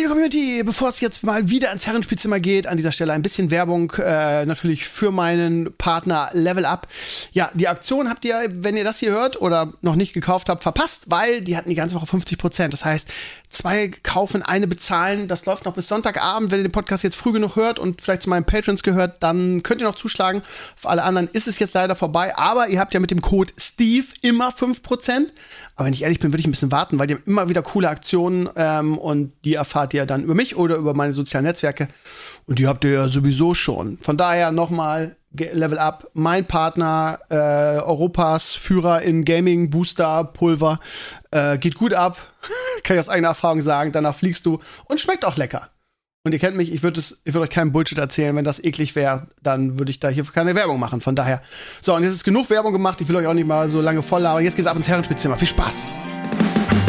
liebe Community, bevor es jetzt mal wieder ins Herrenspielzimmer geht, an dieser Stelle ein bisschen Werbung äh, natürlich für meinen Partner Level Up. Ja, die Aktion habt ihr, wenn ihr das hier hört oder noch nicht gekauft habt, verpasst, weil die hatten die ganze Woche 50 Prozent. Das heißt, zwei kaufen, eine bezahlen. Das läuft noch bis Sonntagabend. Wenn ihr den Podcast jetzt früh genug hört und vielleicht zu meinen Patrons gehört, dann könnt ihr noch zuschlagen. Für alle anderen ist es jetzt leider vorbei. Aber ihr habt ja mit dem Code Steve immer 5%. Aber wenn ich ehrlich bin, würde ich ein bisschen warten, weil die haben immer wieder coole Aktionen ähm, und die erfahrt ihr dann über mich oder über meine sozialen Netzwerke. Und die habt ihr ja sowieso schon. Von daher nochmal Level Up, mein Partner, äh, Europas Führer in Gaming, Booster, Pulver. Äh, geht gut ab, kann ich aus eigener Erfahrung sagen. Danach fliegst du und schmeckt auch lecker. Und ihr kennt mich, ich würde würd euch keinen Bullshit erzählen. Wenn das eklig wäre, dann würde ich da hier keine Werbung machen. Von daher. So, und jetzt ist genug Werbung gemacht. Ich will euch auch nicht mal so lange voll labern. Jetzt geht's ab ins Herrenspielzimmer. Viel Spaß!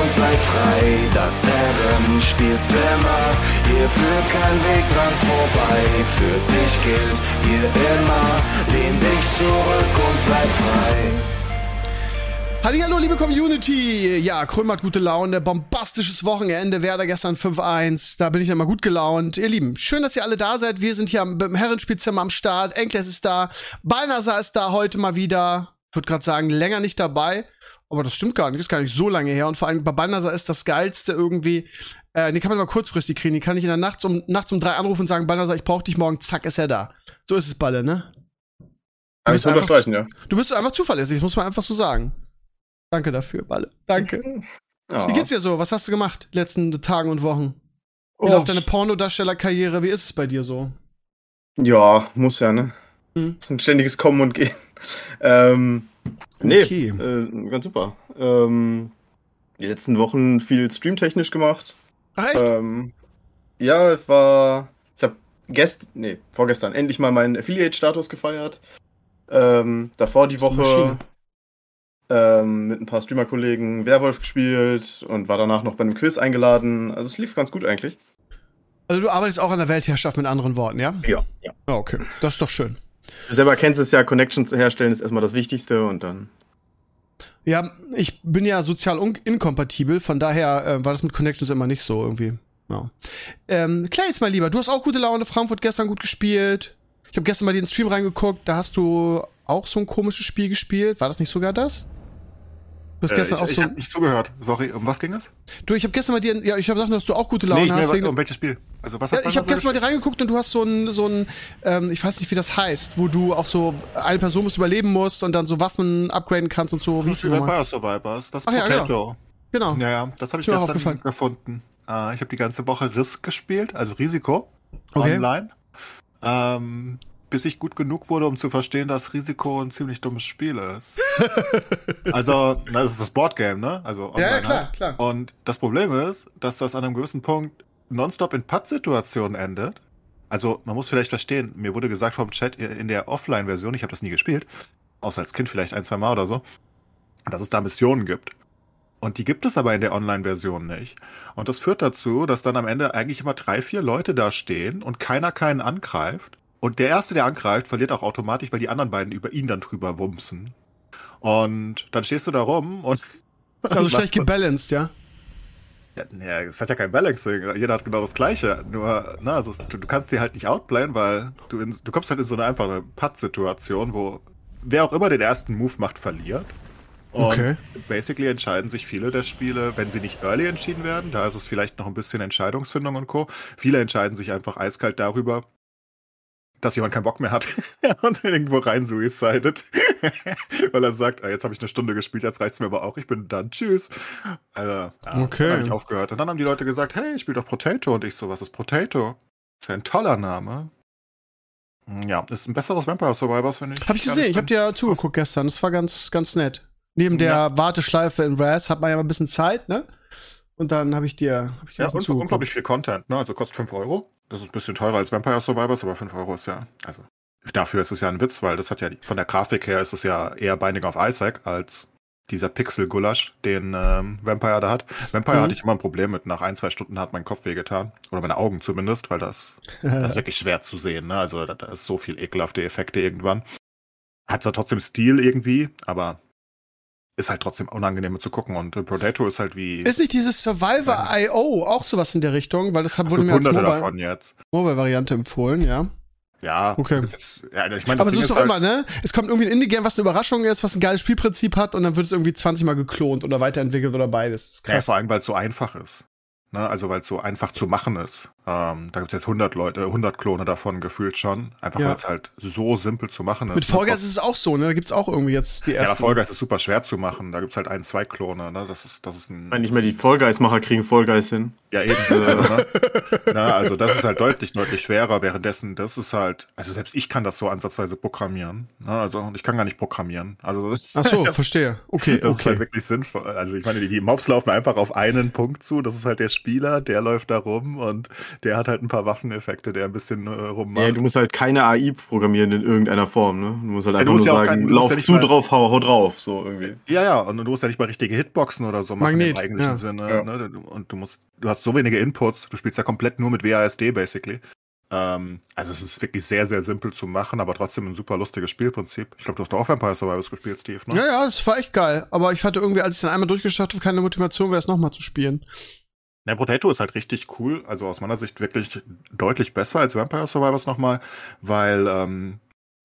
und sei frei. Das Herrenspielzimmer, hier führt kein Weg dran vorbei. Für dich gilt hier immer, lehn dich zurück und sei frei. Hallo, liebe Community. Ja, Krömer hat gute Laune. Bombastisches Wochenende. Werder gestern 5-1. Da bin ich immer gut gelaunt. Ihr Lieben, schön, dass ihr alle da seid. Wir sind hier im Herrenspielzimmer am Start. Enkles ist da. Balnasar ist da heute mal wieder. Ich würde gerade sagen, länger nicht dabei. Aber das stimmt gar nicht, das ist gar nicht so lange her. Und vor allem bei Balnasar ist das Geilste irgendwie. Äh, die kann man mal kurzfristig kriegen. Die kann ich in der Nacht um, nachts um drei anrufen und sagen, Balnasar, ich brauche dich morgen, zack, ist er da. So ist es, Balle, ne? Du bist, einfach, ja. du bist einfach zuverlässig, das muss man einfach so sagen. Danke dafür, Balle. Danke. Oh. Wie geht's dir so? Was hast du gemacht letzten Tagen und Wochen? Wie oh. läuft deine Pornodarstellerkarriere? Wie ist es bei dir so? Ja, muss ja, ne? Hm. ist ein ständiges Kommen und Gehen. Ähm, Nee, okay. äh, ganz super. Ähm, die letzten Wochen viel streamtechnisch gemacht. Ach, echt? Ähm, ja, es war. Ich habe gest, nee, vorgestern endlich mal meinen Affiliate-Status gefeiert. Ähm, davor die Woche ähm, mit ein paar Streamer-Kollegen Werwolf gespielt und war danach noch bei einem Quiz eingeladen. Also es lief ganz gut eigentlich. Also du arbeitest auch an der Weltherrschaft mit anderen Worten, ja? Ja, ja. Ah, okay, das ist doch schön. Du selber kennst es ja, Connections herstellen ist erstmal das Wichtigste und dann. Ja, ich bin ja sozial inkompatibel, von daher äh, war das mit Connections immer nicht so irgendwie. Ja. Ähm, Clay, jetzt mal lieber, du hast auch gute Laune, Frankfurt gestern gut gespielt. Ich habe gestern mal den Stream reingeguckt, da hast du auch so ein komisches Spiel gespielt. War das nicht sogar das? Du hast äh, gestern ich, auch so. Ich hab nicht zugehört. Sorry, um was ging es? Du, ich habe gestern mal dir, ja, ich habe gesagt, dass du auch gute Laune nee, hast. Wegen, um welches Spiel? Also was hat ja, ich habe gestern mal dir reingeguckt und du hast so ein, so ein, ähm, ich weiß nicht, wie das heißt, wo du auch so eine Person musst überleben musst und dann so Waffen upgraden kannst und so. Wie ist das Vampire Survivors, das Ach, Potato. Ja, genau. genau. Ja, ja, das habe ich gestern gefunden. Äh, ich habe die ganze Woche Risk gespielt, also Risiko, okay. online. Ähm, bis ich gut genug wurde, um zu verstehen, dass Risiko ein ziemlich dummes Spiel ist. also, das ist das Boardgame, ne? Also online ja, klar, halt. klar. Und das Problem ist, dass das an einem gewissen Punkt nonstop in Putt-Situationen endet. Also, man muss vielleicht verstehen, mir wurde gesagt vom Chat in der Offline-Version, ich habe das nie gespielt, außer als Kind vielleicht ein, zwei Mal oder so, dass es da Missionen gibt. Und die gibt es aber in der Online-Version nicht. Und das führt dazu, dass dann am Ende eigentlich immer drei, vier Leute da stehen und keiner keinen angreift. Und der Erste, der angreift, verliert auch automatisch, weil die anderen beiden über ihn dann drüber wumsen. Und dann stehst du da rum und. Ist also schlecht gebalanced, ja? Ja, ja, es hat ja kein Balancing. Jeder hat genau das Gleiche. Nur, na, also, du, du kannst sie halt nicht outplayen, weil du, in, du kommst halt in so eine einfache Putt-Situation, wo wer auch immer den ersten Move macht, verliert. Und okay. basically entscheiden sich viele der Spiele, wenn sie nicht early entschieden werden, da ist es vielleicht noch ein bisschen Entscheidungsfindung und Co. Viele entscheiden sich einfach eiskalt darüber, dass jemand keinen Bock mehr hat und irgendwo rein suicidet. Weil er sagt, ah, jetzt habe ich eine Stunde gespielt, jetzt reicht's mir aber auch, ich bin dann, tschüss. Also, ja, okay. Dann habe ich aufgehört. Und dann haben die Leute gesagt, hey, ich spiele doch Potato. Und ich so, was ist Potato? Ist ja ein toller Name. Ja, ist ein besseres Vampire Survivors, finde ich. Hab ich gesehen, ich habe dir ja zugeguckt gestern. Das war ganz, ganz nett. Neben der ja. Warteschleife in Raz hat man ja mal ein bisschen Zeit, ne? und dann habe ich dir, hab ich dir Ja, und unglaublich viel Content, ne? Also kostet 5 Euro. Das ist ein bisschen teurer als Vampire Survivors, aber 5 Euro ist ja, also dafür ist es ja ein Witz, weil das hat ja, von der Grafik her ist es ja eher Binding of Isaac als dieser Pixel-Gulasch, den ähm, Vampire da hat. Vampire Mhm. hatte ich immer ein Problem mit. Nach ein, zwei Stunden hat mein Kopf wehgetan. Oder meine Augen zumindest, weil das, das ist wirklich schwer zu sehen. Ne? Also da, da ist so viel ekelhafte Effekte irgendwann. Hat zwar trotzdem Stil irgendwie, aber ist halt trotzdem unangenehm zu gucken. Und äh, Potato ist halt wie. Ist nicht dieses Survivor IO auch sowas in der Richtung? Weil das wurde mir als hunderte Mobile- davon jetzt. Mobile-Variante empfohlen, ja. Ja, Okay. Jetzt, ja ich meine, Aber so ist doch halt, immer, ne? Es kommt irgendwie ein Indie-Game, was eine Überraschung ist, was ein geiles Spielprinzip hat und dann wird es irgendwie 20 Mal geklont oder weiterentwickelt oder beides. Das ist Ja, krass. vor allem, weil es so einfach ist. Ne? Also, weil es so einfach zu machen ist. Ähm, da gibt es jetzt 100 Leute, 100 Klone davon gefühlt schon. Einfach, Ja. weil es halt so simpel zu machen ist. Mit Fall Guys ist es auch so, ne? Da gibt's auch irgendwie jetzt die Ja, ersten. Fall Guys ist super schwer zu machen. Da gibt es halt ein, zwei Klone. Ne? Das ist, das ist ein. Ich meine, nicht mehr die Fall Guys-Macher kriegen Guys hin. Ja, eben. ne? Na, also das ist halt deutlich, deutlich schwerer. Währenddessen, das ist halt, also selbst ich kann das so ansatzweise programmieren. Ne? Also und ich kann gar nicht programmieren. Also das, Ach so, das, verstehe. Okay, das ist halt okay. wirklich sinnvoll. Also ich meine, die, die Mobs laufen einfach auf einen Punkt zu. Das ist halt der Spieler, der läuft da rum und der hat halt ein paar Waffeneffekte, der ein bisschen äh, rummacht. Ja, du musst halt keine AI programmieren in irgendeiner Form, ne? Du musst halt Ja, einfach du musst nur ja sagen, kein- lauf ja zu mal- drauf, hau, hau drauf, so irgendwie. Ja, ja, und du musst ja nicht mal richtige Hitboxen oder so machen Magnet, im eigentlichen ja. Sinne. Ja. Ne? Du- Und du musst, du hast so wenige Inputs, du spielst ja komplett nur mit WASD basically. Ähm, also es ist wirklich sehr, sehr simpel zu machen, aber trotzdem ein super lustiges Spielprinzip. Ich glaube, du hast auch Vampire Survivors gespielt, Steve, ne? Ja, ja, das war echt geil. Aber ich hatte irgendwie, als ich dann einmal durchgestartet habe, keine Motivation, wäre es nochmal zu spielen. Der Potato ist halt richtig cool, also aus meiner Sicht wirklich deutlich besser als Vampire Survivors nochmal, weil ähm,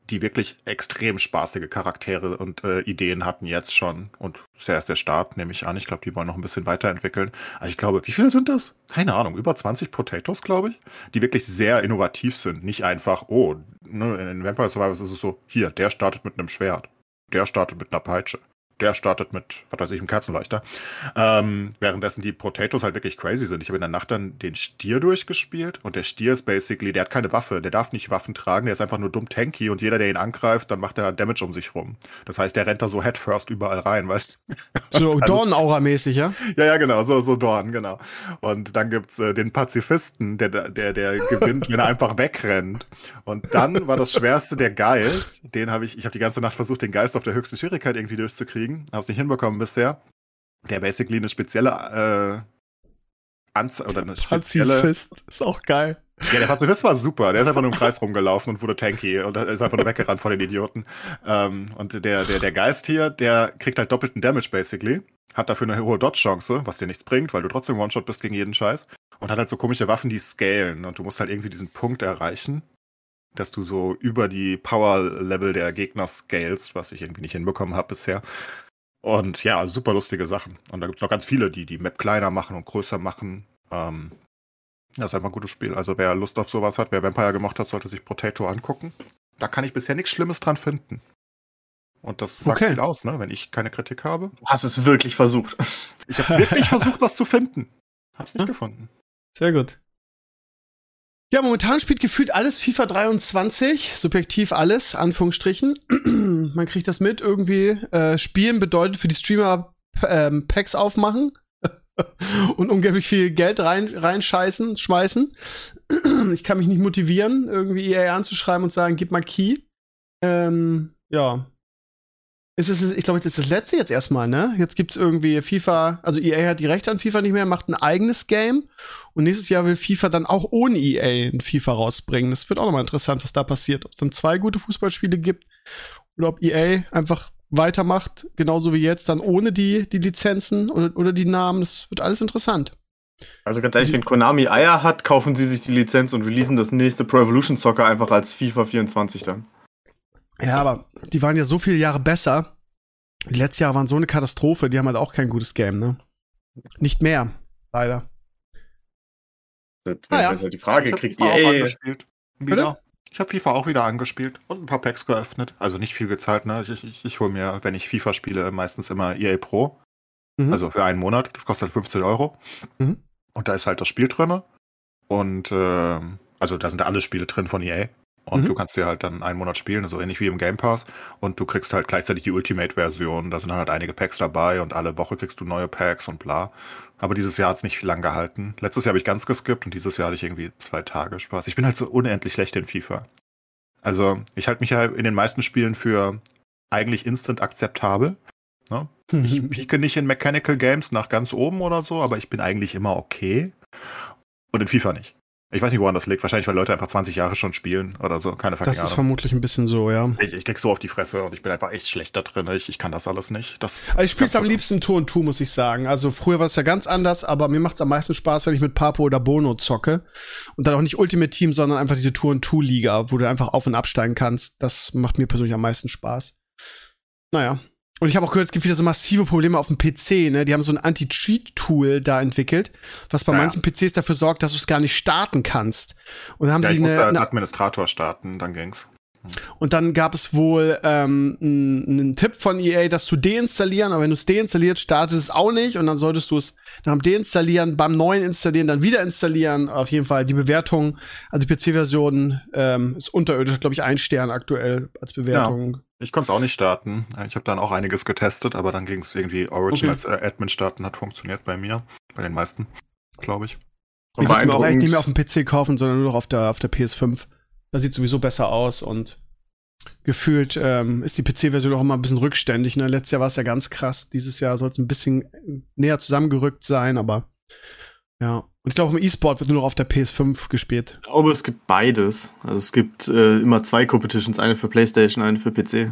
die wirklich extrem spaßige Charaktere und äh, Ideen hatten jetzt schon. Und das ist ja erst der Start, nehme ich an. Ich glaube, die wollen noch ein bisschen weiterentwickeln. Aber ich glaube, wie viele sind das? Keine Ahnung, über 20 Potatoes, glaube ich, die wirklich sehr innovativ sind. Nicht einfach, oh, ne, in Vampire Survivors ist es so, hier, der startet mit einem Schwert, der startet mit einer Peitsche. Der startet mit, was weiß ich, einem Kerzenleuchter. Ähm, währenddessen die Potatoes halt wirklich crazy sind. Ich habe in der Nacht dann den Stier durchgespielt und der Stier ist basically, der hat keine Waffe, der darf nicht Waffen tragen, der ist einfach nur dumm tanky und jeder, der ihn angreift, dann macht er Damage um sich rum. Das heißt, der rennt da so headfirst überall rein, weißt So Alles- Dawn-Aura-mäßig, ja? ja, ja, genau, so, so Dorn, genau. Und dann gibt's äh, den Pazifisten, der, der, der gewinnt, wenn er einfach wegrennt. Und dann war das Schwerste der Geist. Den habe ich, ich habe die ganze Nacht versucht, den Geist auf der höchsten Schwierigkeit irgendwie durchzukriegen. Habe es nicht hinbekommen bisher. Der basically eine spezielle äh, Anze oder eine spezielle. Pazifist. Ist auch geil. Ja, der Pazifist war super. Der ist einfach nur im Kreis rumgelaufen und wurde tanky und ist einfach nur weggerannt vor den Idioten. Ähm, und der, der, der Geist hier, der kriegt halt doppelten Damage basically. Hat dafür eine hohe Dodge-Chance, was dir nichts bringt, weil du trotzdem One-Shot bist gegen jeden Scheiß. Und hat halt so komische Waffen, die scalen. Und du musst halt irgendwie diesen Punkt erreichen, dass du so über die Power-Level der Gegner scalest, was ich irgendwie nicht hinbekommen habe bisher. Und ja, super lustige Sachen. Und da gibt's noch ganz viele, die die Map kleiner machen und größer machen. Ähm, das ist einfach ein gutes Spiel. Also wer Lust auf sowas hat, wer Vampire gemacht hat, sollte sich Potato angucken. Da kann ich bisher nichts Schlimmes dran finden. Und das sagt Okay. viel aus, ne? Wenn ich keine Kritik habe. Du hast es wirklich versucht. Ich habe wirklich versucht, was zu finden. Hab's nicht Hm? gefunden. Sehr gut. Ja, momentan spielt gefühlt alles FIFA 23, subjektiv alles, Anführungsstrichen. Man kriegt das mit, irgendwie äh, spielen bedeutet für die Streamer ähm, Packs aufmachen und unglaublich viel Geld rein, reinscheißen, schmeißen. ich kann mich nicht motivieren, irgendwie EA anzuschreiben und sagen, gib mal Key. Ähm, ja. Es ist, ich glaube, das ist das letzte jetzt erstmal, ne? Jetzt gibt's irgendwie FIFA, also EA hat die Rechte an FIFA nicht mehr, macht ein eigenes Game und nächstes Jahr will FIFA dann auch ohne EA ein FIFA rausbringen. Das wird auch nochmal interessant, was da passiert. Ob es dann zwei gute Fußballspiele gibt oder ob EA einfach weitermacht, genauso wie jetzt, dann ohne die, die Lizenzen oder, oder die Namen. Das wird alles interessant. Also ganz ehrlich, wenn Konami Eier hat, kaufen sie sich die Lizenz und releasen das nächste Pro Evolution Soccer einfach als FIFA 24 dann. Ja, aber die waren ja so viele Jahre besser. Die letzten Jahre waren so eine Katastrophe, die haben halt auch kein gutes Game, ne? Nicht mehr, leider. Das Ah, ja. ist halt die Frage, Ich hab kriegt FIFA auch EA angespielt. Wieder. Ich habe FIFA auch wieder angespielt und ein paar Packs geöffnet. Also nicht viel gezahlt, ne? Ich, ich, ich hole mir, wenn ich FIFA spiele, meistens immer EA Pro. Mhm. Also für einen Monat. Das kostet halt 15 Euro. Mhm. Und da ist halt das Spiel drin. Und ähm, also da sind alle Spiele drin von EA. Und Mhm. du kannst dir halt dann einen Monat spielen, so ähnlich wie im Game Pass. Und du kriegst halt gleichzeitig die Ultimate-Version. Da sind halt einige Packs dabei und alle Woche kriegst du neue Packs und bla. Aber dieses Jahr hat's nicht lang gehalten. Letztes Jahr habe ich ganz geskippt und dieses Jahr hatte ich irgendwie zwei Tage Spaß. Ich bin halt so unendlich schlecht in FIFA. Also, ich halte mich ja in den meisten Spielen für eigentlich instant akzeptabel. Ne? Ich pieke nicht in Mechanical Games nach ganz oben oder so, aber ich bin eigentlich immer okay. Und in FIFA nicht. Ich weiß nicht, woran das liegt. Wahrscheinlich, weil Leute einfach 20 Jahre schon spielen oder so. Keine Das fucking ist vermutlich ein bisschen so, ja. Ich, ich krieg so auf die Fresse und ich bin einfach echt schlecht da drin. Ich, ich kann das alles nicht. Das, Also ich spiele das am liebsten Tour und Tour, muss ich sagen. Also früher war es ja ganz anders, aber mir macht es am meisten Spaß, wenn ich mit Papo oder Bono zocke. Und dann auch nicht Ultimate Team, sondern einfach diese Tour und Tour Liga, wo du einfach auf und absteigen kannst. Das macht mir persönlich am meisten Spaß. Naja. Und ich habe auch gehört, es gibt wieder so massive Probleme auf dem PC, ne? Die haben so ein Anti-Cheat-Tool da entwickelt, was bei Ja. manchen PCs dafür sorgt, dass du es gar nicht starten kannst. Und dann haben Ja, sie ich musste eine, als eine Administrator starten, dann ging's. Und dann gab es wohl ähm, einen Tipp von EA, das zu deinstallieren, aber wenn du es deinstalliert, startet es auch nicht und dann solltest du es dann deinstallieren, beim neuen installieren, dann wieder installieren. Auf jeden Fall die Bewertung, also die PC-Version ähm, ist unterirdisch, glaube ich, ein Stern aktuell als Bewertung. Ich konnte es auch nicht starten. Ich habe dann auch einiges getestet, aber dann ging es irgendwie Origin Okay. als äh, Admin starten, hat funktioniert bei mir. Bei den meisten, glaube ich. Ich würde mir auch echt nicht mehr auf dem PC kaufen, sondern nur noch auf der, auf der PS5. Da sieht sowieso besser aus und gefühlt ähm, ist die PC-Version auch immer ein bisschen rückständig. Ne? Letztes Jahr war es ja ganz krass. Dieses Jahr soll es ein bisschen näher zusammengerückt sein, aber ja. Und ich glaube, im E-Sport wird nur noch auf der PS5 gespielt. Ich glaube, es gibt beides. Also es gibt äh, immer zwei Competitions, eine für PlayStation, eine für PC.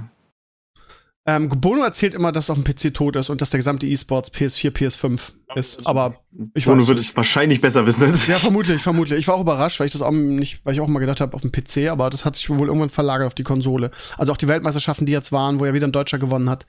Ähm, Bono erzählt immer, dass auf dem PC tot ist und dass der gesamte E-Sports PS4, PS5 ist. Aber ich Bono weiß wird nicht. es wahrscheinlich besser wissen als Ja, ich. vermutlich, vermutlich. Ich war auch überrascht, weil ich das auch nicht, weil ich auch mal gedacht habe auf dem PC, aber das hat sich wohl irgendwann verlagert auf die Konsole. Also auch die Weltmeisterschaften, die jetzt waren, wo ja wieder ein Deutscher gewonnen hat,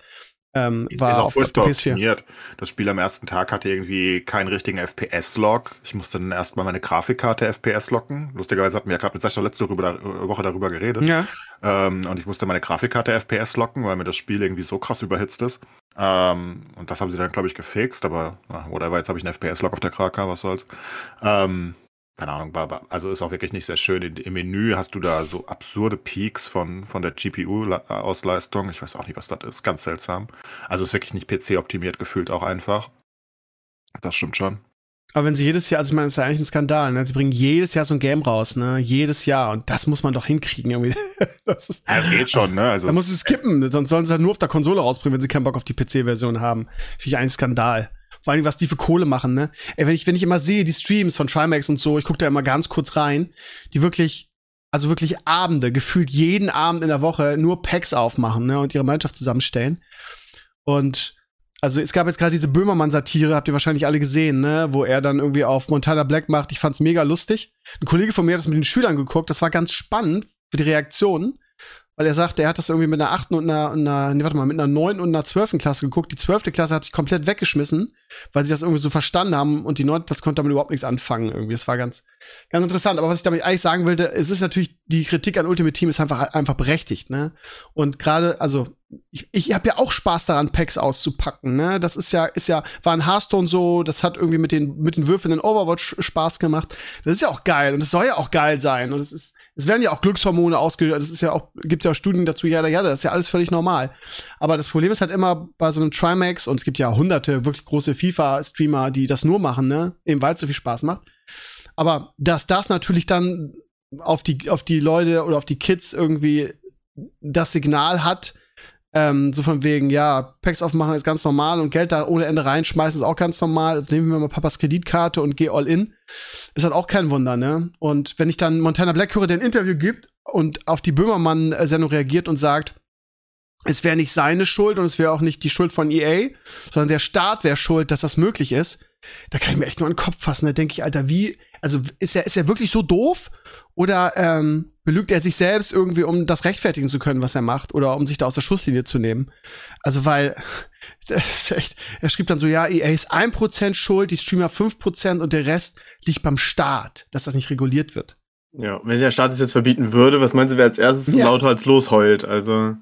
ähm, war ist auch furchtbar PS4. optimiert. Das Spiel am ersten Tag hatte irgendwie keinen richtigen FPS-Log. Ich musste dann erstmal meine Grafikkarte FPS locken. Lustigerweise hatten wir ja gerade mit Sascha letzte darüber, äh, Woche darüber geredet. Ja. Ähm, und ich musste meine Grafikkarte FPS locken, weil mir das Spiel irgendwie so krass überhitzt ist. Ähm, und das haben sie dann, glaube ich, gefixt, aber na, whatever, jetzt habe ich einen FPS-Log auf der KK, was soll's. Ähm, keine Ahnung, war, also ist auch wirklich nicht sehr schön. Im Menü hast du da so absurde Peaks von, von der GPU-Ausleistung. Ich weiß auch nicht, was das ist. Ganz seltsam. Also ist wirklich nicht PC-optimiert gefühlt auch einfach. Das stimmt schon. Aber wenn sie jedes Jahr, also ich meine, das ist ja eigentlich ein Skandal, ne? Sie bringen jedes Jahr so ein Game raus, ne? Jedes Jahr. Und das muss man doch hinkriegen, irgendwie. das ist, Ja, es geht schon, ne? Also da muss es skippen, sonst sollen sie halt nur auf der Konsole rausbringen, wenn sie keinen Bock auf die PC-Version haben. Finde ich ein Skandal. Vor allem, was die für Kohle machen, ne? Ey, wenn ich, wenn ich immer sehe, die Streams von Trimax und so, ich gucke da immer ganz kurz rein, die wirklich, also wirklich Abende, gefühlt jeden Abend in der Woche nur Packs aufmachen, ne? Und ihre Mannschaft zusammenstellen. Und also es gab jetzt gerade diese Böhmermann-Satire, habt ihr wahrscheinlich alle gesehen, ne? Wo er dann irgendwie auf Montana Black macht. Ich fand's mega lustig. Ein Kollege von mir hat das mit den Schülern geguckt. Das war ganz spannend für die Reaktionen. Weil er sagt, er hat das irgendwie mit einer achten und einer, einer nee, warte mal, mit einer neunten und einer zwölften Klasse geguckt. Die zwölfte Klasse hat sich komplett weggeschmissen, weil sie das irgendwie so verstanden haben und die neunte, das konnte damit überhaupt nichts anfangen irgendwie. Das war ganz, ganz interessant. Aber was ich damit eigentlich sagen wollte, es ist natürlich, die Kritik an Ultimate Team ist einfach, einfach berechtigt, ne? Und gerade, also, ich, ich habe ja auch Spaß daran, Packs auszupacken, ne? Das ist ja, ist ja, war ein Hearthstone so, das hat irgendwie mit den, mit den Würfeln in Overwatch Spaß gemacht. Das ist ja auch geil und es soll ja auch geil sein und es ist, es werden ja auch Glückshormone ausgeschüttet, das ist ja auch, gibt ja auch Studien dazu, ja, ja, das ist ja alles völlig normal. Aber das Problem ist halt immer bei so einem Trimax, und es gibt ja hunderte wirklich große FIFA-Streamer, die das nur machen, ne, eben weil es so viel Spaß macht. Aber dass das natürlich dann auf die, auf die Leute oder auf die Kids irgendwie das Signal hat, ähm, so von wegen, ja, Packs aufmachen ist ganz normal und Geld da ohne Ende reinschmeißen ist auch ganz normal. Also nehmen wir mal Papas Kreditkarte und geh all in. Ist halt auch kein Wunder, ne? Und wenn ich dann Montana Black höre, der ein Interview gibt und auf die Böhmermann-Sendung reagiert und sagt, es wäre nicht seine Schuld und es wäre auch nicht die Schuld von EA, sondern der Staat wäre schuld, dass das möglich ist, da kann ich mir echt nur an den Kopf fassen. Da denke ich, Alter, wie, also ist er, ist er wirklich so doof? Oder ähm, belügt er sich selbst irgendwie, um das rechtfertigen zu können, was er macht, oder um sich da aus der Schusslinie zu nehmen? Also, weil, das ist echt, er schrieb dann so, ja, EA ist 1% schuld, die Streamer 5% und der Rest liegt beim Staat, dass das nicht reguliert wird. Ja, wenn der Staat es jetzt verbieten würde, was meinst du, wer als erstes Ja. lauter als losheult? Also,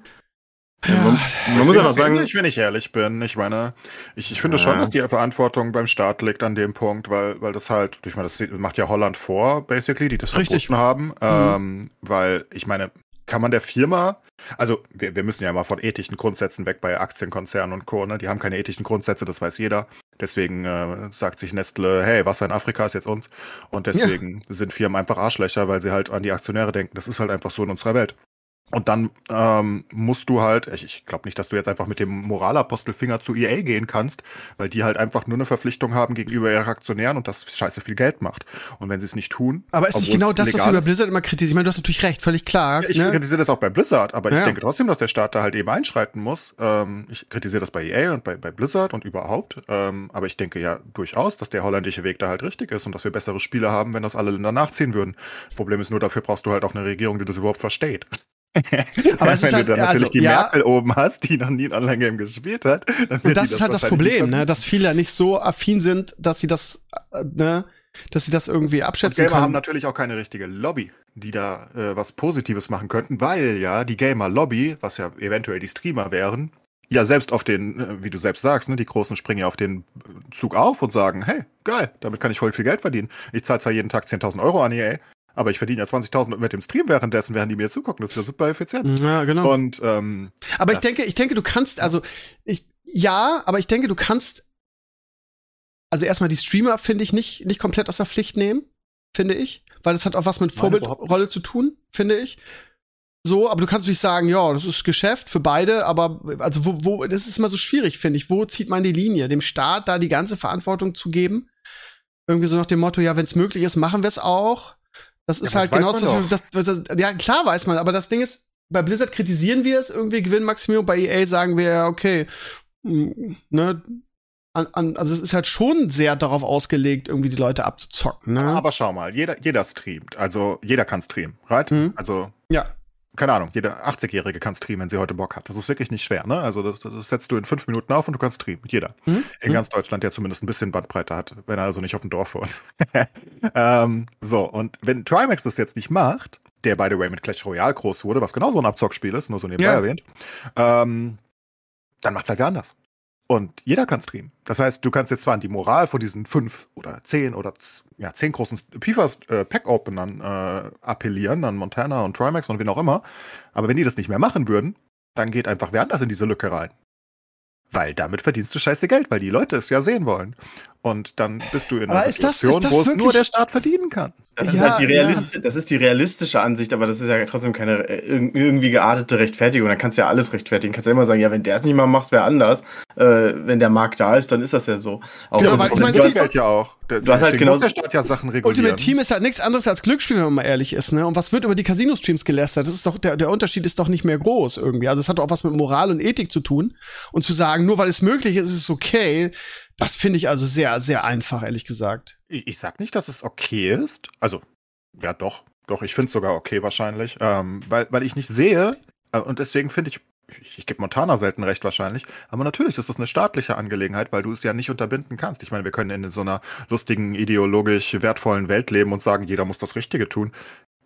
Ja, man, man muss aber sagen, ich, wenn ich ehrlich bin, ich meine, ich, ich finde ja. schon, dass die Verantwortung beim Staat liegt an dem Punkt, weil, weil das halt, ich meine, das macht ja Holland vor, basically, die das Richtig. haben, mhm. ähm, weil ich meine, kann man der Firma, also wir, wir müssen ja mal von ethischen Grundsätzen weg bei Aktienkonzernen und Co., ne? die haben keine ethischen Grundsätze, das weiß jeder. Deswegen äh, sagt sich Nestle, hey, Wasser in Afrika ist jetzt uns. Und deswegen ja. sind Firmen einfach Arschlöcher, weil sie halt an die Aktionäre denken. Das ist halt einfach so in unserer Welt. Und dann ähm, musst du halt, ich, ich glaube nicht, dass du jetzt einfach mit dem Moralapostelfinger zu EA gehen kannst, weil die halt einfach nur eine Verpflichtung haben gegenüber ihren Aktionären und das scheiße viel Geld macht. Und wenn sie es nicht tun. Aber ist nicht genau das, was du bei Blizzard immer kritisierst? Ich meine, du hast natürlich recht, völlig klar. Ich ne? kritisiere das auch bei Blizzard, aber ja. ich denke trotzdem, dass der Staat da halt eben einschreiten muss. Ähm, ich kritisiere das bei EA und bei, bei Blizzard und überhaupt. Ähm, aber ich denke ja durchaus, dass der holländische Weg da halt richtig ist und dass wir bessere Spiele haben, wenn das alle Länder nachziehen würden. Problem ist nur, dafür brauchst du halt auch eine Regierung, die das überhaupt versteht. Aber es Wenn ist halt, du dann natürlich also, die ja, Merkel oben hast, die noch nie ein Online-Game gespielt hat. Dann Und das ist halt das Problem, ne? dass viele nicht so affin sind, dass sie das, äh, ne, dass sie das irgendwie Und abschätzen Gamer haben können. natürlich auch keine richtige Lobby, die da äh, was Positives machen könnten, weil ja die Gamer-Lobby, was ja eventuell die Streamer wären, ja selbst auf den, äh, wie du selbst sagst, ne, die Großen springen ja auf den Zug auf und sagen, hey, geil, damit kann ich voll viel Geld verdienen. Ich zahle zwar jeden Tag 10.000 Euro an EA, aber ich verdiene ja 20.000 mit dem Stream währenddessen, während die mir zugucken. Das ist ja super effizient. Ja, genau. Und ähm, Aber ich denke, ich denke, du kannst, also, ich, ja, aber ich denke, du kannst, also erstmal die Streamer finde ich nicht, nicht komplett aus der Pflicht nehmen, finde ich, weil das hat auch was mit Vorbildrolle zu tun, finde ich. So, aber du kannst natürlich sagen, ja, das ist Geschäft für beide, aber also wo, wo, das ist immer so schwierig, finde ich. Wo zieht man die Linie? Dem Staat da die ganze Verantwortung zu geben? Irgendwie so nach dem Motto, ja, wenn es möglich ist, machen wir es auch. Das ist Ja, halt genau das, das, das, ja, klar weiß man, aber das Ding ist, bei Blizzard kritisieren wir es irgendwie Gewinnmaximierung, bei EA sagen wir ja, okay, mm, ne, an, an, also es ist halt schon sehr darauf ausgelegt, irgendwie die Leute abzuzocken, ne? Aber schau mal, jeder, jeder streamt. Also jeder kann streamen, right? Mhm. Also, ja, keine Ahnung, jeder 80-Jährige kann streamen, wenn sie heute Bock hat. Das ist wirklich nicht schwer, ne? Also das, das setzt du in fünf Minuten auf und du kannst streamen. Jeder. Mhm. In ganz Deutschland, der zumindest ein bisschen Bandbreite hat, wenn er also nicht auf dem Dorf wohnt. ähm, so, und wenn Trimax das jetzt nicht macht, der by the way mit Clash Royale groß wurde, was genau so ein Abzockspiel ist, nur so nebenbei Ja. erwähnt, ähm, dann macht's halt wer anders. Und jeder kann streamen. Das heißt, du kannst jetzt zwar an die Moral von diesen fünf oder zehn oder ja, zehn großen PIFAs äh, äh, appellieren, an Montana und Trimax und wen auch immer, aber wenn die das nicht mehr machen würden, dann geht einfach wer anders in diese Lücke rein. Weil damit verdienst du scheiße Geld, weil die Leute es ja sehen wollen. Und dann bist du in einer Aber ist das- Situation, ist das wo es nur der Staat verdienen kann. Das, Ja, ist halt die ja. Das ist die realistische Ansicht, aber das ist ja trotzdem keine äh, irg- irgendwie geartete Rechtfertigung. Dann kannst du ja alles rechtfertigen. Kannst ja immer sagen, ja, wenn der es nicht mal macht, wer anders. Äh, wenn der Markt da ist, dann ist das ja so. Auch Genau, ist- ich meine, du das hast- Geld ja auch. Der, du hast halt genau- der Staat ja Sachen regulieren. Ultimate Team ist halt nichts anderes als Glücksspiel, wenn man mal ehrlich ist, ne? Und was wird über die Casino-Streams gelästert? Das ist doch, der, der Unterschied ist doch nicht mehr groß irgendwie. Also es hat doch auch was mit Moral und Ethik zu tun. Und zu sagen, nur weil es möglich ist, ist es okay, das finde ich also sehr, sehr einfach, ehrlich gesagt. Ich, ich sag nicht, dass es okay ist. Also, ja, doch. Doch, ich finde es sogar okay wahrscheinlich. Ähm, weil, weil ich nicht sehe, äh, und deswegen finde ich, ich, ich gebe Montana selten recht wahrscheinlich, aber natürlich ist das eine staatliche Angelegenheit, weil du es ja nicht unterbinden kannst. Ich meine, wir können in so einer lustigen, ideologisch wertvollen Welt leben und sagen, jeder muss das Richtige tun.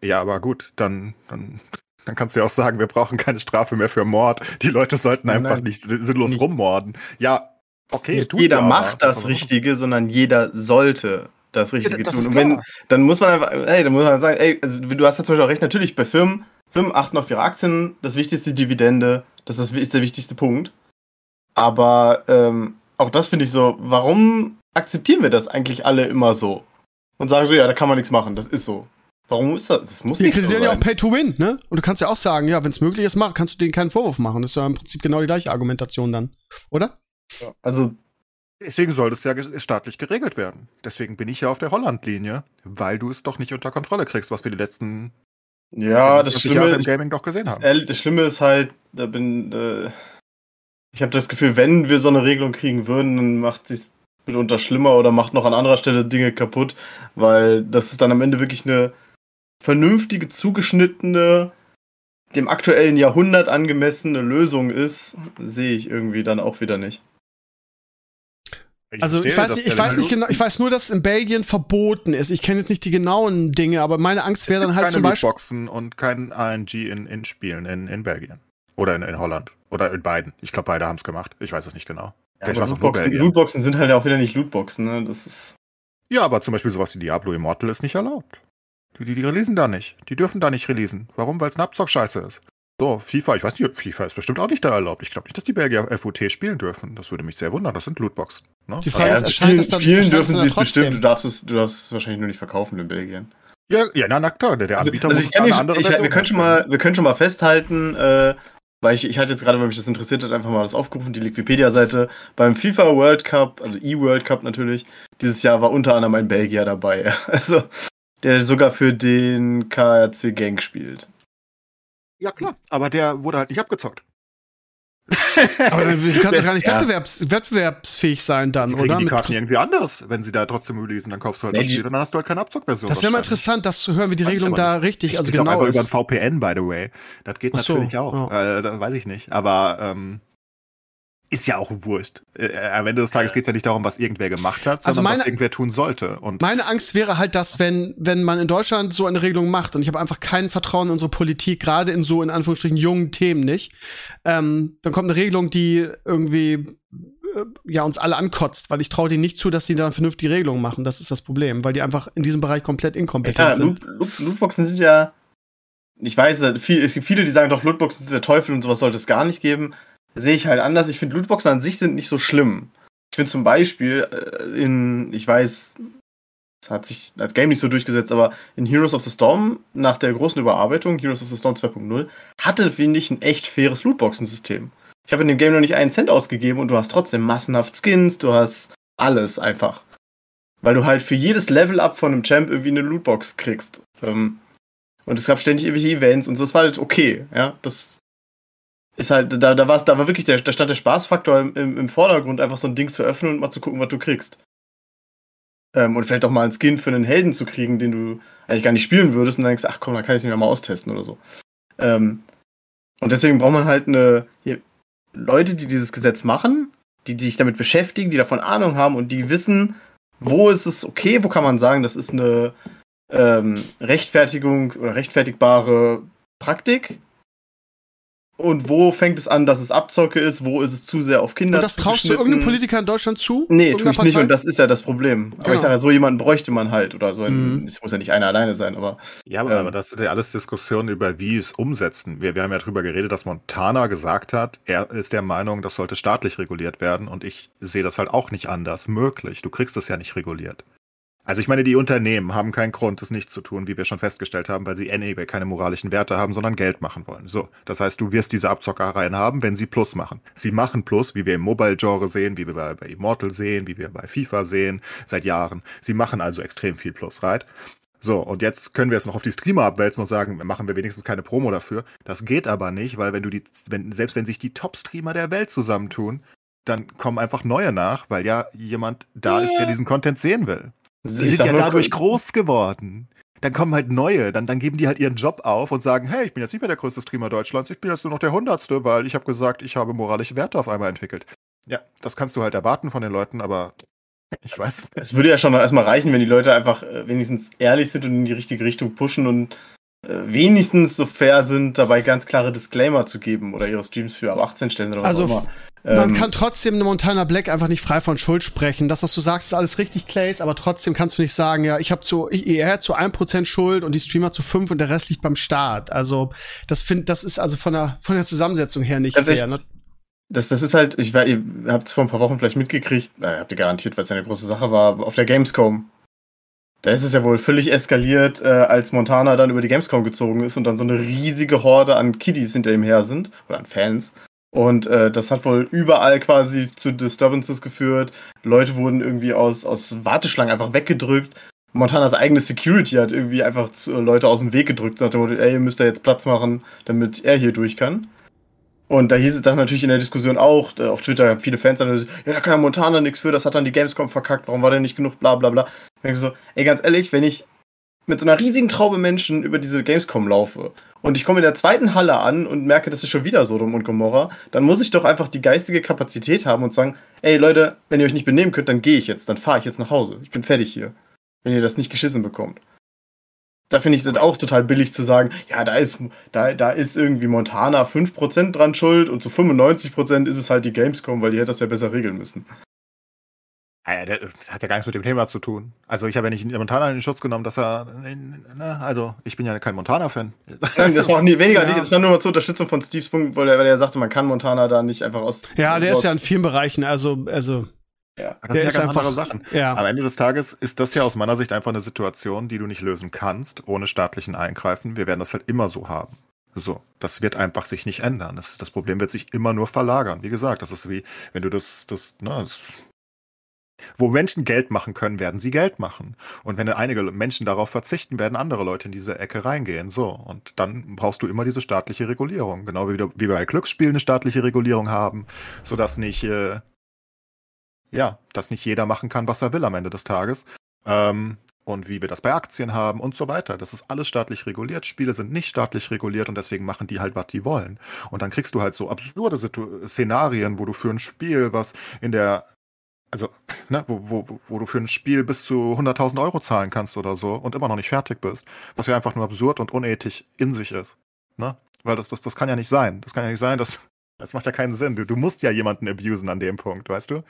Ja, aber gut, dann, dann, dann kannst du ja auch sagen, wir brauchen keine Strafe mehr für Mord. Die Leute sollten einfach Nein. nicht sinnlos Nicht- rummorden. Ja, okay, jeder macht das? Richtige, sondern jeder sollte das Richtige das tun. Und wenn, dann muss man einfach, ey, dann muss man sagen, ey, also du hast ja zum Beispiel auch recht, natürlich bei Firmen, Firmen achten auf ihre Aktien, das wichtigste Dividende, das ist, ist der wichtigste Punkt. Aber ähm, auch das finde ich so, warum akzeptieren wir das eigentlich alle immer so? Und sagen so, ja, da kann man nichts machen, das ist so. Warum ist das? Das muss Die nicht so kritisieren ja auch sein. Pay to Win, ne? Und du kannst ja auch sagen, ja, wenn es möglich ist, mach, kannst du denen keinen Vorwurf machen. Das ist ja im Prinzip genau die gleiche Argumentation dann, oder? Also, Deswegen soll das ja staatlich geregelt werden. Deswegen bin ich ja auf der Holland-Linie, weil du es doch nicht unter Kontrolle kriegst, was wir die letzten ja, das 40 Schlimme Jahre im Gaming doch gesehen haben. das Schlimme ist halt, da bin, äh, ich habe das Gefühl, wenn wir so eine Regelung kriegen würden, dann macht sich's mitunter schlimmer oder macht noch an anderer Stelle Dinge kaputt, weil das ist dann am Ende wirklich eine vernünftige, zugeschnittene, dem aktuellen Jahrhundert angemessene Lösung ist, sehe ich irgendwie dann auch wieder nicht. Also ich verstehe, weiß, dass nicht, ich weiß nicht genau, ich weiß nur, dass es in Belgien verboten ist. Ich kenne jetzt nicht die genauen Dinge, aber meine Angst wäre dann halt keine zum Beispiel. Lootboxen und kein RNG in, in Spielen in, in Belgien. Oder in, in Holland. Oder in beiden. Ich glaube, beide haben es gemacht. Ich weiß es nicht genau. Ja, aber Lootboxen, Lootboxen sind halt auch wieder nicht Lootboxen, ne? Das ist. Ja, aber zum Beispiel sowas wie Diablo Immortal ist nicht erlaubt. Die, die, die releasen da nicht. Die dürfen da nicht releasen. Warum? Weil es eine Abzock-Scheiße ist. So, FIFA, ich weiß nicht, FIFA ist bestimmt auch nicht da erlaubt. Ich glaube nicht, dass die Belgier FUT spielen dürfen. Das würde mich sehr wundern. Das sind Lootboxen. Ne? Die Frage ja, ist, spielen, das dann, spielen dürfen sie es bestimmt. Du darfst es, du darfst es wahrscheinlich nur nicht verkaufen in Belgien. Ja, ja, na, na klar, der, der also, Anbieter also muss eine andere ich, wir, können schon mal, wir können schon mal festhalten, äh, weil ich, ich hatte jetzt gerade, weil mich das interessiert hat, einfach mal das aufgerufen, die Wikipedia-Seite. Beim FIFA World Cup, also E-World Cup natürlich, dieses Jahr war unter anderem ein Belgier dabei. Also, der sogar für den KRC Gang spielt. Ja, klar, aber der wurde halt nicht abgezockt. Aber du kannst doch gar nicht ja. wettbewerbs wettbewerbsfähig sein dann, die oder? Die Karten irgendwie anders, wenn sie da trotzdem releasen, dann kaufst du halt nee, das Spiel und dann hast du halt keine Abzockversion. Das wäre mal interessant, das zu hören, wie die weiß Regelung da richtig, also genau auch einfach ist. über ein VPN, by the way. Das geht so, natürlich auch. Ja. Äh, das weiß ich nicht. Aber ähm, ist ja auch wurscht. Äh, am Ende des Tages geht es ja nicht darum, was irgendwer gemacht hat, also sondern meine, was irgendwer tun sollte. Und meine Angst wäre halt, dass wenn, wenn man in Deutschland so eine Regelung macht, und ich habe einfach kein Vertrauen in unsere Politik, gerade in so in Anführungsstrichen jungen Themen nicht, ähm, dann kommt eine Regelung, die irgendwie äh, ja uns alle ankotzt, weil ich traue denen nicht zu, dass sie da eine vernünftige Regelung machen. Das ist das Problem, weil die einfach in diesem Bereich komplett inkompetent ja, sind. Loot, Lootboxen sind ja ich weiß, viel, es gibt viele, die sagen doch, Lootboxen sind der Teufel und sowas sollte es gar nicht geben sehe ich halt anders. Ich finde, Lootboxen an sich sind nicht so schlimm. Ich finde zum Beispiel äh, in, ich weiß, es hat sich als Game nicht so durchgesetzt, aber in Heroes of the Storm, nach der großen Überarbeitung, Heroes of the Storm 2.0, hatte, finde ich, ein echt faires Lootboxen-System. Ich habe in dem Game noch nicht einen Cent ausgegeben und du hast trotzdem massenhaft Skins, du hast alles einfach. Weil du halt für jedes Level-Up von einem Champ irgendwie eine Lootbox kriegst. Ähm, und es gab ständig irgendwelche Events und so, das war halt okay, ja. Das ist halt, da, da, war's, da war wirklich der, da stand der Spaßfaktor im, im, Vordergrund, einfach so ein Ding zu öffnen und mal zu gucken, was du kriegst. Ähm, und vielleicht auch mal einen Skin für einen Helden zu kriegen, den du eigentlich gar nicht spielen würdest und dann denkst, ach komm, dann kann ich es mir mal austesten oder so. Ähm, und deswegen braucht man halt eine hier, Leute, die dieses Gesetz machen, die, die sich damit beschäftigen, die davon Ahnung haben und die wissen, wo ist es okay, wo kann man sagen, das ist eine ähm, Rechtfertigung oder rechtfertigbare Praktik und wo fängt es an, dass es Abzocke ist? Wo ist es zu sehr auf Kinder? Und das traust du irgendeinem Politiker in Deutschland zu? Nee, tue ich nicht. Und das ist ja das Problem. Aber genau. ich sage ja, so jemanden bräuchte man halt. Oder so. Ein, mhm. Es muss ja nicht einer alleine sein. Aber, ja, aber, ähm, aber das sind ja alles Diskussionen über, wie es umsetzen. Wir, wir haben ja darüber geredet, dass Montana gesagt hat, er ist der Meinung, das sollte staatlich reguliert werden. Und ich sehe das halt auch nicht anders möglich. Du kriegst das ja nicht reguliert. Also ich meine, die Unternehmen haben keinen Grund, das nicht zu tun, wie wir schon festgestellt haben, weil sie NEB keine moralischen Werte haben, sondern Geld machen wollen. So, das heißt, du wirst diese Abzockereien haben, wenn sie Plus machen. Sie machen Plus, wie wir im Mobile-Genre sehen, wie wir bei, bei Immortal sehen, wie wir bei FIFA sehen, seit Jahren. Sie machen also extrem viel Plus, right? So, und jetzt können wir es noch auf die Streamer abwälzen und sagen, machen wir wenigstens keine Promo dafür. Das geht aber nicht, weil wenn du die, wenn, selbst wenn sich die Top-Streamer der Welt zusammentun, dann kommen einfach neue nach, weil ja jemand da ist, der diesen Content sehen will. Sie sind ja dadurch groß geworden. Dann kommen halt neue, dann, dann geben die halt ihren Job auf und sagen, hey, ich bin jetzt nicht mehr der größte Streamer Deutschlands, ich bin jetzt nur noch der Hundertste, weil ich habe gesagt, ich habe moralische Werte auf einmal entwickelt. Ja, das kannst du halt erwarten von den Leuten, aber ich weiß. Es würde ja schon noch erstmal reichen, wenn die Leute einfach äh, wenigstens ehrlich sind und in die richtige Richtung pushen und äh, wenigstens so fair sind, dabei ganz klare Disclaimer zu geben oder ihre Streams für ab 18 stellen oder was also, auch immer. Man ähm, kann trotzdem eine Montana Black einfach nicht frei von Schuld sprechen. Das, was du sagst, ist alles richtig, Clays, aber trotzdem kannst du nicht sagen, ja, ich habe zu, ich, er zu 1% Schuld und die Streamer zu 5 und der Rest liegt beim Staat. Also, das find, das ist also von der, von der Zusammensetzung her nicht fair. Ne? Das, das ist halt, ich, ihr habt es vor ein paar Wochen vielleicht mitgekriegt, na, habt ihr garantiert, weil es eine große Sache war, auf der Gamescom. Da ist es ja wohl völlig eskaliert, äh, als Montana dann über die Gamescom gezogen ist und dann so eine riesige Horde an Kiddies hinter ihm her sind, oder an Fans, und äh, das hat wohl überall quasi zu Disturbances geführt. Leute wurden irgendwie aus, aus Warteschlangen einfach weggedrückt. Montanas eigene Security hat irgendwie einfach zu, Leute aus dem Weg gedrückt, nach dem Motto, ey, ihr müsst da jetzt Platz machen, damit er hier durch kann. Und da hieß es dann natürlich in der Diskussion auch, äh, auf Twitter haben viele Fans dann, ja, da kann ja Montana nichts für, das hat dann die Gamescom verkackt, warum war denn nicht genug, bla bla bla. Ich denke so, ey, ganz ehrlich, wenn ich mit so einer riesigen Traube Menschen über diese Gamescom laufe und ich komme in der zweiten Halle an und merke, das ist schon wieder Sodom und Gomorra, dann muss ich doch einfach die geistige Kapazität haben und sagen, ey Leute, wenn ihr euch nicht benehmen könnt, dann gehe ich jetzt, dann fahre ich jetzt nach Hause. Ich bin fertig hier. Wenn ihr das nicht geschissen bekommt. da finde ich es auch total billig zu sagen, ja, da ist, da, da ist irgendwie Montana 5% dran schuld und zu 95% ist es halt die Gamescom, weil die hätte das ja besser regeln müssen. Ja, das hat ja gar nichts mit dem Thema zu tun. Also ich habe ja nicht Montana in den Schutz genommen, dass er. Ne, also ich bin ja kein Montana-Fan. Das war auch nie weniger, ja. das war nur mal zur Unterstützung von Steves Punkt, weil er, weil er sagte, man kann Montana da nicht einfach aus. Ja, der ist ja in vielen Bereichen, also, also ja, das sind ja ganz andere Sachen. Ja. Am Ende des Tages ist das ja aus meiner Sicht einfach eine Situation, die du nicht lösen kannst, ohne staatlichen Eingreifen. Wir werden das halt immer so haben. So, das wird einfach sich nicht ändern. Das, das Problem wird sich immer nur verlagern. Wie gesagt, das ist wie, wenn du das, das, ne, das wo Menschen Geld machen können, werden sie Geld machen. Und wenn einige Menschen darauf verzichten, werden andere Leute in diese Ecke reingehen. So. Und dann brauchst du immer diese staatliche Regulierung. Genau wie, wie bei Glücksspielen eine staatliche Regulierung haben, sodass nicht äh, ja, dass nicht jeder machen kann, was er will am Ende des Tages. Ähm, und wie wir das bei Aktien haben und so weiter. Das ist alles staatlich reguliert. Spiele sind nicht staatlich reguliert und deswegen machen die halt, was die wollen. Und dann kriegst du halt so absurde Szenarien, wo du für ein Spiel, was in der, also, ne, wo, wo, wo du für ein Spiel bis zu 100.000 Euro zahlen kannst oder so und immer noch nicht fertig bist, was ja einfach nur absurd und unethisch in sich ist. Ne? Weil das, das, das kann ja nicht sein. Das kann ja nicht sein, das, das macht ja keinen Sinn. Du, du musst ja jemanden abusen an dem Punkt, weißt du?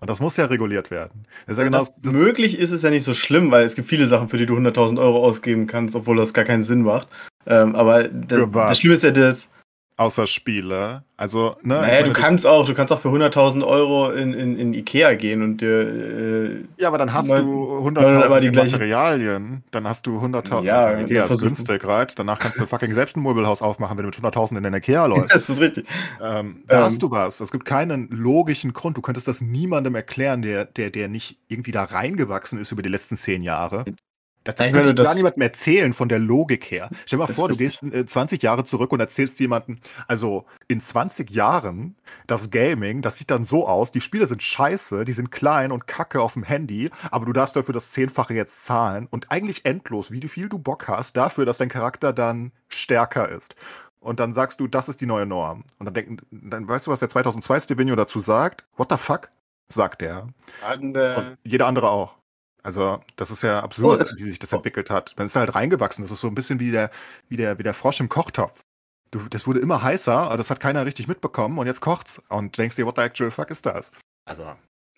Und das muss ja reguliert werden. Das ist ja genau das, das möglich ist es ja nicht so schlimm, weil es gibt viele Sachen, für die du 100.000 Euro ausgeben kannst, obwohl das gar keinen Sinn macht. Ähm, aber das, das Schlimme ist ja das, außer Spiele. Also, ne? Naja, meine, du kannst auch, du kannst auch für 100.000 Euro in, in, in Ikea gehen und dir. Äh, ja, aber dann hast mal, du 100.000 Materialien. Dann hast du 100.000. Ja, Ikea ist günstig, right? Danach kannst du fucking selbst ein Möbelhaus aufmachen, wenn du mit 100.000 in den Ikea läufst. das ist richtig. Ähm, da ähm, hast du was. Es gibt keinen logischen Grund. Du könntest das niemandem erklären, der, der, der nicht irgendwie da reingewachsen ist über die letzten zehn Jahre. Das, das könnte ich gar niemandem erzählen von der Logik her. Stell dir mal vor, du gehst äh, 20 Jahre zurück und erzählst jemandem, also in 20 Jahren, das Gaming, das sieht dann so aus, die Spiele sind scheiße, die sind klein und kacke auf dem Handy, aber du darfst dafür das Zehnfache jetzt zahlen und eigentlich endlos, wie viel du Bock hast, dafür, dass dein Charakter dann stärker ist. Und dann sagst du, das ist die neue Norm. Und dann denken, dann weißt du, was der 2002 Stevenio dazu sagt? What the fuck? Sagt. Und, äh, und jeder andere auch. Also, das ist ja absurd, oh. wie sich das entwickelt hat. Man ist halt reingewachsen. Das ist so ein bisschen wie der, wie der, wie der Frosch im Kochtopf. Du, das wurde immer heißer, aber das hat keiner richtig mitbekommen und jetzt kocht's. Und denkst dir, what the actual fuck ist das? Also.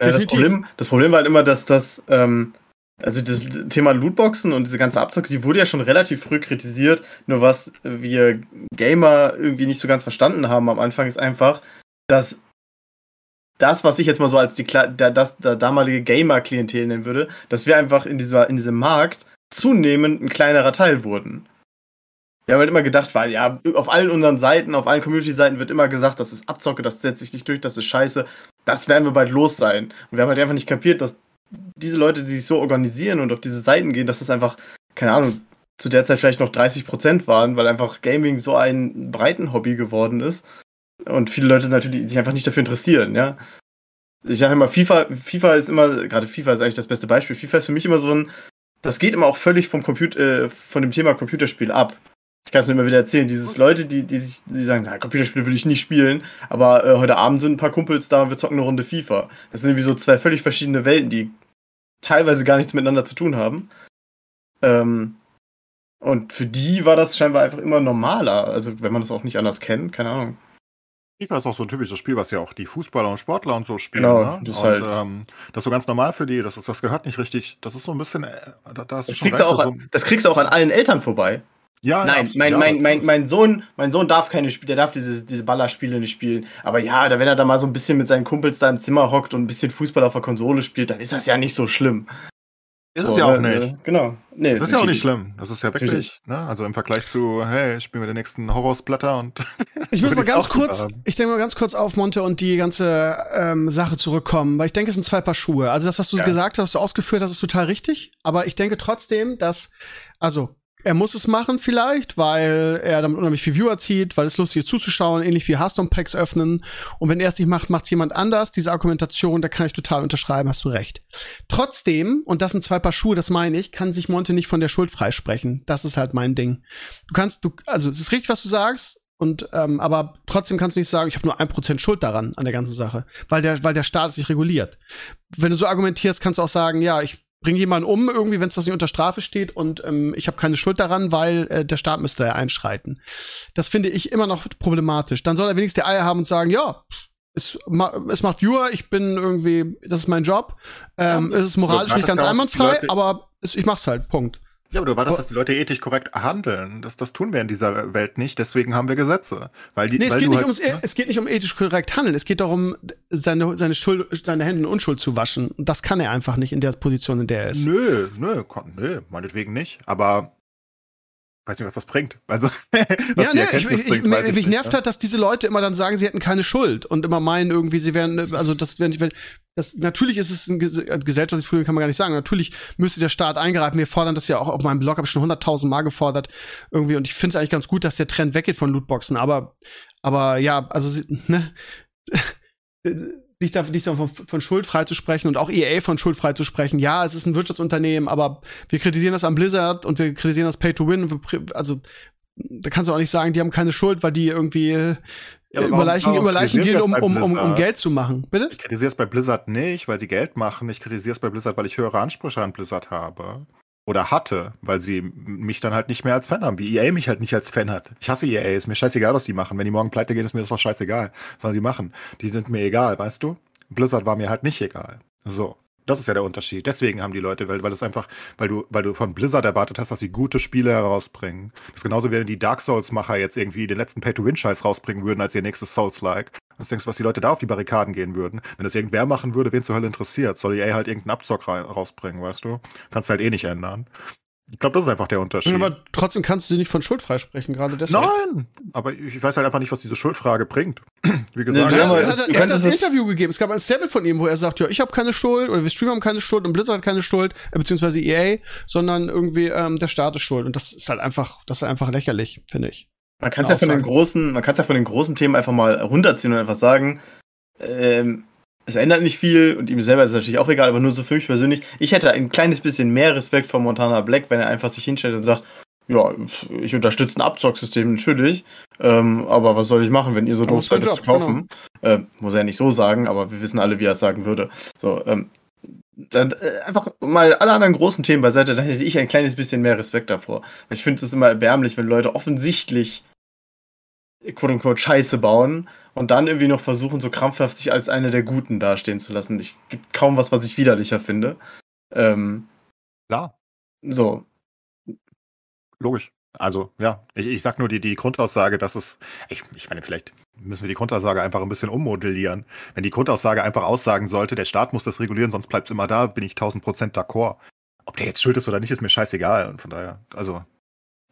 Ja, das, Problem, das Problem war halt immer, dass das, ähm, also das Thema Lootboxen und diese ganze Abzocke, die wurde ja schon relativ früh kritisiert. Nur was wir Gamer irgendwie nicht so ganz verstanden haben am Anfang ist einfach, dass das, was ich jetzt mal so als die, der, das, der damalige Gamer-Klientel nennen würde, dass wir einfach in, dieser, in diesem Markt zunehmend ein kleinerer Teil wurden. Wir haben halt immer gedacht, weil ja, auf allen unseren Seiten, auf allen Community-Seiten wird immer gesagt, das ist Abzocke, das setzt sich nicht durch, das ist scheiße. Das werden wir bald los sein. Und wir haben halt einfach nicht kapiert, dass diese Leute, die sich so organisieren und auf diese Seiten gehen, dass das einfach, keine Ahnung, zu der Zeit vielleicht noch 30% waren, weil einfach Gaming so ein breiten Hobby geworden ist und viele Leute natürlich sich einfach nicht dafür interessieren, ja. Ich sage immer, FIFA, FIFA ist immer, gerade FIFA ist eigentlich das beste Beispiel. FIFA ist für mich immer so ein, das geht immer auch völlig vom Computer, äh, von dem Thema Computerspiel ab. Ich kann es nur immer wieder erzählen, dieses Leute, die, die sich, die sagen, na, Computerspiele will ich nicht spielen, aber äh, heute Abend sind ein paar Kumpels da und wir zocken eine Runde FIFA. Das sind irgendwie so zwei völlig verschiedene Welten, die teilweise gar nichts miteinander zu tun haben. Ähm, und für die war das scheinbar einfach immer normaler, also wenn man das auch nicht anders kennt, keine Ahnung. FIFA ist auch so ein typisches Spiel, was ja auch die Fußballer und Sportler und so spielen. Genau, ne? das, ist halt ähm, das ist so ganz normal für die. Das, ist, das gehört nicht richtig. Das ist so ein bisschen. Äh, da, da das, kriegst recht, auch, so, das kriegst du auch an allen Eltern vorbei. Ja, Nein, ja, mein, ja, mein, mein, mein, Sohn, mein Sohn darf keine Spiele, der darf diese, diese Ballerspiele nicht spielen. Aber ja, da, wenn er da mal so ein bisschen mit seinen Kumpels da im Zimmer hockt und ein bisschen Fußball auf der Konsole spielt, dann ist das ja nicht so schlimm. Ist es so, ja auch ne, nicht. Genau. Nee, das ist ja auch nicht schlimm. Das ist ja wirklich, ne? Also im Vergleich zu, hey, spielen wir den nächsten Horrorsplatter und. ich muss mal ganz kurz, ich denke mal ganz kurz auf Monte und die ganze ähm, Sache zurückkommen, weil ich denke, es sind zwei Paar Schuhe. Also das, was du ja. gesagt hast, was du ausgeführt hast, ist total richtig. Aber ich denke trotzdem, dass, also er muss es machen vielleicht, weil er damit unheimlich viel Viewer zieht, weil es lustig ist zuzuschauen, ähnlich wie Hearthstone Packs öffnen. Und wenn er es nicht macht, macht es jemand anders. Diese Argumentation, da kann ich total unterschreiben, hast du recht. Trotzdem, und das sind zwei Paar Schuhe, das meine ich, kann sich Monte nicht von der Schuld freisprechen. Das ist halt mein Ding. Du kannst, du, also es ist richtig, was du sagst. Und ähm, aber trotzdem kannst du nicht sagen, ich habe nur ein Prozent Schuld daran an der ganzen Sache, weil der, weil der Staat sich reguliert. Wenn du so argumentierst, kannst du auch sagen, ja, ich bringe jemanden um, irgendwie, wenn es das nicht unter Strafe steht und ähm, ich habe keine Schuld daran, weil äh, der Staat müsste ja einschreiten. Das finde ich immer noch problematisch. Dann soll er wenigstens die Eier haben und sagen, ja, es, es macht Viewer, ich bin irgendwie, das ist mein Job. Ähm, ja, es ist moralisch nicht ganz einwandfrei, aber es, ich mach's halt, Punkt. Ja, aber du wartest, dass die Leute ethisch korrekt handeln. Das, das tun wir in dieser Welt nicht, deswegen haben wir Gesetze. Weil die, nee, es, weil geht nicht halt, ums, ne? es geht nicht um ethisch korrekt handeln, es geht darum, seine, seine, Schuld, seine Hände in Unschuld zu waschen. Und das kann er einfach nicht in der Position, in der er ist. Nö, nö, nö, meinetwegen nicht. Aber weiß nicht, was das bringt. Also, ja, ne, ich, ich, bringt, ich, mich nervt ne? halt, dass diese Leute immer dann sagen, sie hätten keine Schuld und immer meinen irgendwie, sie wären, also das wenn, wenn das natürlich ist es ein gesellschaftliches Problem, kann man gar nicht sagen. Natürlich müsste der Staat eingreifen. Wir fordern das ja auch auf meinem Blog, habe ich schon hunderttausend Mal gefordert irgendwie und ich finde es eigentlich ganz gut, dass der Trend weggeht von Lootboxen. Aber, aber ja, also ne sich da, sich da von, von Schuld freizusprechen und auch EA von Schuld freizusprechen. Ja, es ist ein Wirtschaftsunternehmen, aber wir kritisieren das am Blizzard und wir kritisieren das Pay to Win. Also da kannst du auch nicht sagen, die haben keine Schuld, weil die irgendwie ja, über Leichen, über Leichen gehen, um, um, um, um Geld zu machen. Bitte? Ich kritisiere es bei Blizzard nicht, weil sie Geld machen. Ich kritisiere es bei Blizzard, weil ich höhere Ansprüche an Blizzard habe oder hatte, weil sie mich dann halt nicht mehr als Fan haben, wie EA mich halt nicht als Fan hat. Ich hasse EA, ist mir scheißegal, was die machen. Wenn die morgen pleite gehen, ist mir das doch scheißegal. Sollen die machen? Die sind mir egal, weißt du? Blizzard war mir halt nicht egal. So. Das ist ja der Unterschied. Deswegen haben die Leute, weil, weil es einfach, weil du, weil du von Blizzard erwartet hast, dass sie gute Spiele herausbringen. Das ist genauso, wie wenn die Dark Souls-Macher jetzt irgendwie den letzten Pay-to-Win-Scheiß rausbringen würden als ihr nächstes Souls-like. Was denkst du, was die Leute da auf die Barrikaden gehen würden? Wenn das irgendwer machen würde, wen zur Hölle interessiert? Soll EA halt irgendeinen Abzock rausbringen, weißt du? Kannst halt eh nicht ändern. Ich glaube, das ist einfach der Unterschied. aber trotzdem kannst du sie nicht von Schuld freisprechen, gerade deswegen. Nein, aber ich weiß halt einfach nicht, was diese Schuldfrage bringt. Wie gesagt, nee, ja, er, hat, er hat das Interview gegeben. Es gab ein Statement von ihm, wo er sagt, ja, ich habe keine Schuld oder wir Streamer haben keine Schuld und Blizzard hat keine Schuld, äh, beziehungsweise EA, sondern irgendwie ähm, der Staat ist schuld. Und das ist halt einfach, das ist einfach lächerlich, finde ich. Man kann es ja von den großen, man kann es ja von den großen Themen einfach mal runterziehen und einfach sagen, ähm, es ändert nicht viel und ihm selber ist es natürlich auch egal, aber nur so für mich persönlich. Ich hätte ein kleines bisschen mehr Respekt vor Montana Black, wenn er einfach sich hinstellt und sagt, ja, ich unterstütze ein Abzocksystem natürlich, ähm, aber was soll ich machen, wenn ihr so doof seid, das zu kaufen? Genau. Äh, muss er ja nicht so sagen, aber wir wissen alle, wie er es sagen würde. So, ähm, dann äh, einfach mal alle anderen großen Themen beiseite, dann hätte ich ein kleines bisschen mehr Respekt davor. Ich finde es immer erbärmlich, wenn Leute offensichtlich quote unquote Scheiße bauen und dann irgendwie noch versuchen, so krampfhaft sich als eine der Guten dastehen zu lassen. Ich gibt kaum was, was ich widerlicher finde. Ähm, Klar. So. Logisch. Also, ja, ich, ich sag nur die, die Grundaussage, dass es, ich, ich meine, vielleicht müssen wir die Grundaussage einfach ein bisschen ummodellieren. Wenn die Grundaussage einfach aussagen sollte, der Staat muss das regulieren, sonst bleibt es immer da, bin ich 1000 Prozent d'accord. Ob der jetzt schuld ist oder nicht, ist mir scheißegal. Und von daher, also,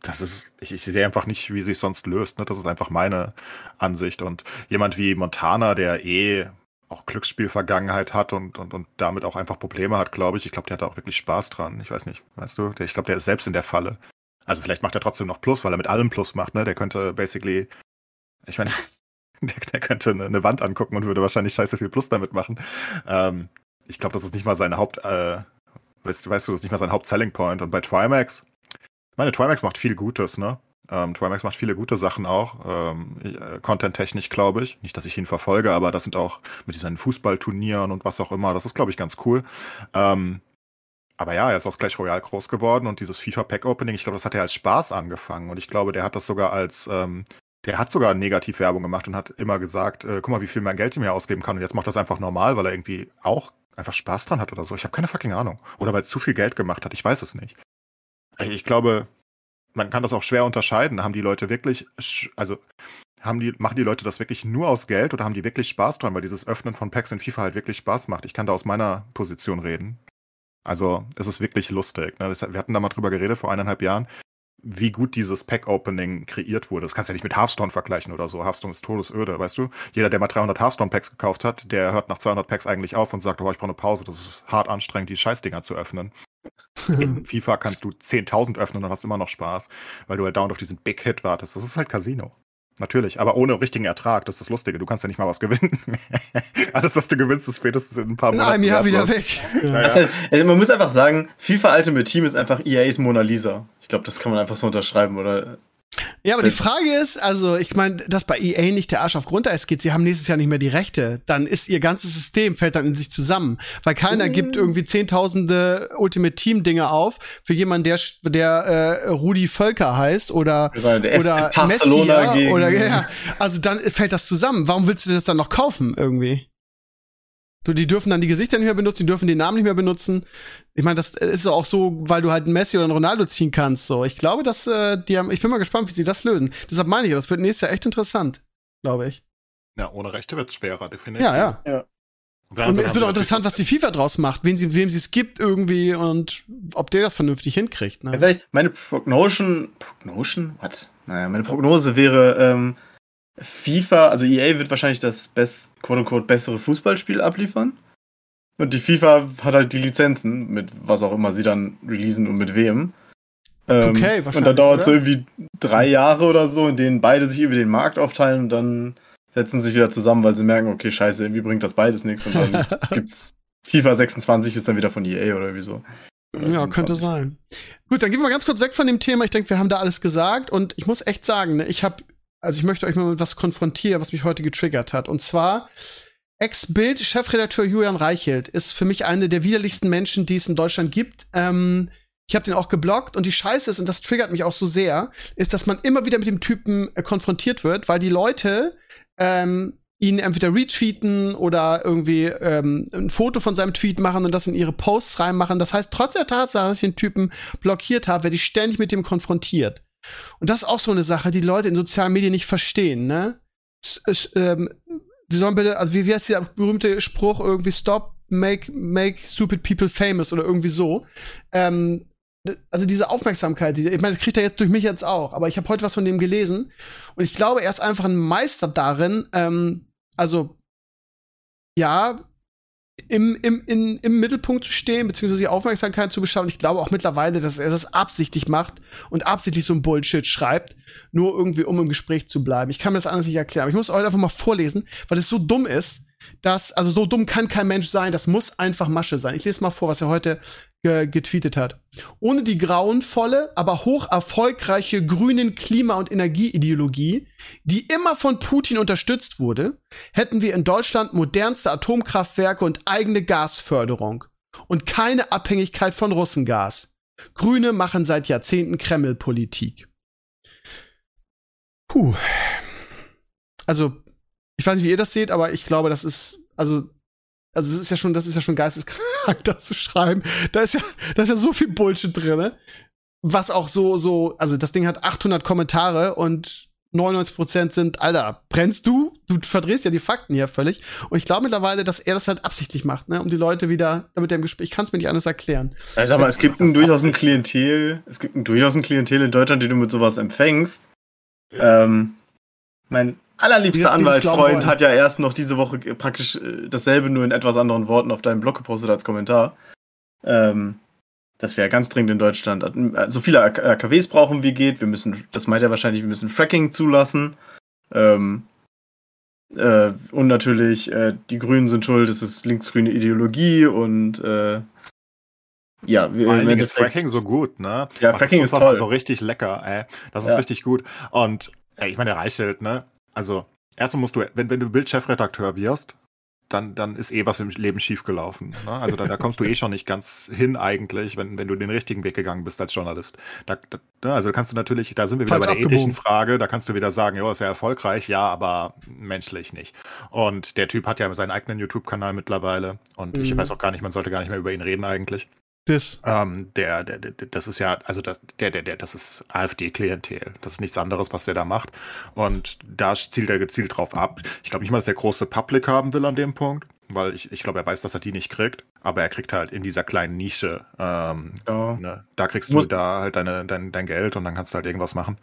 das ist, ich, ich sehe einfach nicht, wie sich sonst löst. Ne? Das ist einfach meine Ansicht. Und jemand wie Montana, der eh auch Glücksspielvergangenheit hat und, und, und damit auch einfach Probleme hat, glaube ich. Ich glaube, der hat da auch wirklich Spaß dran. Ich weiß nicht, weißt du? Der, ich glaube, der ist selbst in der Falle. Also vielleicht macht er trotzdem noch Plus, weil er mit allem Plus macht, ne? Der könnte basically, ich meine, der, der könnte eine, eine, Wand angucken und würde wahrscheinlich scheiße viel Plus damit machen. Ähm, ich glaube, das ist nicht mal sein Haupt, äh, weißt, weißt du, das ist nicht mal sein Haupt-Selling Point. Und bei Trimax, meine, Trimax macht viel Gutes, ne? Ähm, Trimax macht viele gute Sachen auch, ähm, äh, content-technisch, glaube ich. Nicht, dass ich ihn verfolge, aber das sind auch mit diesen Fußballturnieren und was auch immer. Das ist, glaube ich, ganz cool. Ähm, aber ja, er ist aus Clash Royale groß geworden und dieses FIFA Pack Opening, ich glaube, das hat er als Spaß angefangen und ich glaube, der hat das sogar als, ähm, der hat sogar Negativwerbung gemacht und hat immer gesagt, äh, guck mal, wie viel mein Geld ich mir ausgeben kann und jetzt macht das einfach normal, weil er irgendwie auch einfach Spaß dran hat oder so. Ich habe keine fucking Ahnung. Oder weil er zu viel Geld gemacht hat, ich weiß es nicht. Ich glaube, man kann das auch schwer unterscheiden. Haben die Leute wirklich, also haben die, machen die Leute das wirklich nur aus Geld oder haben die wirklich Spaß dran, weil dieses Öffnen von Packs in FIFA halt wirklich Spaß macht? Ich kann da aus meiner Position reden. Also es ist wirklich lustig. Ne? Wir hatten da mal drüber geredet vor eineinhalb Jahren, wie gut dieses Pack-Opening kreiert wurde. Das kannst du ja nicht mit Hearthstone vergleichen oder so. Hearthstone ist todesöde, weißt du? Jeder, der mal 300 Hearthstone-Packs gekauft hat, der hört nach 200 Packs eigentlich auf und sagt, oh, ich brauche eine Pause. Das ist hart anstrengend, die Scheißdinger zu öffnen. In FIFA kannst du 10.000 öffnen und hast immer noch Spaß, weil du halt dauernd auf diesen Big Hit wartest. Das ist halt Casino. Natürlich, aber ohne richtigen Ertrag. Das ist das Lustige. Du kannst ja nicht mal was gewinnen. Alles, was du gewinnst, ist spätestens in ein paar Monaten. Nein, ja, wieder weg. Ja. Also, also, man muss einfach sagen, FIFA Ultimate Team ist einfach EA's Mona Lisa. Ich glaube, das kann man einfach so unterschreiben, oder? Ja, aber die Frage ist, also ich meine, dass bei EA nicht der Arsch auf Grundeis geht, sie haben nächstes Jahr nicht mehr die Rechte, dann ist ihr ganzes System, fällt dann in sich zusammen. Weil keiner Mhm. gibt irgendwie zehntausende Ultimate Team-Dinge auf für jemanden, der, der äh, Rudi Völker heißt oder, Oder Barcelona Messi, ja, gegen- oder ja. Also dann fällt das zusammen. Warum willst du das dann noch kaufen irgendwie? Du, die dürfen dann die Gesichter nicht mehr benutzen, die dürfen den Namen nicht mehr benutzen. Ich meine, das ist auch so, weil du halt einen Messi oder einen Ronaldo ziehen kannst. So, ich glaube, dass äh, die haben. Ich bin mal gespannt, wie sie das lösen. Deshalb meine ich, das wird nächstes Jahr echt interessant, glaube ich. Ja, ohne Rechte wird es schwerer, definitiv. Ja, ja. Der Und es wird auch interessant, was die FIFA draus macht, wen sie, wem sie es gibt irgendwie und ob der das vernünftig hinkriegt. Ne? Meine Prognosen, Prognosen? Was? Naja, meine Prognose wäre, ähm, FIFA, also EA wird wahrscheinlich das best, quote unquote, bessere Fußballspiel abliefern. Und die FIFA hat halt die Lizenzen, mit was auch immer sie dann releasen und mit wem. Ähm, Okay, und wahrscheinlich, dann dauert es so irgendwie drei Jahre oder so, in denen beide sich über den Markt aufteilen und dann setzen sie sich wieder zusammen, weil sie merken, okay, scheiße, irgendwie bringt das beides nichts und dann gibt's FIFA 26 ist dann wieder von EA oder wie so. Oder Ja, könnte 27. sein. Gut, dann gehen wir mal ganz kurz weg von dem Thema. Ich denke, wir haben da alles gesagt und ich muss echt sagen, ne, ich habe, also ich möchte euch mal mit was konfrontieren, was mich heute getriggert hat. Und zwar Ex-Bild-Chefredakteur Julian Reichelt ist für mich eine der widerlichsten Menschen, die es in Deutschland gibt. Ähm, ich habe den auch geblockt und die Scheiße ist, und das triggert mich auch so sehr, ist, dass man immer wieder mit dem Typen äh, konfrontiert wird, weil die Leute ähm, ihn entweder retweeten oder irgendwie ähm, ein Foto von seinem Tweet machen und das in ihre Posts reinmachen. Das heißt, trotz der Tatsache, dass ich den Typen blockiert habe, werde ich ständig mit dem konfrontiert. Und das ist auch so eine Sache, die Leute in sozialen Medien nicht verstehen, ne? Es, es, ähm, die sollen bitte, also wie, wie heißt dieser berühmte Spruch irgendwie Stop, make, make stupid people famous oder irgendwie so. Ähm, also diese Aufmerksamkeit, die, ich meine, das kriegt er jetzt durch mich jetzt auch, aber ich habe heute was von dem gelesen und ich glaube, er ist einfach ein Meister darin, ähm, also ja, im, im, in, im Mittelpunkt zu stehen, beziehungsweise die Aufmerksamkeit zu beschaffen. Ich glaube auch mittlerweile, dass er das absichtlich macht und absichtlich so ein Bullshit schreibt, nur irgendwie, um im Gespräch zu bleiben. Ich kann mir das anders nicht erklären. Aber ich muss euch einfach mal vorlesen, weil es so dumm ist, dass, also so dumm kann kein Mensch sein, das muss einfach Masche sein. Ich lese mal vor, was er heute ge getweetet hat. Ohne die grauenvolle, aber hoch erfolgreiche grünen Klima- und Energieideologie, die immer von Putin unterstützt wurde, hätten wir in Deutschland modernste Atomkraftwerke und eigene Gasförderung und keine Abhängigkeit von Russengas. Grüne machen seit Jahrzehnten Kreml-Politik. Puh. Also, ich weiß nicht, wie ihr das seht, aber ich glaube, das ist, also, also das ist ja schon, das ist ja schon geisteskrank, das zu schreiben. Da ist ja, da ist ja so viel Bullshit drin, was auch so, so, also das Ding hat 800 Kommentare und 99% sind, Alter, brennst du? Du verdrehst ja die Fakten hier völlig. Und ich glaube mittlerweile, dass er das halt absichtlich macht, ne, um die Leute wieder, damit im Gespräch, ich kann es mir nicht anders erklären. Ja, sag mal, es gibt ein, durchaus ein Klientel, es gibt ein, durchaus ein Klientel in Deutschland, die du mit sowas empfängst. Ähm, mein allerliebster Anwaltfreund hat ja erst noch diese Woche praktisch äh, dasselbe nur in etwas anderen Worten auf deinem Blog gepostet als Kommentar. Ähm, dass wir ja ganz dringend in Deutschland äh, so viele AKWs brauchen wie geht. Wir müssen, das meint er wahrscheinlich, wir müssen Fracking zulassen. Ähm, äh, und natürlich, äh, die Grünen sind schuld, es ist linksgrüne Ideologie und äh, ja, wir Vor ist Fracking so gut, ne? Ja, Fracking ist Wasser toll. so richtig lecker, ey. Das ist Ja. richtig gut. Und ey, ich meine, der Reichelt, ne? Also, erstmal musst du, wenn, wenn du Bildchefredakteur wirst, dann, dann ist eh was im Leben schiefgelaufen. Ne? Also da, da kommst du eh schon nicht ganz hin eigentlich, wenn, wenn du den richtigen Weg gegangen bist als Journalist. Da, da, ne, also kannst du natürlich, da sind wir wieder Falsch bei der abgebogen. ethischen Frage, da kannst du wieder sagen, ja, ist ja erfolgreich, ja, aber menschlich nicht. Und der Typ hat ja seinen eigenen YouTube-Kanal mittlerweile und ich Mhm. weiß auch gar nicht, man sollte gar nicht mehr über ihn reden eigentlich. Das. Ähm, der, der, der, das ist ja, also das, der, der, der, das ist AfD-Klientel. Das ist nichts anderes, was der da macht. Und da zielt er gezielt drauf ab. Ich glaube nicht mal, dass der große Public haben will an dem Punkt, weil ich, ich glaube, er weiß, dass er die nicht kriegt. Aber er kriegt halt in dieser kleinen Nische, ähm, Ja. ne, da kriegst Muss- du da halt deine, dein, dein Geld und dann kannst du halt irgendwas machen.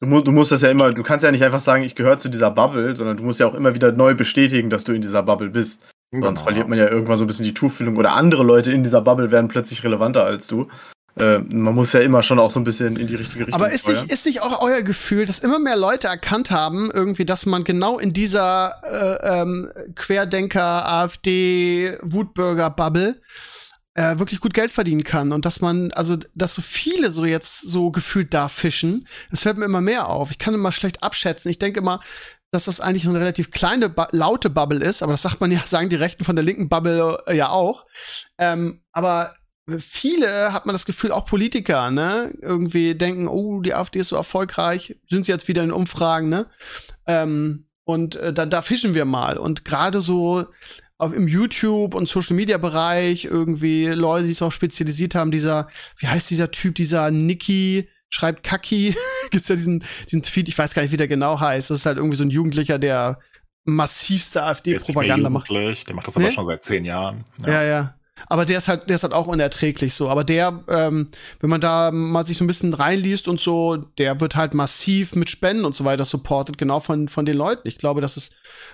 Du musst das ja immer, du kannst ja nicht einfach sagen, ich gehöre zu dieser Bubble, sondern du musst ja auch immer wieder neu bestätigen, dass du in dieser Bubble bist. Sonst Genau. verliert man ja irgendwann so ein bisschen die Tuchfühlung oder andere Leute in dieser Bubble werden plötzlich relevanter als du. Äh, man muss ja immer schon auch so ein bisschen in die richtige Richtung Aber ist nicht, ist nicht auch euer Gefühl, dass immer mehr Leute erkannt haben, irgendwie, dass man genau in dieser äh, ähm, Querdenker, AfD, Wutbürger-Bubble äh, wirklich gut Geld verdienen kann und dass man, also, dass so viele so jetzt so gefühlt da fischen, das fällt mir immer mehr auf. Ich kann immer schlecht abschätzen. Ich denke immer, dass das eigentlich so eine relativ kleine, ba laute Bubble ist, aber das sagt man ja, sagen die Rechten von der linken Bubble äh, ja auch. Ähm, aber viele hat man das Gefühl, auch Politiker, ne, irgendwie denken, oh, die AfD ist so erfolgreich, sind sie jetzt wieder in Umfragen, ne? Ähm, und äh, da, da fischen wir mal. Und gerade so auf, im YouTube und Social Media Bereich irgendwie Leute, die sich auch spezialisiert haben, dieser, wie heißt dieser Typ, dieser Nicky, schreibt Kaki, gibt's ja diesen, diesen Tweet, ich weiß gar nicht, wie der genau heißt. Das ist halt irgendwie so ein Jugendlicher, der massivste AfD-Propaganda macht. Der macht das aber nee? schon seit zehn Jahren. Ja. ja, ja. Aber der ist halt, der ist halt auch unerträglich so. Aber der, ähm, wenn man da mal sich so ein bisschen reinliest und so, der wird halt massiv mit Spenden und so weiter supported, genau von, von den Leuten. Ich glaube, dass es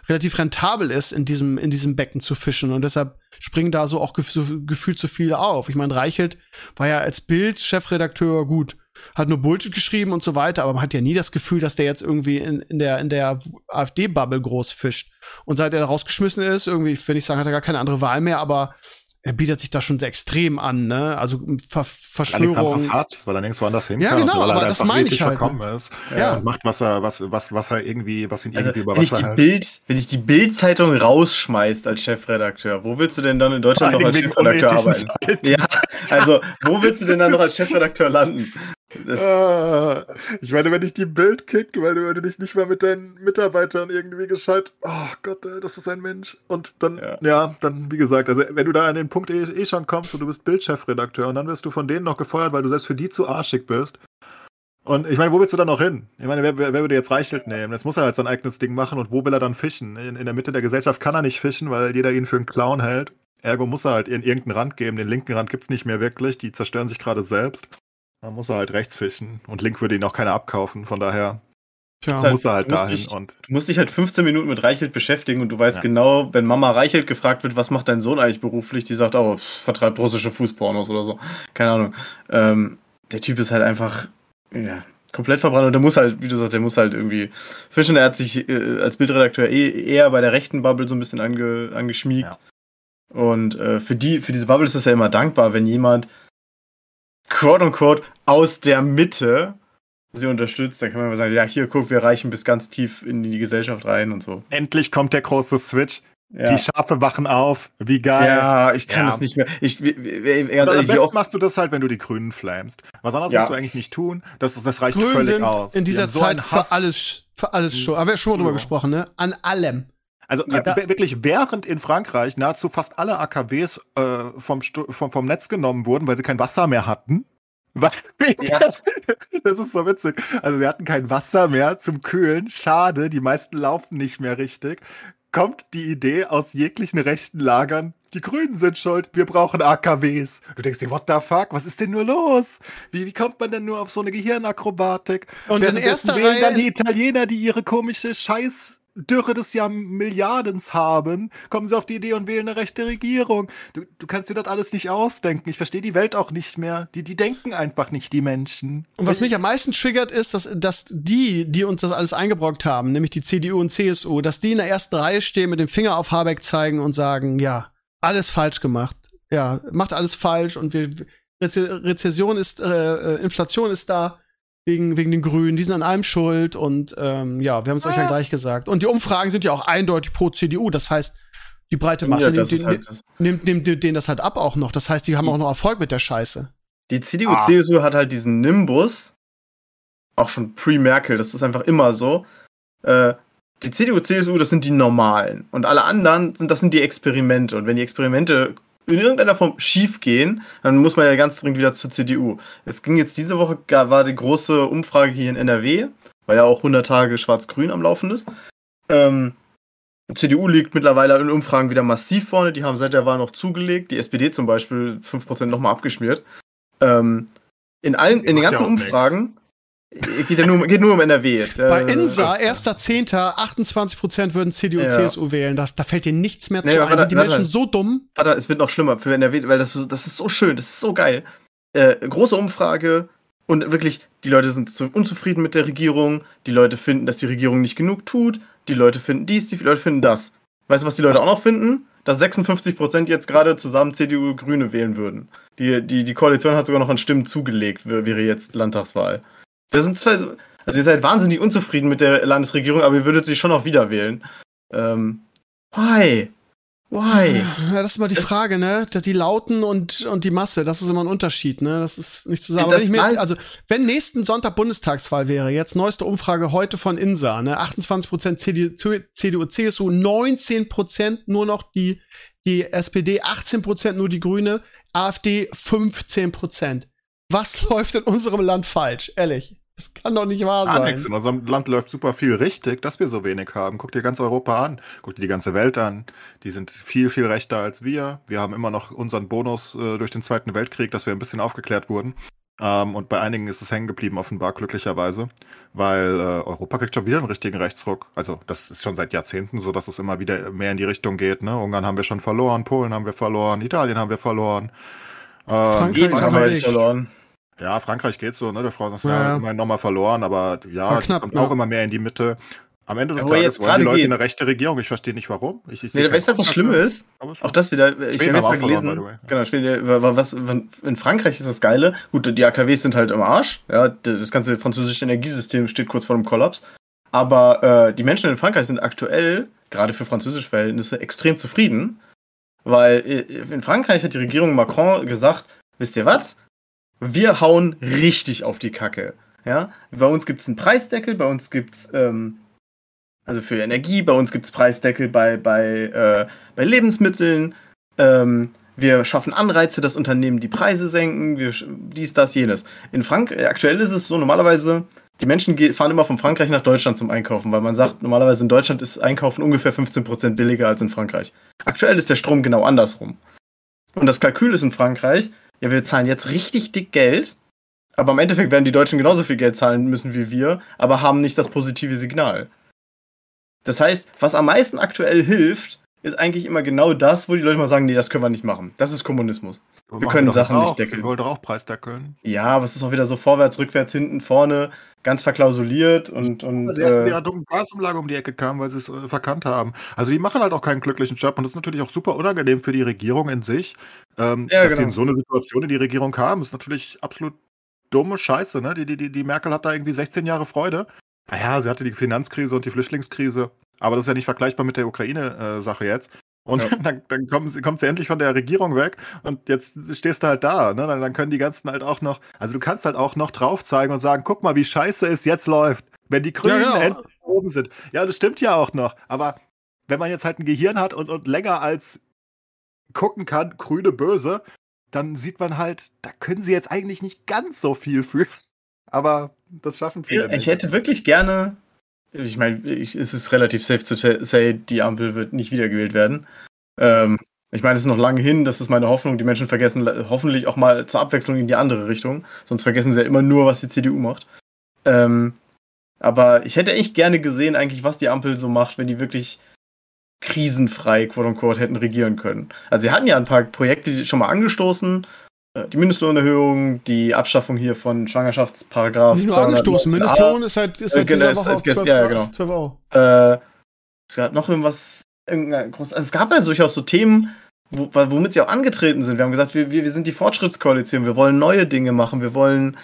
relativ rentabel ist, in diesem, in diesem Becken zu fischen. Und deshalb springen da so auch gef so gefühlt zu viele auf. Ich meine, Reichelt war ja als Bild-Chefredakteur gut hat nur Bullshit geschrieben und so weiter, aber man hat ja nie das Gefühl, dass der jetzt irgendwie in, in der, in der AfD-Bubble groß fischt. Und seit er rausgeschmissen ist, irgendwie, wenn ich sagen, hat er gar keine andere Wahl mehr, aber er bietet sich da schon sehr extrem an, ne? Also Ver Verschwörung. Weil hat, weil er nirgendwo anders hin ja, kann. Genau, weil er aber das meine ich halt. Verkommen ist. Ja. Und macht, was er, was, was, was er irgendwie, was ihn also, irgendwie über wenn ich die hält. Bild, Wenn ich die Bild-Zeitung rausschmeißt als Chefredakteur, wo willst du denn dann in Deutschland noch als Chefredakteur arbeiten? Ja, also, wo willst du denn dann noch als Chefredakteur landen? Ah, ich meine, wenn ich die Bild kick, weil du, dich nicht mal mit deinen Mitarbeitern irgendwie gescheit, oh Gott, das ist ein Mensch. Und dann, ja. ja. dann, wie gesagt, also wenn du da an den Punkt eh, eh schon kommst und du bist Bildchefredakteur und dann wirst du von denen noch gefeuert, weil du selbst für die zu arschig bist. Und ich meine, wo willst du dann noch hin? Ich meine, wer, wer, würde jetzt Reichelt nehmen? Jetzt muss er halt sein eigenes Ding machen und wo will er dann fischen? In, in der Mitte der Gesellschaft kann er nicht fischen, weil jeder ihn für einen Clown hält. Ergo muss er halt in irgendeinen Rand geben. Den linken Rand gibt's nicht mehr wirklich. Die zerstören sich gerade selbst. Dann muss er halt rechts fischen und Link würde ihn auch keiner abkaufen, von daher Tja, muss er halt dahin. Dich, und du musst dich halt 15 Minuten mit Reichelt beschäftigen und du weißt ja. genau, wenn Mama Reichelt gefragt wird, was macht dein Sohn eigentlich beruflich, die sagt, oh, vertreibt russische Fußpornos oder so. Keine Ahnung. Ähm, der Typ ist halt einfach, ja, komplett verbrannt und der muss halt, wie du sagst, der muss halt irgendwie fischen. Er hat sich äh, als Bildredakteur eh, eher bei der rechten Bubble so ein bisschen ange, angeschmiegt. Ja. Und äh, für, die, für diese Bubble ist es ja immer dankbar, wenn jemand quote unquote aus der Mitte sie unterstützt, dann kann man mal sagen, ja, hier, guck, wir reichen bis ganz tief in die Gesellschaft rein und so. Endlich kommt der große Switch. Ja. Die Schafe wachen auf. Wie geil. Ja, ich kann ja. das nicht mehr. Ich, wie, wie, wie, am besten machst du das halt, wenn du die Grünen flamest. Was anderes ja. musst du eigentlich nicht tun. Das, das reicht Grün völlig sind aus. In dieser Zeit so für alles, für alles schon. Aber wir haben schon drüber gesprochen, ne? An allem. Also ja, äh, wirklich, während in Frankreich nahezu fast alle AKWs äh, vom, vom, vom Netz genommen wurden, weil sie kein Wasser mehr hatten, was? Ja. Das ist so witzig. Also sie hatten kein Wasser mehr zum Kühlen. Schade, die meisten laufen nicht mehr richtig. Kommt die Idee aus jeglichen rechten Lagern, die Grünen sind schuld, wir brauchen AKWs. Du denkst dir, what the fuck, was ist denn nur los? Wie, wie kommt man denn nur auf so eine Gehirnakrobatik? Und in erster Reihe dann die Italiener, die ihre komische Scheiß Dürre des Jahr Milliardens haben, kommen sie auf die Idee und wählen eine rechte Regierung. Du, du kannst dir das alles nicht ausdenken. Ich verstehe die Welt auch nicht mehr. Die, die denken einfach nicht, die Menschen. Und was mich am meisten triggert, ist, dass, dass die, die uns das alles eingebrockt haben, nämlich die CDU und CSU, dass die in der ersten Reihe stehen, mit dem Finger auf Habeck zeigen und sagen, ja, alles falsch gemacht. Ja, macht alles falsch und wir, Rezession ist, äh, äh Inflation ist da wegen, wegen den Grünen, die sind an allem schuld und ähm, ja, wir haben es euch ja gleich gesagt. Und die Umfragen sind ja auch eindeutig pro CDU, das heißt, die breite Masse ja, nimmt, den, halt nimmt, nimmt, nimmt denen das halt ab auch noch. Das heißt, die haben auch noch Erfolg mit der Scheiße. Die CDU, ah. CSU hat halt diesen Nimbus, auch schon pre-Merkel, das ist einfach immer so. Äh, die CDU, CSU, das sind die Normalen. Und alle anderen sind, das sind die Experimente. Und wenn die Experimente in irgendeiner Form schief gehen, dann muss man ja ganz dringend wieder zur CDU. Es ging jetzt diese Woche, war die große Umfrage hier in NRW, weil ja auch 100 Tage Schwarz-Grün am Laufen ist. Ähm, CDU liegt mittlerweile in Umfragen wieder massiv vorne. Die haben seit der Wahl noch zugelegt. Die SPD zum Beispiel 5% nochmal abgeschmiert. Ähm, in allen, in den ganzen ja Umfragen Geht ja nur, geht nur um NRW jetzt. Bei Insa, 1.10., 28% würden CDU und ja. CSU wählen. Da, da, fällt dir nichts mehr zu nee, ein. Sind die Menschen so dumm? Warte, es wird noch schlimmer für NRW, weil das, das ist so schön, das ist so geil. Äh, große Umfrage und wirklich, die Leute sind unzufrieden mit der Regierung. Die Leute finden, dass die Regierung nicht genug tut. Die Leute finden dies, die Leute finden das. Weißt du, was die Leute auch noch finden? dass 56 Prozent jetzt gerade zusammen CDU Grüne wählen würden. Die, die, die Koalition hat sogar noch an Stimmen zugelegt, wäre jetzt Landtagswahl. Das sind zwei, also ihr seid wahnsinnig unzufrieden mit der Landesregierung, aber ihr würdet sie schon noch wieder wählen. Ähm, why? Why? Ja, das ist immer die Frage, ne? Die Lauten und, und die Masse, das ist immer ein Unterschied, ne? Das ist nicht zu sagen. Aber wenn ich mir jetzt, also, wenn nächsten Sonntag Bundestagswahl wäre, jetzt neueste Umfrage heute von INSA, ne? 28 Prozent CDU, CDU, CSU, 19 Prozent nur noch die, die SPD, 18 Prozent nur die Grüne, AfD 15 Prozent. Was läuft in unserem Land falsch? Ehrlich. Das kann doch nicht wahr sein. Nix. In unserem Land läuft super viel richtig, dass wir so wenig haben. Guck dir ganz Europa an, guck dir die ganze Welt an. Die sind viel, viel rechter als wir. Wir haben immer noch unseren Bonus äh, durch den Zweiten Weltkrieg, dass wir ein bisschen aufgeklärt wurden. Ähm, und bei einigen ist es hängen geblieben, offenbar, glücklicherweise. Weil äh, Europa kriegt schon wieder einen richtigen Rechtsruck. Also, das ist schon seit Jahrzehnten so, dass es immer wieder mehr in die Richtung geht. Ne? Ungarn haben wir schon verloren, Polen haben wir verloren, Italien haben wir verloren. Ähm, Frankreich haben wir jetzt verloren. Ja, Frankreich geht so, ne? Der Frau ist ja immerhin nochmal verloren, aber ja, knapp, kommt ja. auch immer mehr in die Mitte. Am Ende des aber Tages wollen die Leute geht's. eine rechte Regierung. Ich verstehe nicht warum. Ich, ich nee, weißt du, was das Schlimme ist? Auch das wieder, ich habe jetzt mal gelesen, genau, was, in Frankreich ist das Geile. Gut, die AKWs sind halt im Arsch. Ja, das ganze französische Energiesystem steht kurz vor dem Kollaps. Aber äh, die Menschen in Frankreich sind aktuell, gerade für französische Verhältnisse, extrem zufrieden. Weil äh, in Frankreich hat die Regierung Macron gesagt, wisst ihr was? Wir hauen richtig auf die Kacke. Ja, bei uns gibt es einen Preisdeckel, bei uns gibt es, ähm, also für Energie, bei uns gibt es Preisdeckel bei, bei, äh, bei Lebensmitteln. Ähm, wir schaffen Anreize, dass Unternehmen die Preise senken, wir, dies, das, jenes. In Frankreich, aktuell ist es so, normalerweise, die Menschen fahren immer von Frankreich nach Deutschland zum Einkaufen, weil man sagt, normalerweise in Deutschland ist Einkaufen ungefähr 15% billiger als in Frankreich. Aktuell ist der Strom genau andersrum. Und das Kalkül ist in Frankreich, ja, wir zahlen jetzt richtig dick Geld, aber im Endeffekt werden die Deutschen genauso viel Geld zahlen müssen wie wir, aber haben nicht das positive Signal. Das heißt, was am meisten aktuell hilft, ist eigentlich immer genau das, wo die Leute mal sagen, nee, das können wir nicht machen. Das ist Kommunismus. Wir, wir können Sachen auch. nicht deckeln. Wir wollen doch auch preisdeckeln. Ja, aber es ist auch wieder so vorwärts, rückwärts, hinten, vorne, ganz verklausuliert und. und also erst äh, ihrer dummen Gasumlage um die Ecke kam, weil sie es äh, verkannt haben. Also die machen halt auch keinen glücklichen Job und das ist natürlich auch super unangenehm für die Regierung in sich. Ähm, ja, dass genau. sie in so eine Situation in die Regierung kamen, ist natürlich absolut dumme Scheiße, ne? Die, die, die, die Merkel hat da irgendwie 16 Jahre Freude. Naja, sie hatte die Finanzkrise und die Flüchtlingskrise. Aber das ist ja nicht vergleichbar mit der Ukraine-Sache jetzt. Und ja. dann, dann kommen sie, kommt sie endlich von der Regierung weg und jetzt stehst du halt da. Ne? Dann, dann können die ganzen halt auch noch, also du kannst halt auch noch drauf zeigen und sagen, guck mal, wie scheiße es jetzt läuft, wenn die Grünen ja, genau. endlich oben sind. Ja, das stimmt ja auch noch. Aber wenn man jetzt halt ein Gehirn hat und, und länger als gucken kann, grüne böse, dann sieht man halt, da können sie jetzt eigentlich nicht ganz so viel für. Aber das schaffen viele. Ich nicht. hätte wirklich gerne ich meine, es ist relativ safe zu say, die Ampel wird nicht wiedergewählt werden. Ähm, ich meine, es ist noch lange hin, das ist meine Hoffnung. Die Menschen vergessen hoffentlich auch mal zur Abwechslung in die andere Richtung. Sonst vergessen sie ja immer nur, was die CDU macht. Ähm, aber ich hätte echt gerne gesehen, eigentlich, was die Ampel so macht, wenn die wirklich krisenfrei, quote unquote, hätten regieren können. Also sie hatten ja ein paar Projekte schon mal angestoßen, die Mindestlohnerhöhung, die Abschaffung hier von Schwangerschaftsparagraph. Nicht nur angestoßen, Mindestlohn ist halt, ist halt äh, dieser Woche auf 12, ja, genau. 12 Euro. Äh, es gab noch irgendwas, irgendein groß, also es gab ja durchaus so Themen, wo, womit sie auch angetreten sind. Wir haben gesagt, wir, wir, wir sind die Fortschrittskoalition, wir wollen neue Dinge machen, wir wollen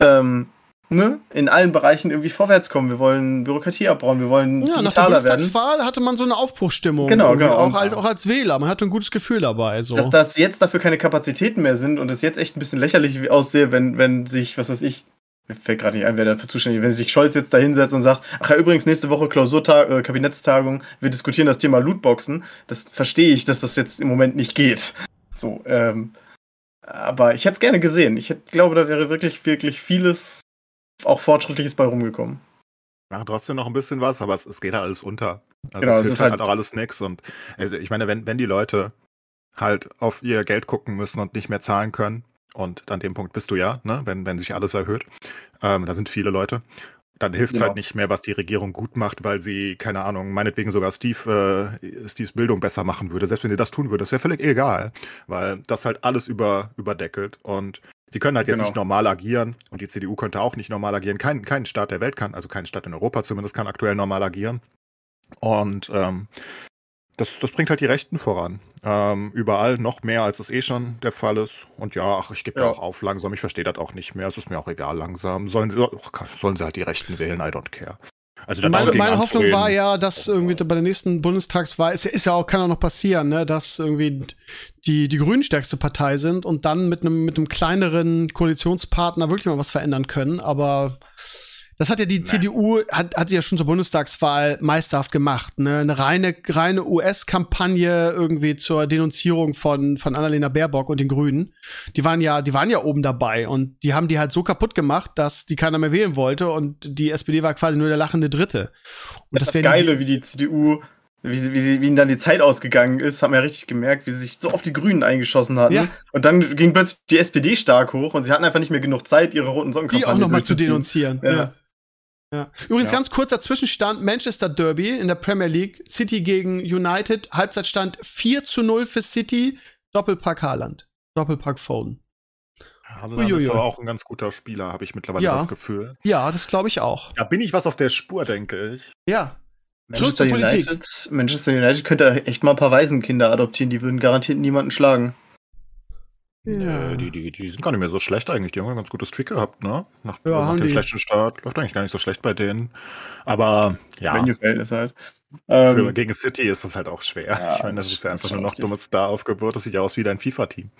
ähm, ne, in allen Bereichen irgendwie vorwärts kommen. Wir wollen Bürokratie abbauen, wir wollen ja, nach der Bundestagswahl werden. hatte man so eine Aufbruchstimmung. Genau, genau. Auch als, auch als Wähler, man hatte ein gutes Gefühl dabei. So. Dass, dass jetzt dafür keine Kapazitäten mehr sind und es jetzt echt ein bisschen lächerlich aussehe, wenn, wenn sich, was weiß ich, mir fällt gerade nicht ein, wer dafür zuständig ist, wenn sich Scholz jetzt da hinsetzt und sagt, ach ja, übrigens nächste Woche Klausurtag, äh, Kabinettstagung, wir diskutieren das Thema Lootboxen, das verstehe ich, dass das jetzt im Moment nicht geht. So, ähm, aber ich hätte es gerne gesehen. Ich hätte, glaube, da wäre wirklich, wirklich vieles auch Fortschrittliches bei rumgekommen. Machen trotzdem noch ein bisschen was, aber es, es geht halt alles unter. Also genau, es ist halt, halt auch alles nix. Und also ich meine, wenn, wenn die Leute halt auf ihr Geld gucken müssen und nicht mehr zahlen können, und an dem Punkt bist du ja, ne, wenn, wenn sich alles erhöht, ähm, da sind viele Leute, dann hilft es genau. halt nicht mehr, was die Regierung gut macht, weil sie, keine Ahnung, meinetwegen sogar Steve, äh, Steves Bildung besser machen würde. Selbst wenn sie das tun würde, das wäre völlig egal, weil das halt alles über, überdeckelt. Und Sie können halt jetzt genau. nicht normal agieren und die CDU könnte auch nicht normal agieren. Kein, kein Staat der Welt kann, also kein Staat in Europa zumindest, kann aktuell normal agieren. Und ähm, das, das bringt halt die Rechten voran. Ähm, überall noch mehr, als es eh schon der Fall ist. Und ja, ach, ich gebe ja. auch auf langsam. Ich verstehe das auch nicht mehr. Es ist mir auch egal langsam. Sollen, sollen sie halt die Rechten wählen? I don't care. Also Meine, meine Hoffnung war ja, dass irgendwie bei der nächsten Bundestagswahl, ist, ja- ist ja auch, kann auch noch passieren, ne, dass irgendwie die, die Grünen stärkste Partei sind und dann mit einem mit einem kleineren Koalitionspartner wirklich mal was verändern können. Aber das hat ja die CDU, hat, hat sie ja schon zur Bundestagswahl meisterhaft gemacht. Ne? Eine reine, reine US-Kampagne irgendwie zur Denunzierung von, von Annalena Baerbock und den Grünen. Die waren ja, die waren ja oben dabei und die haben die halt so kaputt gemacht, dass die keiner mehr wählen wollte und die SPD war quasi nur der lachende Dritte. Und Das, wären Geile, wie die CDU, wie, sie, wie, sie, wie ihnen dann die Zeit ausgegangen ist, haben wir ja richtig gemerkt, wie sie sich so auf die Grünen eingeschossen hatten. Ja. Und dann ging plötzlich die SPD stark hoch und sie hatten einfach nicht mehr genug Zeit, ihre roten Socken die auch noch mal zu denunzieren. Ja. Ja. Ja. Übrigens Ja. ganz kurzer Zwischenstand, Manchester Derby in der Premier League, City gegen United, Halbzeitstand 4 zu 0 für City, Doppelpack Haaland, Doppelpack Foden. Also Uiuiui. ist aber auch ein ganz guter Spieler, habe ich mittlerweile Ja. das Gefühl. Ja, das glaube ich auch. Da bin ich was auf der Spur, denke ich. Ja. Manchester Zurück zur Politik. United, Manchester United könnte echt mal ein paar Waisenkinder adoptieren, die würden garantiert niemanden schlagen. Äh, die, die, die sind gar nicht mehr so schlecht eigentlich. Die haben ein ganz gutes Streak gehabt, ne? Nach, Ja, nach dem die. schlechten Start. Läuft eigentlich gar nicht so schlecht bei denen. Aber ja, Venue-Verhältnis halt. für, Ähm, gegen City ist das halt auch schwer. Ja, ich meine, das das ist ja einfach nur noch dummes Star-Aufgebot. Das sieht ja aus wie dein FIFA-Team.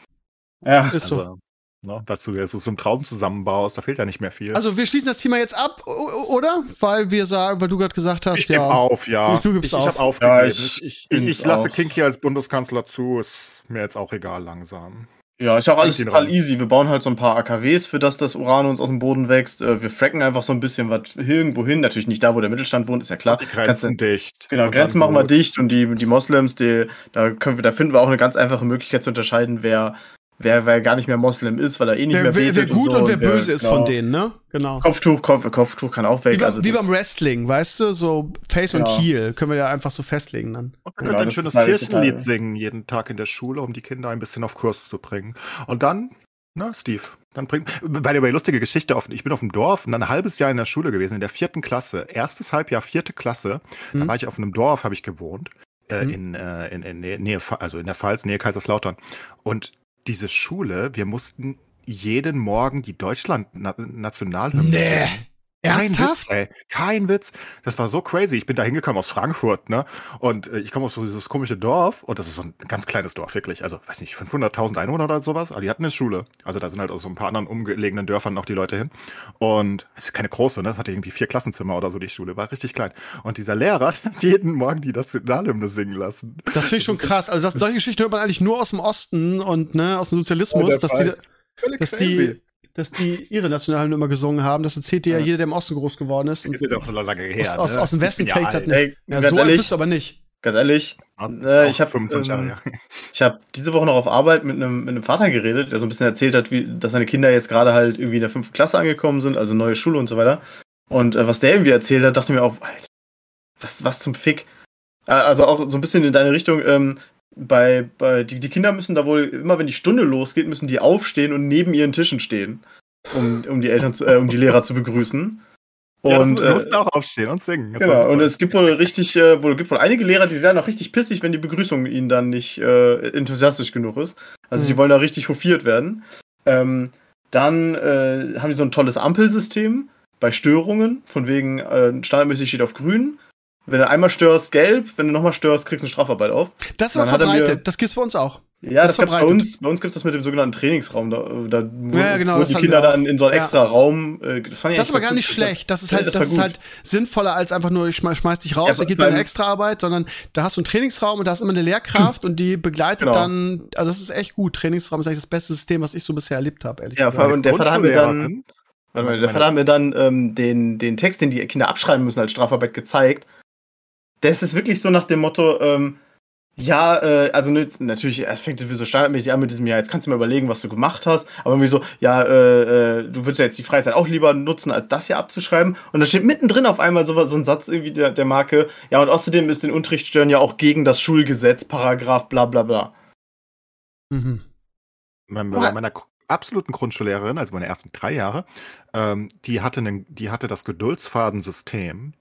ja, Ist so. Also, ne, was du jetzt so zum Traum zusammenbaust, da fehlt ja nicht mehr viel. Also wir schließen das Thema jetzt ab, oder? Weil wir sagen, weil du gerade gesagt hast, ich gebe ja. auf, ja. Du gibst ich ich auf. habe aufgegeben. Ja, ich, ich ich, ich, ich lasse auch. Kinky als Bundeskanzler zu. Ist mir jetzt auch egal langsam. Ja, ist auch alles total easy. Wir bauen halt so ein paar AKWs, für das das Uran uns aus dem Boden wächst. Äh, Wir fracken einfach so ein bisschen was irgendwo hin. Natürlich nicht da, wo der Mittelstand wohnt, ist ja klar. Die Grenzen dicht. Genau, Grenzen machen wir dicht und die, die Moslems, die, da können wir, da finden wir auch eine ganz einfache Möglichkeit zu unterscheiden, wer, wer, wer gar nicht mehr Moslem ist, weil er eh nicht Wer, mehr wer, betet wer gut so und wer böse ist genau. von denen, ne? Genau. Kopftuch, Kopf, Kopftuch kann auch weg. Wie, beim- also wie beim Wrestling, weißt du? So Face und Ja. Heel können wir ja einfach so festlegen dann. Und man Ja, könnte ein das schönes halt Kirchenlied total- singen, jeden Tag in der Schule, um die Kinder ein bisschen auf Kurs zu bringen. Und dann, na, Steve, dann bringt. By the way, lustige Geschichte. Auf, ich bin auf dem Dorf und dann ein halbes Jahr in der Schule gewesen, in der vierten Klasse. Erstes Halbjahr, vierte Klasse. Da Mhm. war ich auf einem Dorf, habe ich gewohnt. Äh, Mhm. in, äh, in, in Nähe, Nähe, also in der Pfalz, Nähe Kaiserslautern. Und diese Schule, wir mussten jeden Morgen die Deutschland-Nationalhymne Nee. singen. Kein Ernsthaft? Witz, ey. Kein Witz. Das war so crazy. Ich bin da hingekommen aus Frankfurt, ne? Und äh, ich komme aus so dieses komische Dorf und das ist so ein ganz kleines Dorf, wirklich. Also, weiß nicht, 500.000 Einwohner oder sowas. Aber die hatten eine Schule. Also, da sind halt aus so ein paar anderen umgelegenen Dörfern auch die Leute hin. Und es ist keine große, ne? Das hatte irgendwie vier Klassenzimmer oder so, die Schule. War richtig klein. Und dieser Lehrer hat jeden Morgen die Nationalhymne singen lassen. Das finde ich schon krass. Also das, solche Geschichten hört man eigentlich nur aus dem Osten und ne, aus dem Sozialismus, der dass die, dass die, dass die ihre Nationalhymne immer gesungen haben. Das erzählt dir ja Ja. jeder, der im Osten groß geworden ist. Und ist jetzt auch schon lange her. aus, aus, ne? aus dem Westen ja fake das nicht. Ey, Ja, ganz so alt ehrlich, bist du aber nicht. ganz ehrlich, Das Äh, ich hab, 25 Jahre ähm. Ich habe diese Woche noch auf Arbeit mit einem, mit einem Vater geredet, der so ein bisschen erzählt hat, wie, dass seine Kinder jetzt gerade halt irgendwie in der fünften Klasse angekommen sind, also neue Schule und so weiter. Und äh, was der irgendwie erzählt hat, dachte ich mir auch, Alter, was, was zum Fick. Äh, Also auch so ein bisschen in deine Richtung, ähm, bei, bei die, die Kinder müssen da wohl, immer wenn die Stunde losgeht, müssen die aufstehen und neben ihren Tischen stehen, um, um die Eltern zu, äh, um die Lehrer zu begrüßen. ja, Und, das, wir äh, mussten auch aufstehen und singen. Das Genau, und es gibt wohl richtig, äh, wohl, gibt wohl einige Lehrer, die werden auch richtig pissig, wenn die Begrüßung ihnen dann nicht äh, enthusiastisch genug ist. Also die Mhm. wollen da richtig hofiert werden. Ähm, dann äh, haben die so ein tolles Ampelsystem bei Störungen, von wegen äh, standardmäßig steht auf grün. Wenn du einmal störst, gelb, wenn du nochmal störst, kriegst du eine Strafarbeit auf. Das ist aber er mir- verbreitet. Das gibt's bei uns auch. Ja, Das das, bei verbreitet. uns. Bei uns gibt es das mit dem sogenannten Trainingsraum. Da, da wo, Ja, ja, genau, wo das die Kinder dann in so einen Ja. extra Raum. Äh, das, fand ich Das ist aber gar nicht schlecht. Das ist Ja, halt, das das ist gut. halt sinnvoller als einfach nur, ich schmeiß, schmeiß dich raus, Ja, da gibt dir eine extra Arbeit, sondern da hast du einen Trainingsraum und da ist immer eine Lehrkraft und die begleitet Genau. dann, also das ist echt gut. Trainingsraum ist eigentlich das beste System, was ich so bisher erlebt habe, ehrlich Ja, gesagt. allem- und der Vater hat mir dann- Warte mal, der Vater hat mir dann ähm, den, den Text, den die Kinder abschreiben müssen als Strafarbeit gezeigt. Das ist wirklich so nach dem Motto, ähm, ja, äh, also ne, natürlich, es fängt wie so standardmäßig an mit diesem, ja, jetzt kannst du mal überlegen, was du gemacht hast, aber irgendwie so, ja, äh, äh, du würdest ja jetzt die Freizeit auch lieber nutzen, als das hier abzuschreiben. Und da steht mittendrin auf einmal so, so ein Satz irgendwie der, der Marke, ja, und außerdem ist den Unterricht stören ja auch gegen das Schulgesetz, Paragraph, bla bla bla. Mhm. Bei meiner absoluten Grundschullehrerin, also meine ersten drei Jahre, ähm, die, hatte einen, die hatte das Geduldsfadensystem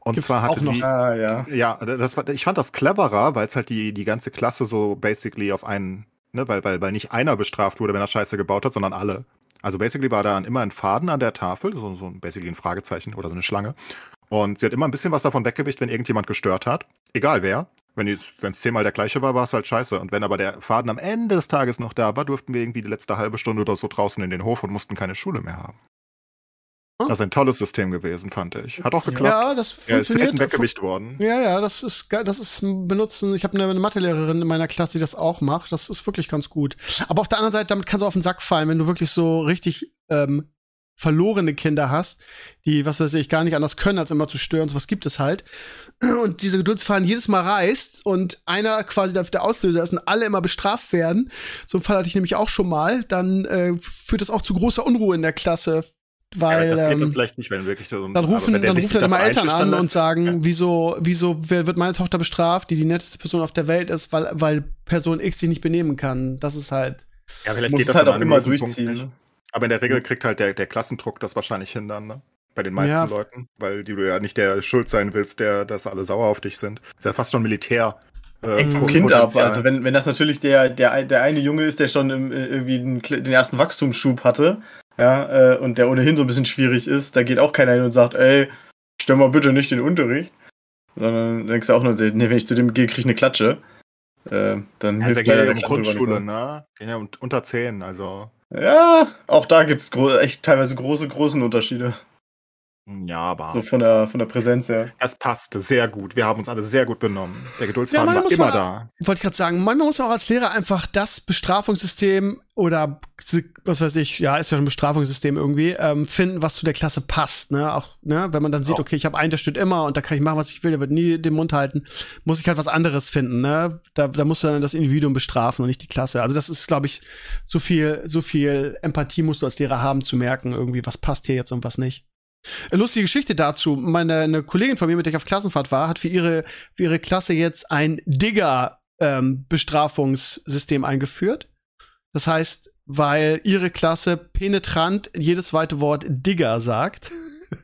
Und Gibt's zwar hatte noch. die, Ah, ja. ja, das war, ich fand das cleverer, weil es halt die, die ganze Klasse so basically auf einen, ne, weil, weil, weil nicht einer bestraft wurde, wenn er Scheiße gebaut hat, sondern alle. Also basically war da immer ein Faden an der Tafel, so, so ein- basically ein Fragezeichen oder so eine Schlange. Und sie hat immer ein bisschen was davon weggewischt, wenn irgendjemand gestört hat. Egal wer. Wenn es zehnmal der gleiche war, war es halt scheiße. Und wenn aber der Faden am Ende des Tages noch da war, durften wir irgendwie die letzte halbe Stunde oder so draußen in den Hof und mussten keine Schule mehr haben. Oh. Das ist ein tolles System gewesen, fand ich. Hat auch geklappt. Ja, das Er ist funktioniert. weggewischt worden. Ja, ja, das ist. Das ist benutzen. Ich habe eine, eine Mathelehrerin in meiner Klasse, die das auch macht. Das ist wirklich ganz gut. Aber auf der anderen Seite, damit kannst du auf den Sack fallen, wenn du wirklich so richtig ähm, verlorene Kinder hast, die, was weiß ich, gar nicht anders können, als immer zu stören. Sowas gibt es halt. Und diese Geduldsfaden jedes Mal reißt und einer quasi dafür der Auslöser ist und alle immer bestraft werden. So einen Fall hatte ich nämlich auch schon mal. Dann äh, führt das auch zu großer Unruhe in der Klasse. Weil, ja, das geht ähm, dann vielleicht nicht, wenn wirklich so ein dann rufen, dann dann immer dafür Eltern an und sagen, Ja. wieso, wieso wird meine Tochter bestraft, die die netteste Person auf der Welt ist, weil, weil Person X sich nicht benehmen kann. Das ist halt. Ja, vielleicht Muss geht es das halt dann auch immer durchziehen. Aber in der Regel kriegt halt der, der Klassendruck das wahrscheinlich hin dann, ne? Bei den meisten Ja. Leuten, weil die du ja nicht der Schuld sein willst, der, dass alle sauer auf dich sind. Ist ja fast schon Militär. Äh, Hängt vom Kind ab. Also wenn, wenn das natürlich der, der, der eine Junge ist, der schon im, äh, irgendwie den, den ersten Wachstumsschub hatte, ja, äh, und der ohnehin so ein bisschen schwierig ist, da geht auch keiner hin und sagt, ey, stell mal bitte nicht den Unterricht. Sondern denkst du auch nur, nee, wenn ich zu dem gehe, krieg ich eine Klatsche. Äh, dann ja, hilft gehen leider der um Grundschule, ne? Ja unter 10, also. Ja, auch da gibt's gro echt teilweise große, großen Unterschiede. Ja, aber So von der, von der Präsenz her. es passte sehr gut. Wir haben uns alle sehr gut benommen. Der Geduldsfaden Ja, man war immer mal- da. Wollte ich gerade sagen, manchmal muss man auch als Lehrer einfach das Bestrafungssystem oder was weiß ich, ja, ist ja ein Bestrafungssystem irgendwie, ähm, finden, was zu der Klasse passt. Ne? Auch, ne, wenn man dann sieht, Auch. okay, ich habe einen, der steht immer und da kann ich machen, was ich will, der wird nie den Mund halten, muss ich halt was anderes finden. Ne? Da, da musst du dann das Individuum bestrafen und nicht die Klasse. Also das ist, glaube ich, so viel, so viel Empathie musst du als Lehrer haben, zu merken, irgendwie, was passt hier jetzt und was nicht. Lustige Geschichte dazu. Meine eine Kollegin von mir, mit der ich auf Klassenfahrt war, hat für ihre, für ihre Klasse jetzt ein Digger ähm, eingeführt. Das heißt, weil ihre Klasse penetrant jedes zweite Wort Digger sagt.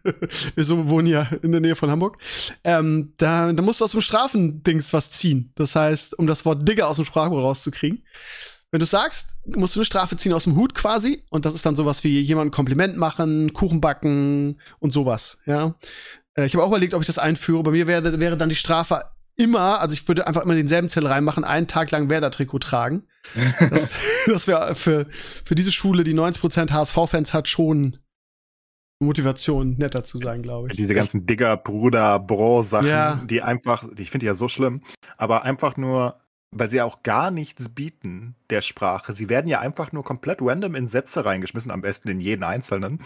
Wir so wohnen ja in der Nähe von Hamburg. Ähm, da, da musst du aus dem Strafendings was ziehen. Das heißt, um das Wort Digger aus dem Sprachrohr rauszukriegen. Wenn du sagst, musst du eine Strafe ziehen aus dem Hut quasi. Und das ist dann sowas wie jemandem ein Kompliment machen, Kuchen backen und sowas, ja. Äh, ich habe auch überlegt, ob ich das einführe. Bei mir wäre, wäre dann die Strafe immer, also ich würde einfach immer denselben Zettel reinmachen, einen Tag lang Werder-Trikot tragen. Das, das wäre für, für diese Schule, die 90% HSV-Fans hat, schon Motivation, netter zu sein, glaube ich. Diese ganzen Digger, Bruder, Bro-Sachen, Ja. die einfach, die ich finde ja so schlimm, aber einfach nur, weil sie auch gar nichts bieten der Sprache. Sie werden ja einfach nur komplett random in Sätze reingeschmissen, am besten in jeden einzelnen.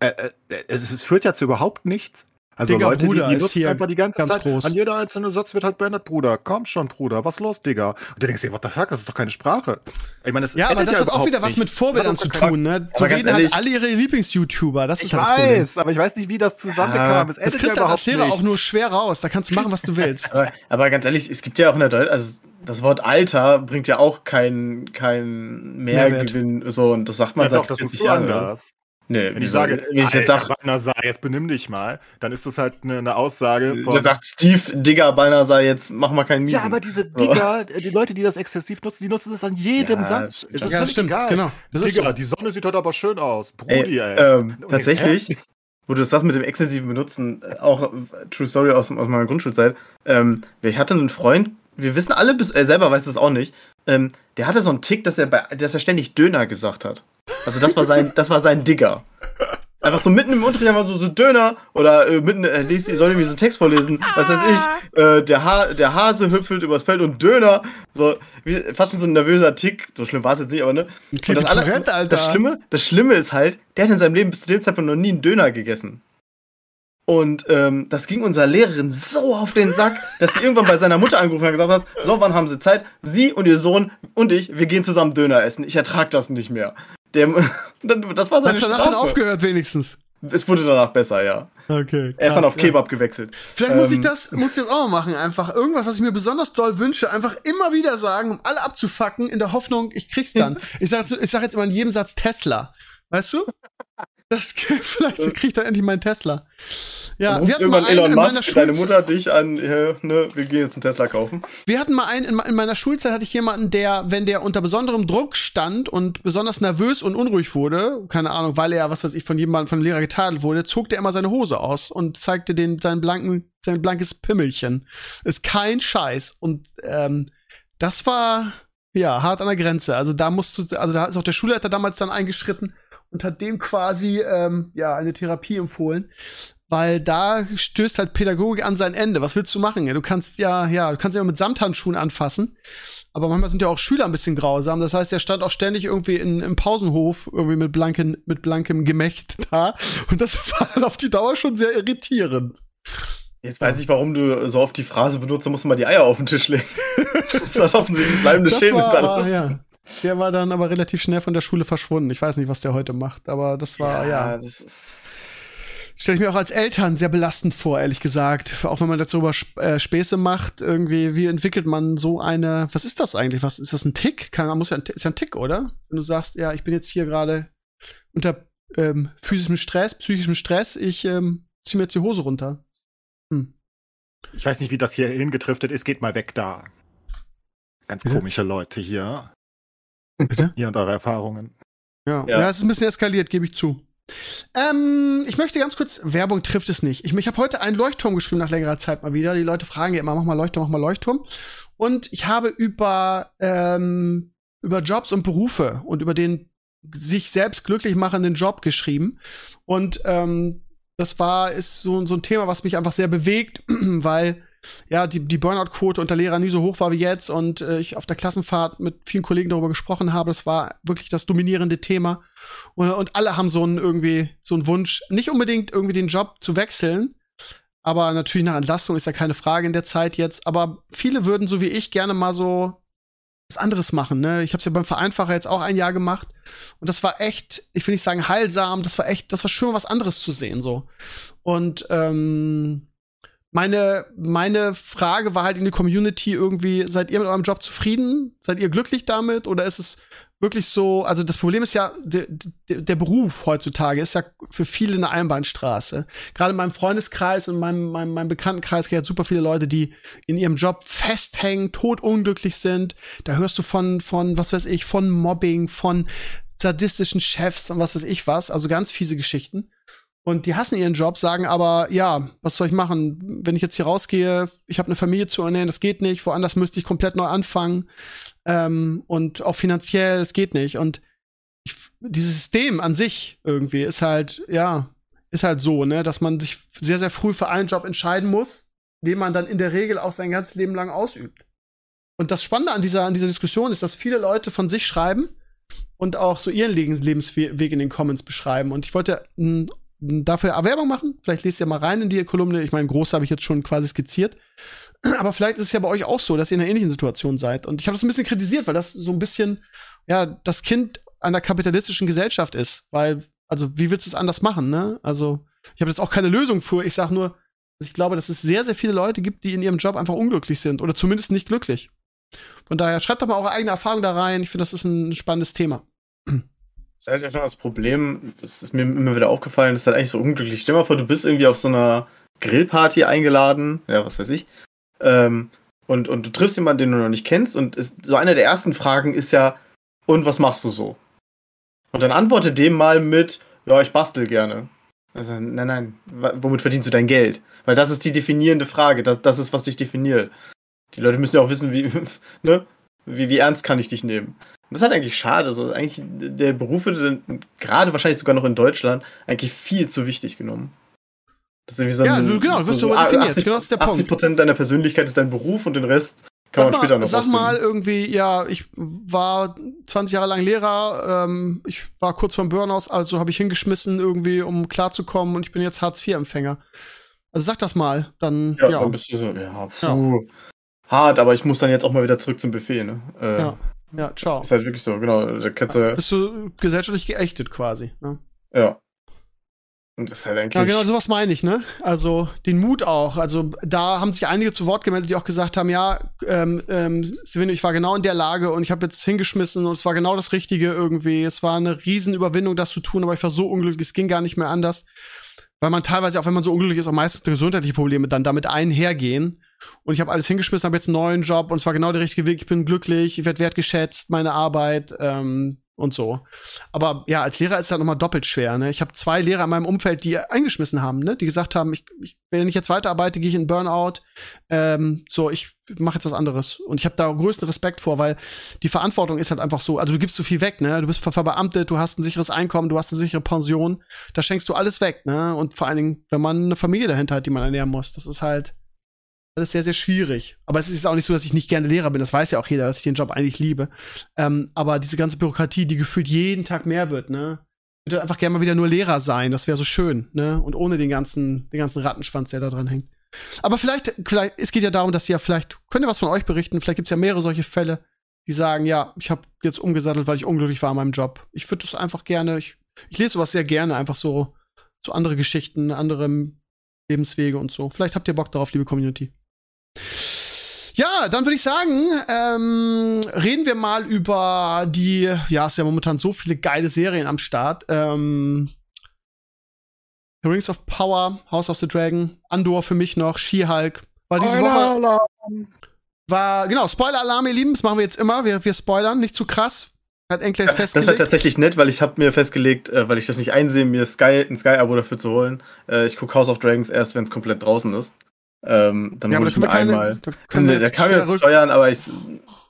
Äh, äh, es, es führt ja zu überhaupt nichts. Also Digga, Leute, Bruder die, die ist nutzen hier einfach die ganze ganz Zeit. groß. An jeder einzelne Satz wird halt beendet, Bruder. Komm schon, Bruder. Was los, Digga? Und du denkst dir, what the fuck, das ist doch keine Sprache. Ich meine, das Ja, aber das hat auch wieder was mit Vorbildern zu tun, ne? So reden halt ehrlich- alle ihre Lieblings-YouTuber. Das Ich ist halt das Problem. weiß, aber ich weiß nicht, wie das zustande Ja, Das kriegst du ja halt als Lehrer auch nur schwer raus. Da kannst du machen, was du willst. Aber, aber ganz ehrlich, es gibt ja auch in der Deutsch, also das Wort Alter bringt ja auch keinen kein Mehrgewinn, so, und das sagt man Ja, seit doch, das 40 musst du Jahren. Nee, Wenn ich sage, wenn ich jetzt Alter, sag, Balnasar, jetzt benimm dich mal, dann ist das halt eine, eine Aussage von. der sagt Steve Digger beinahe sei jetzt, mach mal keinen Miesen. ja, aber diese Digger, die Leute, die das exzessiv nutzen, die nutzen das an jedem Ja, Satz. Es ist Ja, völlig stimmt, egal. genau. Das ist Digga, so. die Sonne sieht heute aber schön aus. Ey, Brudi, ey. ähm, Und tatsächlich, ich- wo du das sagst mit dem exzessiven Benutzen, äh, auch äh, True Story aus, aus meiner Grundschulzeit. Ähm, ich hatte einen Freund, wir wissen alle, bis, er selber weiß das auch nicht, ähm, der hatte so einen Tick, dass er, bei, dass er ständig Döner gesagt hat. Also das war sein, das war sein Digger. Einfach so mitten im Unterricht einfach so, so Döner oder äh, mitten, äh, liest, soll irgendwie so einen Text vorlesen, was weiß ich, äh, der, ha der Hase hüpfelt übers Feld und Döner, so, wie, fast schon so ein nervöser Tick, so schlimm war es jetzt nicht, aber ne? Und das, Alter. das, Schlimme, das Schlimme ist halt, der hat in seinem Leben bis zu dem Zeitpunkt noch nie einen Döner gegessen. Und ähm, das ging unserer Lehrerin so auf den Sack, dass sie irgendwann bei seiner Mutter angerufen hat und gesagt hat, so, wann haben Sie Zeit? Sie und Ihr Sohn und ich, wir gehen zusammen Döner essen. Ich ertrag das nicht mehr. Der, das war seine Hast du danach dann aufgehört wenigstens? Es wurde danach besser, ja. Okay. Er ist dann krass, auf Kebab gewechselt. Vielleicht muss ich Ähm, das, muss ich das auch mal machen. Einfach irgendwas, was ich mir besonders doll wünsche, einfach immer wieder sagen, um alle abzufacken, in der Hoffnung, ich krieg's dann. ich sage ich sag jetzt immer in jedem Satz Tesla. Weißt du? Das vielleicht krieg ich dann endlich meinen Tesla. Ja, wir hatten mal einen Elon in meiner Musk, deine Mutter dich an, äh, ne, wir gehen jetzt einen Tesla kaufen. Wir hatten mal einen, in, in meiner Schulzeit hatte ich jemanden, der, wenn der unter besonderem Druck stand und besonders nervös und unruhig wurde, keine Ahnung, weil er, was weiß ich, von jemandem, von einem Lehrer getadelt wurde, zog der immer seine Hose aus und zeigte den, seinen blanken, sein blankes Pimmelchen. Ist kein Scheiß. Und, ähm, das war, ja, hart an der Grenze. Also da musst du, also da ist auch der Schulleiter damals dann eingeschritten und hat dem quasi, ähm, ja, eine Therapie empfohlen weil da stößt halt Pädagogik an sein Ende. Was willst du machen? Du kannst ja, ja, du kannst ja mit Samthandschuhen anfassen. Aber manchmal sind ja auch Schüler ein bisschen grausam. Das heißt, er stand auch ständig irgendwie in, im Pausenhof irgendwie mit blanken, mit blankem Gemächt da. Und das war dann auf die Dauer schon sehr irritierend. Jetzt weiß ich, warum du so oft die Phrase benutzt, da musst du mal die Eier auf den Tisch legen. das ist offensichtlich bleibende Das Schäden war, aber, alles. ja. Der war dann aber relativ schnell von der Schule verschwunden. Ich weiß nicht, was der heute macht, aber das war, ja. das ist. Stelle ich mir auch als Eltern sehr belastend vor, ehrlich gesagt. Auch wenn man darüber Sp äh, Späße macht, irgendwie, wie entwickelt man so eine, was ist das eigentlich? Was ist das ein Tick? Kann, man muss ja, ein, ist ja ein Tick, oder? Wenn du sagst, ja, ich bin jetzt hier gerade unter ähm, physischem Stress, psychischem Stress, ich ähm, zieh mir jetzt die Hose runter. Hm. Ich weiß nicht, wie das hier hingetriftet ist. Geht mal weg da. Ganz komische Leute hier. Bitte? Ihr und eure Erfahrungen. Ja. ja. Ja. es ist ein bisschen eskaliert, gebe ich zu. Ähm, ich möchte ganz kurz, Werbung trifft es nicht. Ich, ich habe heute einen Leuchtturm geschrieben nach längerer Zeit mal wieder. Die Leute fragen ja immer, mach mal Leuchtturm, mach mal Leuchtturm. Und ich habe über, ähm, über Jobs und Berufe und über den sich selbst glücklich machenden Job geschrieben. Und ähm, das war, ist so, so ein Thema, was mich einfach sehr bewegt, weil ja, die, die Burnout-Quote unter Lehrern nie so hoch war wie jetzt und äh, ich auf der Klassenfahrt mit vielen Kollegen darüber gesprochen habe. Das war wirklich das dominierende Thema. Und, und alle haben so einen irgendwie, so einen Wunsch, nicht unbedingt irgendwie den Job zu wechseln, aber natürlich nach Entlastung ist ja keine Frage in der Zeit jetzt. Aber viele würden, so wie ich, gerne mal so was anderes machen. Ne? Ich habe es ja beim Vereinfacher jetzt auch ein Jahr gemacht und das war echt, ich will nicht sagen heilsam, das war echt, das war schön, was anderes zu sehen so. Und ähm, meine, meine Frage war halt in die Community irgendwie, seid ihr mit eurem Job zufrieden? Seid ihr glücklich damit? Oder ist es wirklich so, also das Problem ist ja, der, der, Beruf heutzutage ist ja für viele eine Einbahnstraße. Gerade in meinem Freundeskreis und meinem, meinem, meinem Bekanntenkreis gibt es super viele Leute, die in ihrem Job festhängen, totunglücklich sind. Da hörst du von, von, was weiß ich, von Mobbing, von sadistischen Chefs und was weiß ich was, also ganz fiese Geschichten. Und die hassen ihren Job, sagen aber, ja, was soll ich machen? Wenn ich jetzt hier rausgehe, ich habe eine Familie zu ernähren, das geht nicht. Woanders müsste ich komplett neu anfangen. Ähm, und auch finanziell, es geht nicht. Und ich, dieses System an sich irgendwie ist halt, ja, ist halt so, ne, dass man sich sehr, sehr früh für einen Job entscheiden muss, den man dann in der Regel auch sein ganzes Leben lang ausübt. Und das Spannende an dieser, an dieser Diskussion ist, dass viele Leute von sich schreiben und auch so ihren Lebens Lebensweg in den Comments beschreiben. Und ich wollte mh, dafür Werbung machen. Vielleicht lest ihr mal rein in die Kolumne. Ich meine, groß habe ich jetzt schon quasi skizziert. Aber vielleicht ist es ja bei euch auch so, dass ihr in einer ähnlichen Situation seid. Und ich habe das ein bisschen kritisiert, weil das so ein bisschen, ja, das Kind einer kapitalistischen Gesellschaft ist. Weil, also, wie willst du es anders machen, ne? Also, ich habe jetzt auch keine Lösung für. Ich sage nur, ich glaube, dass es sehr, sehr viele Leute gibt, die in ihrem Job einfach unglücklich sind oder zumindest nicht glücklich. Von daher schreibt doch mal eure eigene Erfahrung da rein. Ich finde, das ist ein spannendes Thema. Das ist halt das Problem, das ist mir immer wieder aufgefallen, das ist halt eigentlich so unglücklich. Stell dir mal vor, du bist irgendwie auf so einer Grillparty eingeladen, ja, was weiß ich, ähm, und, und du triffst jemanden, den du noch nicht kennst, und ist, so eine der ersten Fragen ist ja, und was machst du so? Und dann antworte dem mal mit, ja, ich bastel gerne. Also, nein, nein, womit verdienst du dein Geld? Weil das ist die definierende Frage, das, das ist, was dich definiert. Die Leute müssen ja auch wissen, wie, ne? Wie, wie ernst kann ich dich nehmen? Und das ist halt eigentlich schade. So, eigentlich, der Beruf wird gerade wahrscheinlich sogar noch in Deutschland eigentlich viel zu wichtig genommen. Das ist irgendwie so ja, ein, du, genau, du wirst so, so definiert. 80, genau, das ist der Punkt. 80 deiner Persönlichkeit ist dein Beruf und den Rest kann sag man später mal, noch Sag rausfinden. mal irgendwie, ja, ich war 20 Jahre lang Lehrer, ähm, ich war kurz vorm Burnout, also habe ich hingeschmissen irgendwie, um klarzukommen und ich bin jetzt Hartz-IV-Empfänger. Also sag das mal, dann, Ja, ja. dann bist du so, ja, puh. Hart, aber ich muss dann jetzt auch mal wieder zurück zum Buffet, ne? Äh, Ja. Ja, ciao. Ist halt wirklich so, genau. Da kannst du, Bist du gesellschaftlich geächtet quasi. Ne? ja. Und das ist halt eigentlich. Ja, genau, sowas meine ich, ne? Also den Mut auch. Also da haben sich einige zu Wort gemeldet, die auch gesagt haben, ja, ähm, ähm, ich war genau in der Lage und ich habe jetzt hingeschmissen und es war genau das Richtige irgendwie. Es war eine Riesenüberwindung, das zu tun, aber ich war so unglücklich, es ging gar nicht mehr anders. weil man teilweise, auch wenn man so unglücklich ist, auch meistens gesundheitliche Probleme dann damit einhergehen. Und ich habe alles hingeschmissen, habe jetzt einen neuen Job und es war genau der richtige Weg. Ich bin glücklich, ich werde wertgeschätzt, meine Arbeit ähm, und so. Aber ja, als Lehrer ist es halt nochmal doppelt schwer. Ne? Ich habe zwei Lehrer in meinem Umfeld, die eingeschmissen haben, ne? die gesagt haben, ich, ich, wenn ich jetzt weiterarbeite, gehe ich in Burnout. Ähm, so, ich mache jetzt was anderes. Und ich habe da größten Respekt vor, weil die Verantwortung ist halt einfach so. Also du gibst so viel weg, ne? Du bist verbeamtet, du hast ein sicheres Einkommen, du hast eine sichere Pension. Da schenkst du alles weg, ne? Und vor allen Dingen, wenn man eine Familie dahinter hat, die man ernähren muss, das ist halt alles sehr, sehr schwierig. Aber es ist auch nicht so, dass ich nicht gerne Lehrer bin. Das weiß ja auch jeder, dass ich den Job eigentlich liebe. Ähm, aber diese ganze Bürokratie, die gefühlt jeden Tag mehr wird, ne? Ich würde einfach gerne mal wieder nur Lehrer sein. Das wäre so schön, ne? Und ohne den ganzen, den ganzen Rattenschwanz, der da dran hängt. Aber vielleicht, vielleicht, es geht ja darum, dass ihr vielleicht, könnt ihr was von euch berichten? Vielleicht gibt es ja mehrere solche Fälle, die sagen, ja, ich habe jetzt umgesattelt, weil ich unglücklich war in meinem Job. Ich würde das einfach gerne, ich, ich lese sowas sehr gerne, einfach so, so andere Geschichten, andere Lebenswege und so. Vielleicht habt ihr Bock darauf, liebe Community. Ja, dann würde ich sagen, ähm, reden wir mal über die, ja, es ist ja momentan so viele geile Serien am Start. Ähm, Rings of Power, House of the Dragon, Andor für mich noch, She-Hulk. War diese Woche. War, genau, Spoiler-Alarm, ihr Lieben, das machen wir jetzt immer. Wir, wir spoilern, nicht zu krass. Hat Enkles ja, festgelegt. Das war tatsächlich nett, weil ich habe mir festgelegt, äh, weil ich das nicht einsehe, mir Sky, ein Sky-Abo dafür zu holen. Äh, ich gucke House of Dragons erst, wenn es komplett draußen ist. Ähm, dann ja, hole ich mir einmal. Da, können wir da kann man das steuern, aber ich.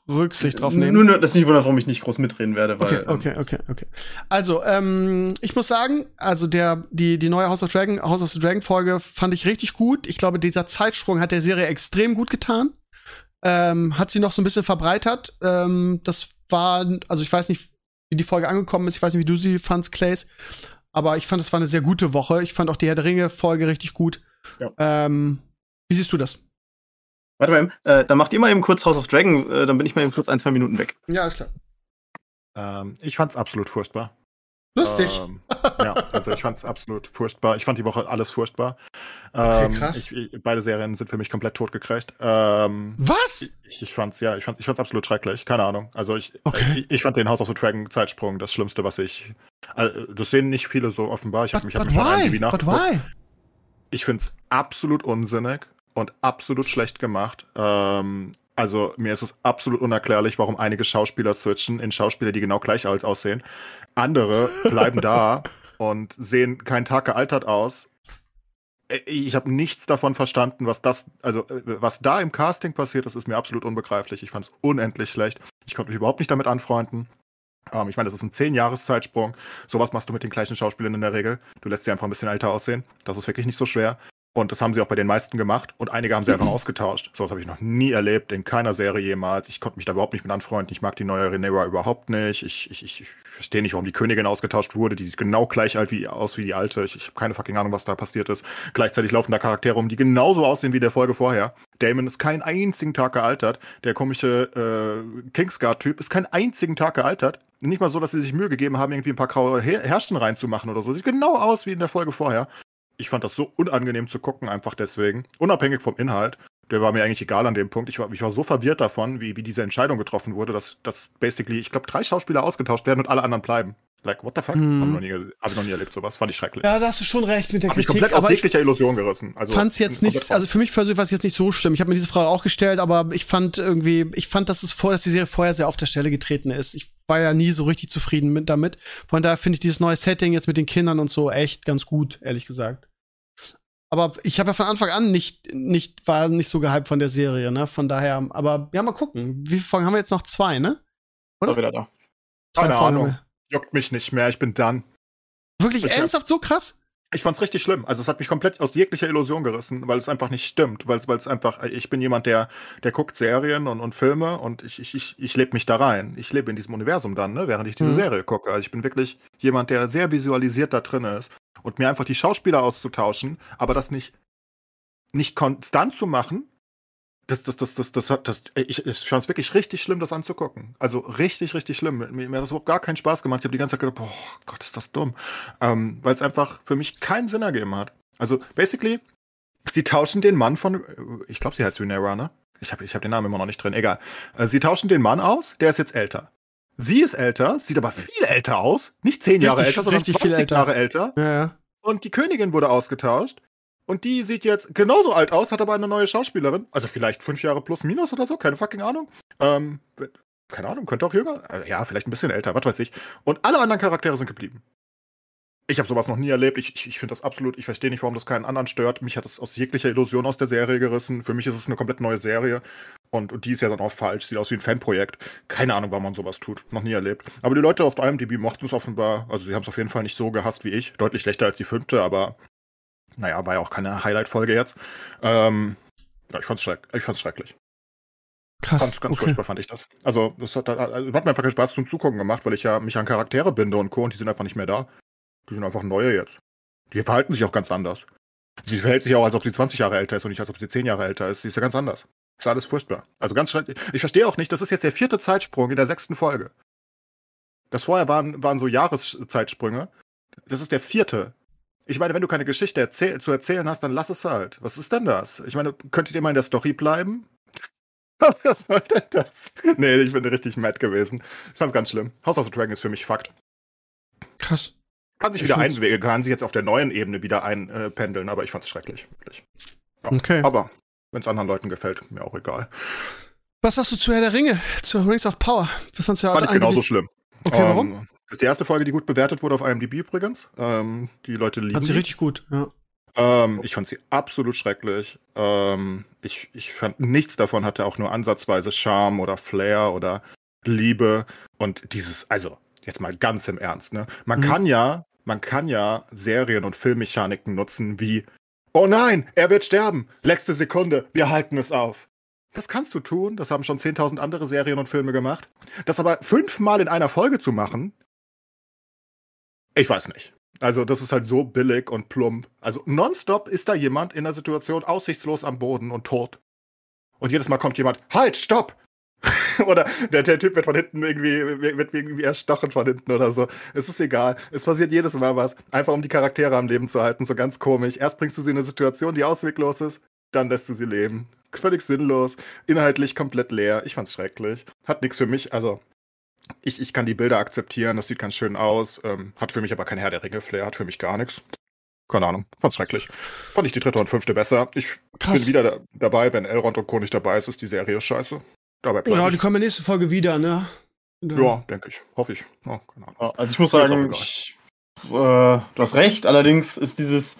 Rücksicht drauf nehmen. Nur, nur das ist nicht wundert, warum ich nicht groß mitreden werde. Weil, okay, okay, okay, okay. Also, ähm, ich muss sagen, also der, die, die neue House of Dragon, House of the Dragon Folge fand ich richtig gut. Ich glaube, dieser Zeitsprung hat der Serie extrem gut getan. Ähm, hat sie noch so ein bisschen verbreitert. Ähm, das war, also ich weiß nicht, wie die Folge angekommen ist. Ich weiß nicht, wie du sie fandst, Clays. Aber ich fand, es war eine sehr gute Woche. Ich fand auch die Herr der Ringe Folge richtig gut. Ja. Ähm, wie siehst du das? Warte mal, äh, dann macht ihr mal eben kurz House of Dragons, äh, dann bin ich mal eben kurz ein, zwei Minuten weg. Ja, ist klar. Ähm, ich fand's absolut furchtbar. Lustig. Ähm, ja, also ich fand's absolut furchtbar. Ich fand die Woche alles furchtbar. Ähm, okay, krass. Ich, ich, beide Serien sind für mich komplett totgekriegt. Ähm, Was? Ich, ich, fand's, ja, ich, fand, ich fand's absolut schrecklich. Keine Ahnung. Also ich, okay. ich, fand den House of the Dragon Zeitsprung das Schlimmste, was ich. Also, das sehen nicht viele so offenbar. Ich habe mich, hab mich why? Wie But why? Ich find's absolut unsinnig und absolut schlecht gemacht. Ähm, also mir ist es absolut unerklärlich, warum einige Schauspieler switchen in Schauspieler, die genau gleich alt aussehen. Andere bleiben da und sehen keinen Tag gealtert aus. Äh, ich habe nichts davon verstanden, was das, also äh, was da im Casting passiert, das ist mir absolut unbegreiflich. Ich fand es unendlich schlecht. Ich konnte mich überhaupt nicht damit anfreunden. Ähm, ich meine, das ist ein 10-Jahres-Zeitsprung. Sowas machst du mit den gleichen Schauspielern in der Regel. Du lässt sie einfach ein bisschen älter aussehen. Das ist wirklich nicht so schwer. Und das haben sie auch bei den meisten gemacht. Und einige haben sie einfach ausgetauscht. So was habe ich noch nie erlebt, in keiner Serie jemals. Ich konnte mich da überhaupt nicht mit anfreunden. Ich mag die neue Rhaenyra überhaupt nicht. Ich, ich, ich, verstehe nicht, warum die Königin ausgetauscht wurde. Die sieht genau gleich alt wie, aus wie die alte. Ich, ich habe keine fucking Ahnung, was da passiert ist. Gleichzeitig laufen da Charaktere um, die genauso aussehen wie der Folge vorher. Damon ist keinen einzigen Tag gealtert. Der komische äh, Kingsguard-Typ ist keinen einzigen Tag gealtert. Nicht mal so, dass sie sich Mühe gegeben haben, irgendwie ein paar graue Herrschen reinzumachen oder so. Sieht genau aus wie in der Folge vorher ich fand das so unangenehm zu gucken, einfach deswegen. Unabhängig vom Inhalt. Der war mir eigentlich egal an dem Punkt. Ich war, ich war so verwirrt davon, wie, wie diese Entscheidung getroffen wurde, dass, dass basically, ich glaube, drei Schauspieler ausgetauscht werden und alle anderen bleiben. Like, what the fuck? Mm. Habe ich, hab ich noch nie erlebt, sowas. Fand ich schrecklich. Ja, da hast du schon recht mit der Hab Kritik. Mich komplett aus jeglicher Illusion gerissen. Also, fand's jetzt nicht, also für mich persönlich war es jetzt nicht so schlimm. Ich habe mir diese Frage auch gestellt, aber ich fand irgendwie, ich fand, dass es vor, dass die Serie vorher sehr auf der Stelle getreten ist. Ich war ja nie so richtig zufrieden mit damit. Von daher finde ich dieses neue Setting jetzt mit den Kindern und so echt ganz gut, ehrlich gesagt. Aber ich habe ja von Anfang an nicht, nicht, war nicht so gehypt von der Serie, ne? Von daher, aber ja, mal gucken. Wie viele Folgen haben wir jetzt noch? Zwei, ne? Oder? wieder da. Zwei Keine Folgen Ahnung. Juckt mich nicht mehr, ich bin dann. Wirklich ich ernsthaft so krass? Ich fand's richtig schlimm. Also es hat mich komplett aus jeglicher Illusion gerissen, weil es einfach nicht stimmt. Weil es einfach, ich bin jemand, der, der guckt Serien und, und Filme und ich, ich, ich, ich lebe mich da rein. Ich lebe in diesem Universum dann, ne, während ich diese mhm. Serie gucke. Also ich bin wirklich jemand, der sehr visualisiert da drin ist und mir einfach die Schauspieler auszutauschen, aber das nicht, nicht konstant zu machen, das, das, das, das, das, das, das ich, ich fand es wirklich richtig schlimm, das anzugucken. Also richtig, richtig schlimm. Mir, mir hat das überhaupt gar keinen Spaß gemacht. Ich habe die ganze Zeit gedacht, boah Gott, ist das dumm. Ähm, Weil es einfach für mich keinen Sinn ergeben hat. Also basically, sie tauschen den Mann von, ich glaube, sie heißt Rhaenyra, ne? Ich habe ich hab den Namen immer noch nicht drin, egal. Äh, sie tauschen den Mann aus, der ist jetzt älter. Sie ist älter, sieht aber viel älter aus. Nicht zehn Jahre älter, sondern richtig 20 viel älter. Jahre älter. Ja, ja. Und die Königin wurde ausgetauscht. Und die sieht jetzt genauso alt aus, hat aber eine neue Schauspielerin. Also vielleicht fünf Jahre plus minus oder so, keine fucking Ahnung. Ähm, keine Ahnung, könnte auch jünger. Äh, ja, vielleicht ein bisschen älter, was weiß ich. Und alle anderen Charaktere sind geblieben. Ich habe sowas noch nie erlebt. Ich, ich, ich finde das absolut, ich verstehe nicht, warum das keinen anderen stört. Mich hat das aus jeglicher Illusion aus der Serie gerissen. Für mich ist es eine komplett neue Serie. Und, und die ist ja dann auch falsch. Sieht aus wie ein Fanprojekt. Keine Ahnung, warum man sowas tut. Noch nie erlebt. Aber die Leute auf IMDb mochten es offenbar. Also sie haben es auf jeden Fall nicht so gehasst wie ich. Deutlich schlechter als die fünfte, aber naja, war ja auch keine Highlight-Folge jetzt. Ähm, ja, ich fand's, schreck ich fand's schrecklich. Krass. Ganz, ganz okay. furchtbar fand ich das. Also, das hat, also, hat mir einfach keinen Spaß zum Zugucken gemacht, weil ich ja mich an Charaktere binde und Co. und die sind einfach nicht mehr da. Die sind einfach neue jetzt. Die verhalten sich auch ganz anders. Sie verhält sich auch, als ob sie 20 Jahre älter ist und nicht, als ob sie 10 Jahre älter ist. Sie ist ja ganz anders. Ist alles furchtbar. Also ganz schrecklich. Ich verstehe auch nicht, das ist jetzt der vierte Zeitsprung in der sechsten Folge. Das vorher waren, waren so Jahreszeitsprünge. Das ist der vierte. Ich meine, wenn du keine Geschichte erzähl zu erzählen hast, dann lass es halt. Was ist denn das? Ich meine, könntet ihr mal in der Story bleiben? Was, was soll denn das? Nee, ich bin richtig mad gewesen. Ich fand's ganz schlimm. House of the Dragon ist für mich Fakt. Krass. Kann sich wieder einwägen, kann sich jetzt auf der neuen Ebene wieder einpendeln, aber ich fand's schrecklich. Wirklich. Ja. Okay. Aber wenn es anderen Leuten gefällt, mir auch egal. Was sagst du zu Herr der Ringe, zu Rings of Power? Das fandst du ja Fand ich genauso schlimm. Okay, warum? Ähm, das ist die erste Folge, die gut bewertet wurde auf IMDb übrigens. Ähm, die Leute lieben Fand sie richtig gut, ja. Ähm, ich fand sie absolut schrecklich. Ähm, ich, ich fand nichts davon hatte auch nur ansatzweise Charme oder Flair oder Liebe. Und dieses, also, jetzt mal ganz im Ernst, ne? Man mhm. kann ja, man kann ja Serien- und Filmmechaniken nutzen wie, oh nein, er wird sterben. Letzte Sekunde, wir halten es auf. Das kannst du tun, das haben schon 10.000 andere Serien und Filme gemacht. Das aber fünfmal in einer Folge zu machen, ich weiß nicht. Also, das ist halt so billig und plump. Also, nonstop ist da jemand in der Situation aussichtslos am Boden und tot. Und jedes Mal kommt jemand, halt, stopp! oder der, der, Typ wird von hinten irgendwie, wird irgendwie erstochen von hinten oder so. Es ist egal. Es passiert jedes Mal was. Einfach um die Charaktere am Leben zu halten. So ganz komisch. Erst bringst du sie in eine Situation, die ausweglos ist. Dann lässt du sie leben. Völlig sinnlos. Inhaltlich komplett leer. Ich fand's schrecklich. Hat nichts für mich. Also, ich, ich kann die Bilder akzeptieren, das sieht ganz schön aus, ähm, hat für mich aber kein Herr der Ringe-Flair, hat für mich gar nichts. Keine Ahnung, fand's schrecklich. Fand ich die dritte und fünfte besser. Ich Krass. bin wieder da, dabei, wenn Elrond und Co. nicht dabei ist, ist die Serie scheiße. Dabei Ja, die kommen nächste Folge wieder, ne? Ja, denke ich. Hoffe ich. Oh, also ich muss sagen, ich, äh, du hast recht, allerdings ist dieses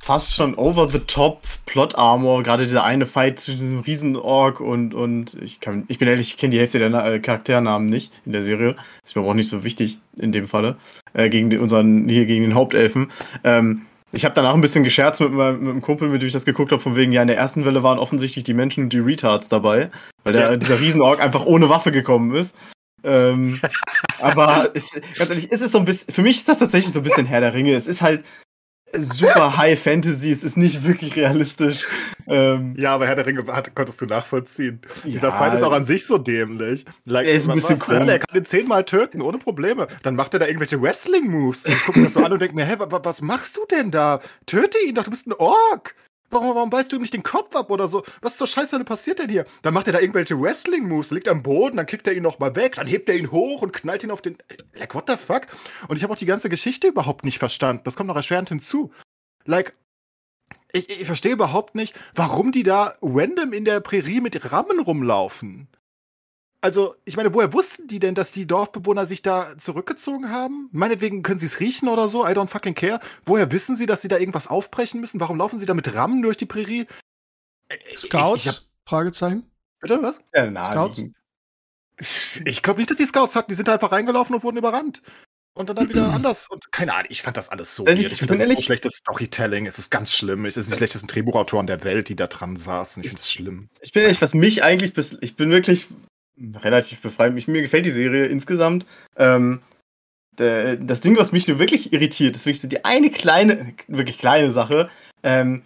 fast schon over-the-top Plot-Armor, gerade dieser eine Fight zwischen diesem Riesen-Org und, und ich, kann, ich bin ehrlich, ich kenne die Hälfte der äh, Charakternamen nicht in der Serie. Ist mir aber auch nicht so wichtig in dem Falle. Äh, gegen den, unseren, hier gegen den Hauptelfen. Ähm, ich habe danach ein bisschen gescherzt mit meinem, mit einem Kumpel, mit dem ich das geguckt habe, von wegen, ja, in der ersten Welle waren offensichtlich die Menschen und die Retards dabei, weil der, ja. dieser Riesenorg einfach ohne Waffe gekommen ist. ähm, aber es, ganz ehrlich, ist es so ein bisschen, für mich ist das tatsächlich so ein bisschen Herr der Ringe. Es ist halt, super High Fantasy, es ist nicht wirklich realistisch. Ähm, ja, aber Herr der Ringe hat, konntest du nachvollziehen. Ja, Dieser Fight ist auch an sich so dämlich. Like, er ist ein bisschen cool. Er kann den zehnmal töten, ohne Probleme. Dann macht er da irgendwelche Wrestling-Moves. Ich gucke mir das so an und denke mir, hä, was machst du denn da? Töte ihn doch, du bist ein Ork. Warum, warum beißt du ihm nicht den Kopf ab oder so? Was zur Scheiße passiert denn hier? Dann macht er da irgendwelche Wrestling-Moves, liegt am Boden, dann kickt er ihn nochmal weg, dann hebt er ihn hoch und knallt ihn auf den. Like, what the fuck? Und ich habe auch die ganze Geschichte überhaupt nicht verstanden. Das kommt noch erschwerend hinzu. Like, ich, ich verstehe überhaupt nicht, warum die da random in der Prärie mit Rammen rumlaufen. Also, ich meine, woher wussten die denn, dass die Dorfbewohner sich da zurückgezogen haben? Meinetwegen können sie es riechen oder so, I don't fucking care. Woher wissen sie, dass sie da irgendwas aufbrechen müssen? Warum laufen sie da mit Rammen durch die Prärie? Scouts? Ich, ich hab... Fragezeichen. Bitte, was? Ja, Scouts? Ich glaube nicht, dass die Scouts hatten. Die sind da einfach reingelaufen und wurden überrannt. Und dann, dann wieder anders. Und keine Ahnung, ich fand das alles so weird. Ich finde das ist so schlechtes Storytelling. Es ist ganz schlimm. Es ist die schlechtesten Drehbuchautoren der Welt, die da dran saßen. Ich finde das schlimm. Ich bin ehrlich, was mich eigentlich bis. Ich bin wirklich relativ befreit. Mich, mir gefällt die Serie insgesamt. Ähm, der, das Ding, was mich nur wirklich irritiert, ist wirklich so die eine kleine, wirklich kleine Sache. Ähm,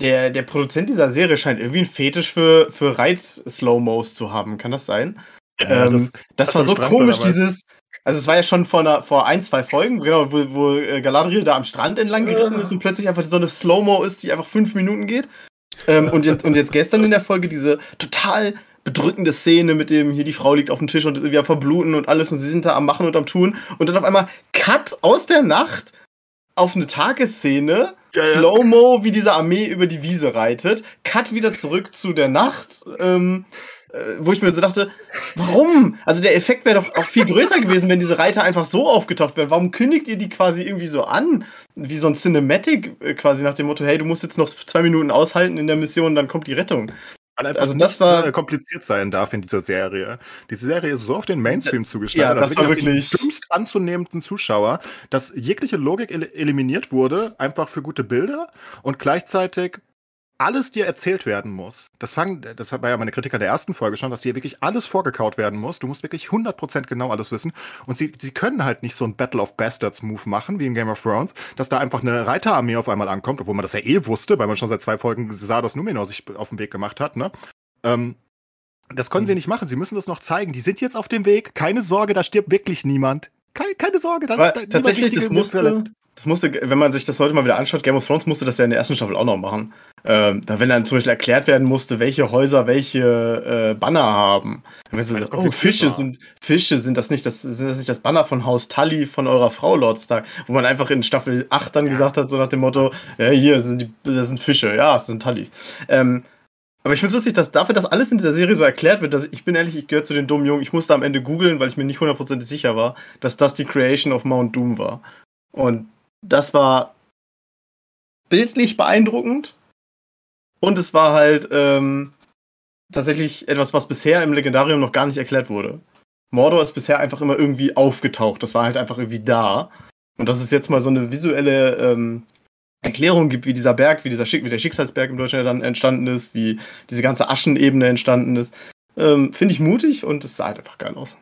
der, der Produzent dieser Serie scheint irgendwie ein Fetisch für, für Reit-Slow-Mos zu haben. Kann das sein? Ja, ähm, das, das, das, war so komisch, dieses. Also es war ja schon vor, einer, vor ein, zwei Folgen, genau, wo, wo äh, Galadriel da am Strand entlang gegangen ist und plötzlich einfach so eine Slow-Mo ist, die einfach fünf Minuten geht. Ähm, und, jetzt, und jetzt gestern in der Folge diese total bedrückende Szene mit dem, hier die Frau liegt auf dem Tisch und wir verbluten und alles und sie sind da am Machen und am Tun und dann auf einmal Cut aus der Nacht auf eine Tagesszene, Ja, ja. Slow-Mo, wie diese Armee über die Wiese reitet, Cut wieder zurück zu der Nacht, ähm, äh, wo ich mir so dachte, warum? Also der Effekt wäre doch auch viel größer gewesen, wenn diese Reiter einfach so aufgetaucht wären. Warum kündigt ihr die quasi irgendwie so an? Wie so ein Cinematic, äh, quasi nach dem Motto, hey, du musst jetzt noch zwei Minuten aushalten in der Mission, dann kommt die Rettung. Also das war- kompliziert sein darf in dieser Serie. Diese Serie ist so auf den Mainstream zugeschnitten, Ja, also das war wirklich- dümmst anzunehmenden Zuschauer, dass jegliche Logik el eliminiert wurde, einfach für gute Bilder und gleichzeitig alles dir erzählt werden muss. Das, fang, das war ja meine Kritik an der ersten Folge schon, dass dir wirklich alles vorgekaut werden muss. Du musst wirklich 100% genau alles wissen. Und sie, sie können halt nicht so ein Battle of Bastards Move machen, wie in Game of Thrones, dass da einfach eine Reiterarmee auf einmal ankommt, obwohl man das ja eh wusste, weil man schon seit zwei Folgen sah, dass Numenor sich auf den Weg gemacht hat, ne? Ähm, das können sie nicht machen. Sie müssen das noch zeigen. Die sind jetzt auf dem Weg. Keine Sorge, da stirbt wirklich niemand. Keine, keine Sorge, da- niemand tatsächlich, das musste. Das musste, wenn man sich das heute mal wieder anschaut, Game of Thrones musste das ja in der ersten Staffel auch noch machen. Ähm, da wenn dann zum Beispiel erklärt werden musste, welche Häuser welche äh, Banner haben. Dann wirst du gesagt, es oh, Fische sind, Fische sind das nicht, das sind das nicht das Banner von Haus Tully von eurer Frau, Lord Stark. Wo man einfach in Staffel 8 dann gesagt hat, so nach dem Motto, ja, hier sind die, das sind Fische, ja, das sind Tullys. Ähm, aber ich finde es lustig, dass dafür, dass alles in dieser Serie so erklärt wird, dass ich bin ehrlich, ich gehöre zu den dummen Jungen, ich musste am Ende googeln, weil ich mir nicht hundertprozentig sicher war, dass das die Creation of Mount Doom war. Und das war bildlich beeindruckend. Und es war halt ähm, tatsächlich etwas, was bisher im Legendarium noch gar nicht erklärt wurde. Mordor ist bisher einfach immer irgendwie aufgetaucht. Das war halt einfach irgendwie da. Und dass es jetzt mal so eine visuelle ähm, Erklärung gibt, wie dieser Berg, wie dieser Schick, wie der Schicksalsberg im Deutschen dann entstanden ist, wie diese ganze Aschenebene entstanden ist, ähm, finde ich mutig und es sah halt einfach geil aus.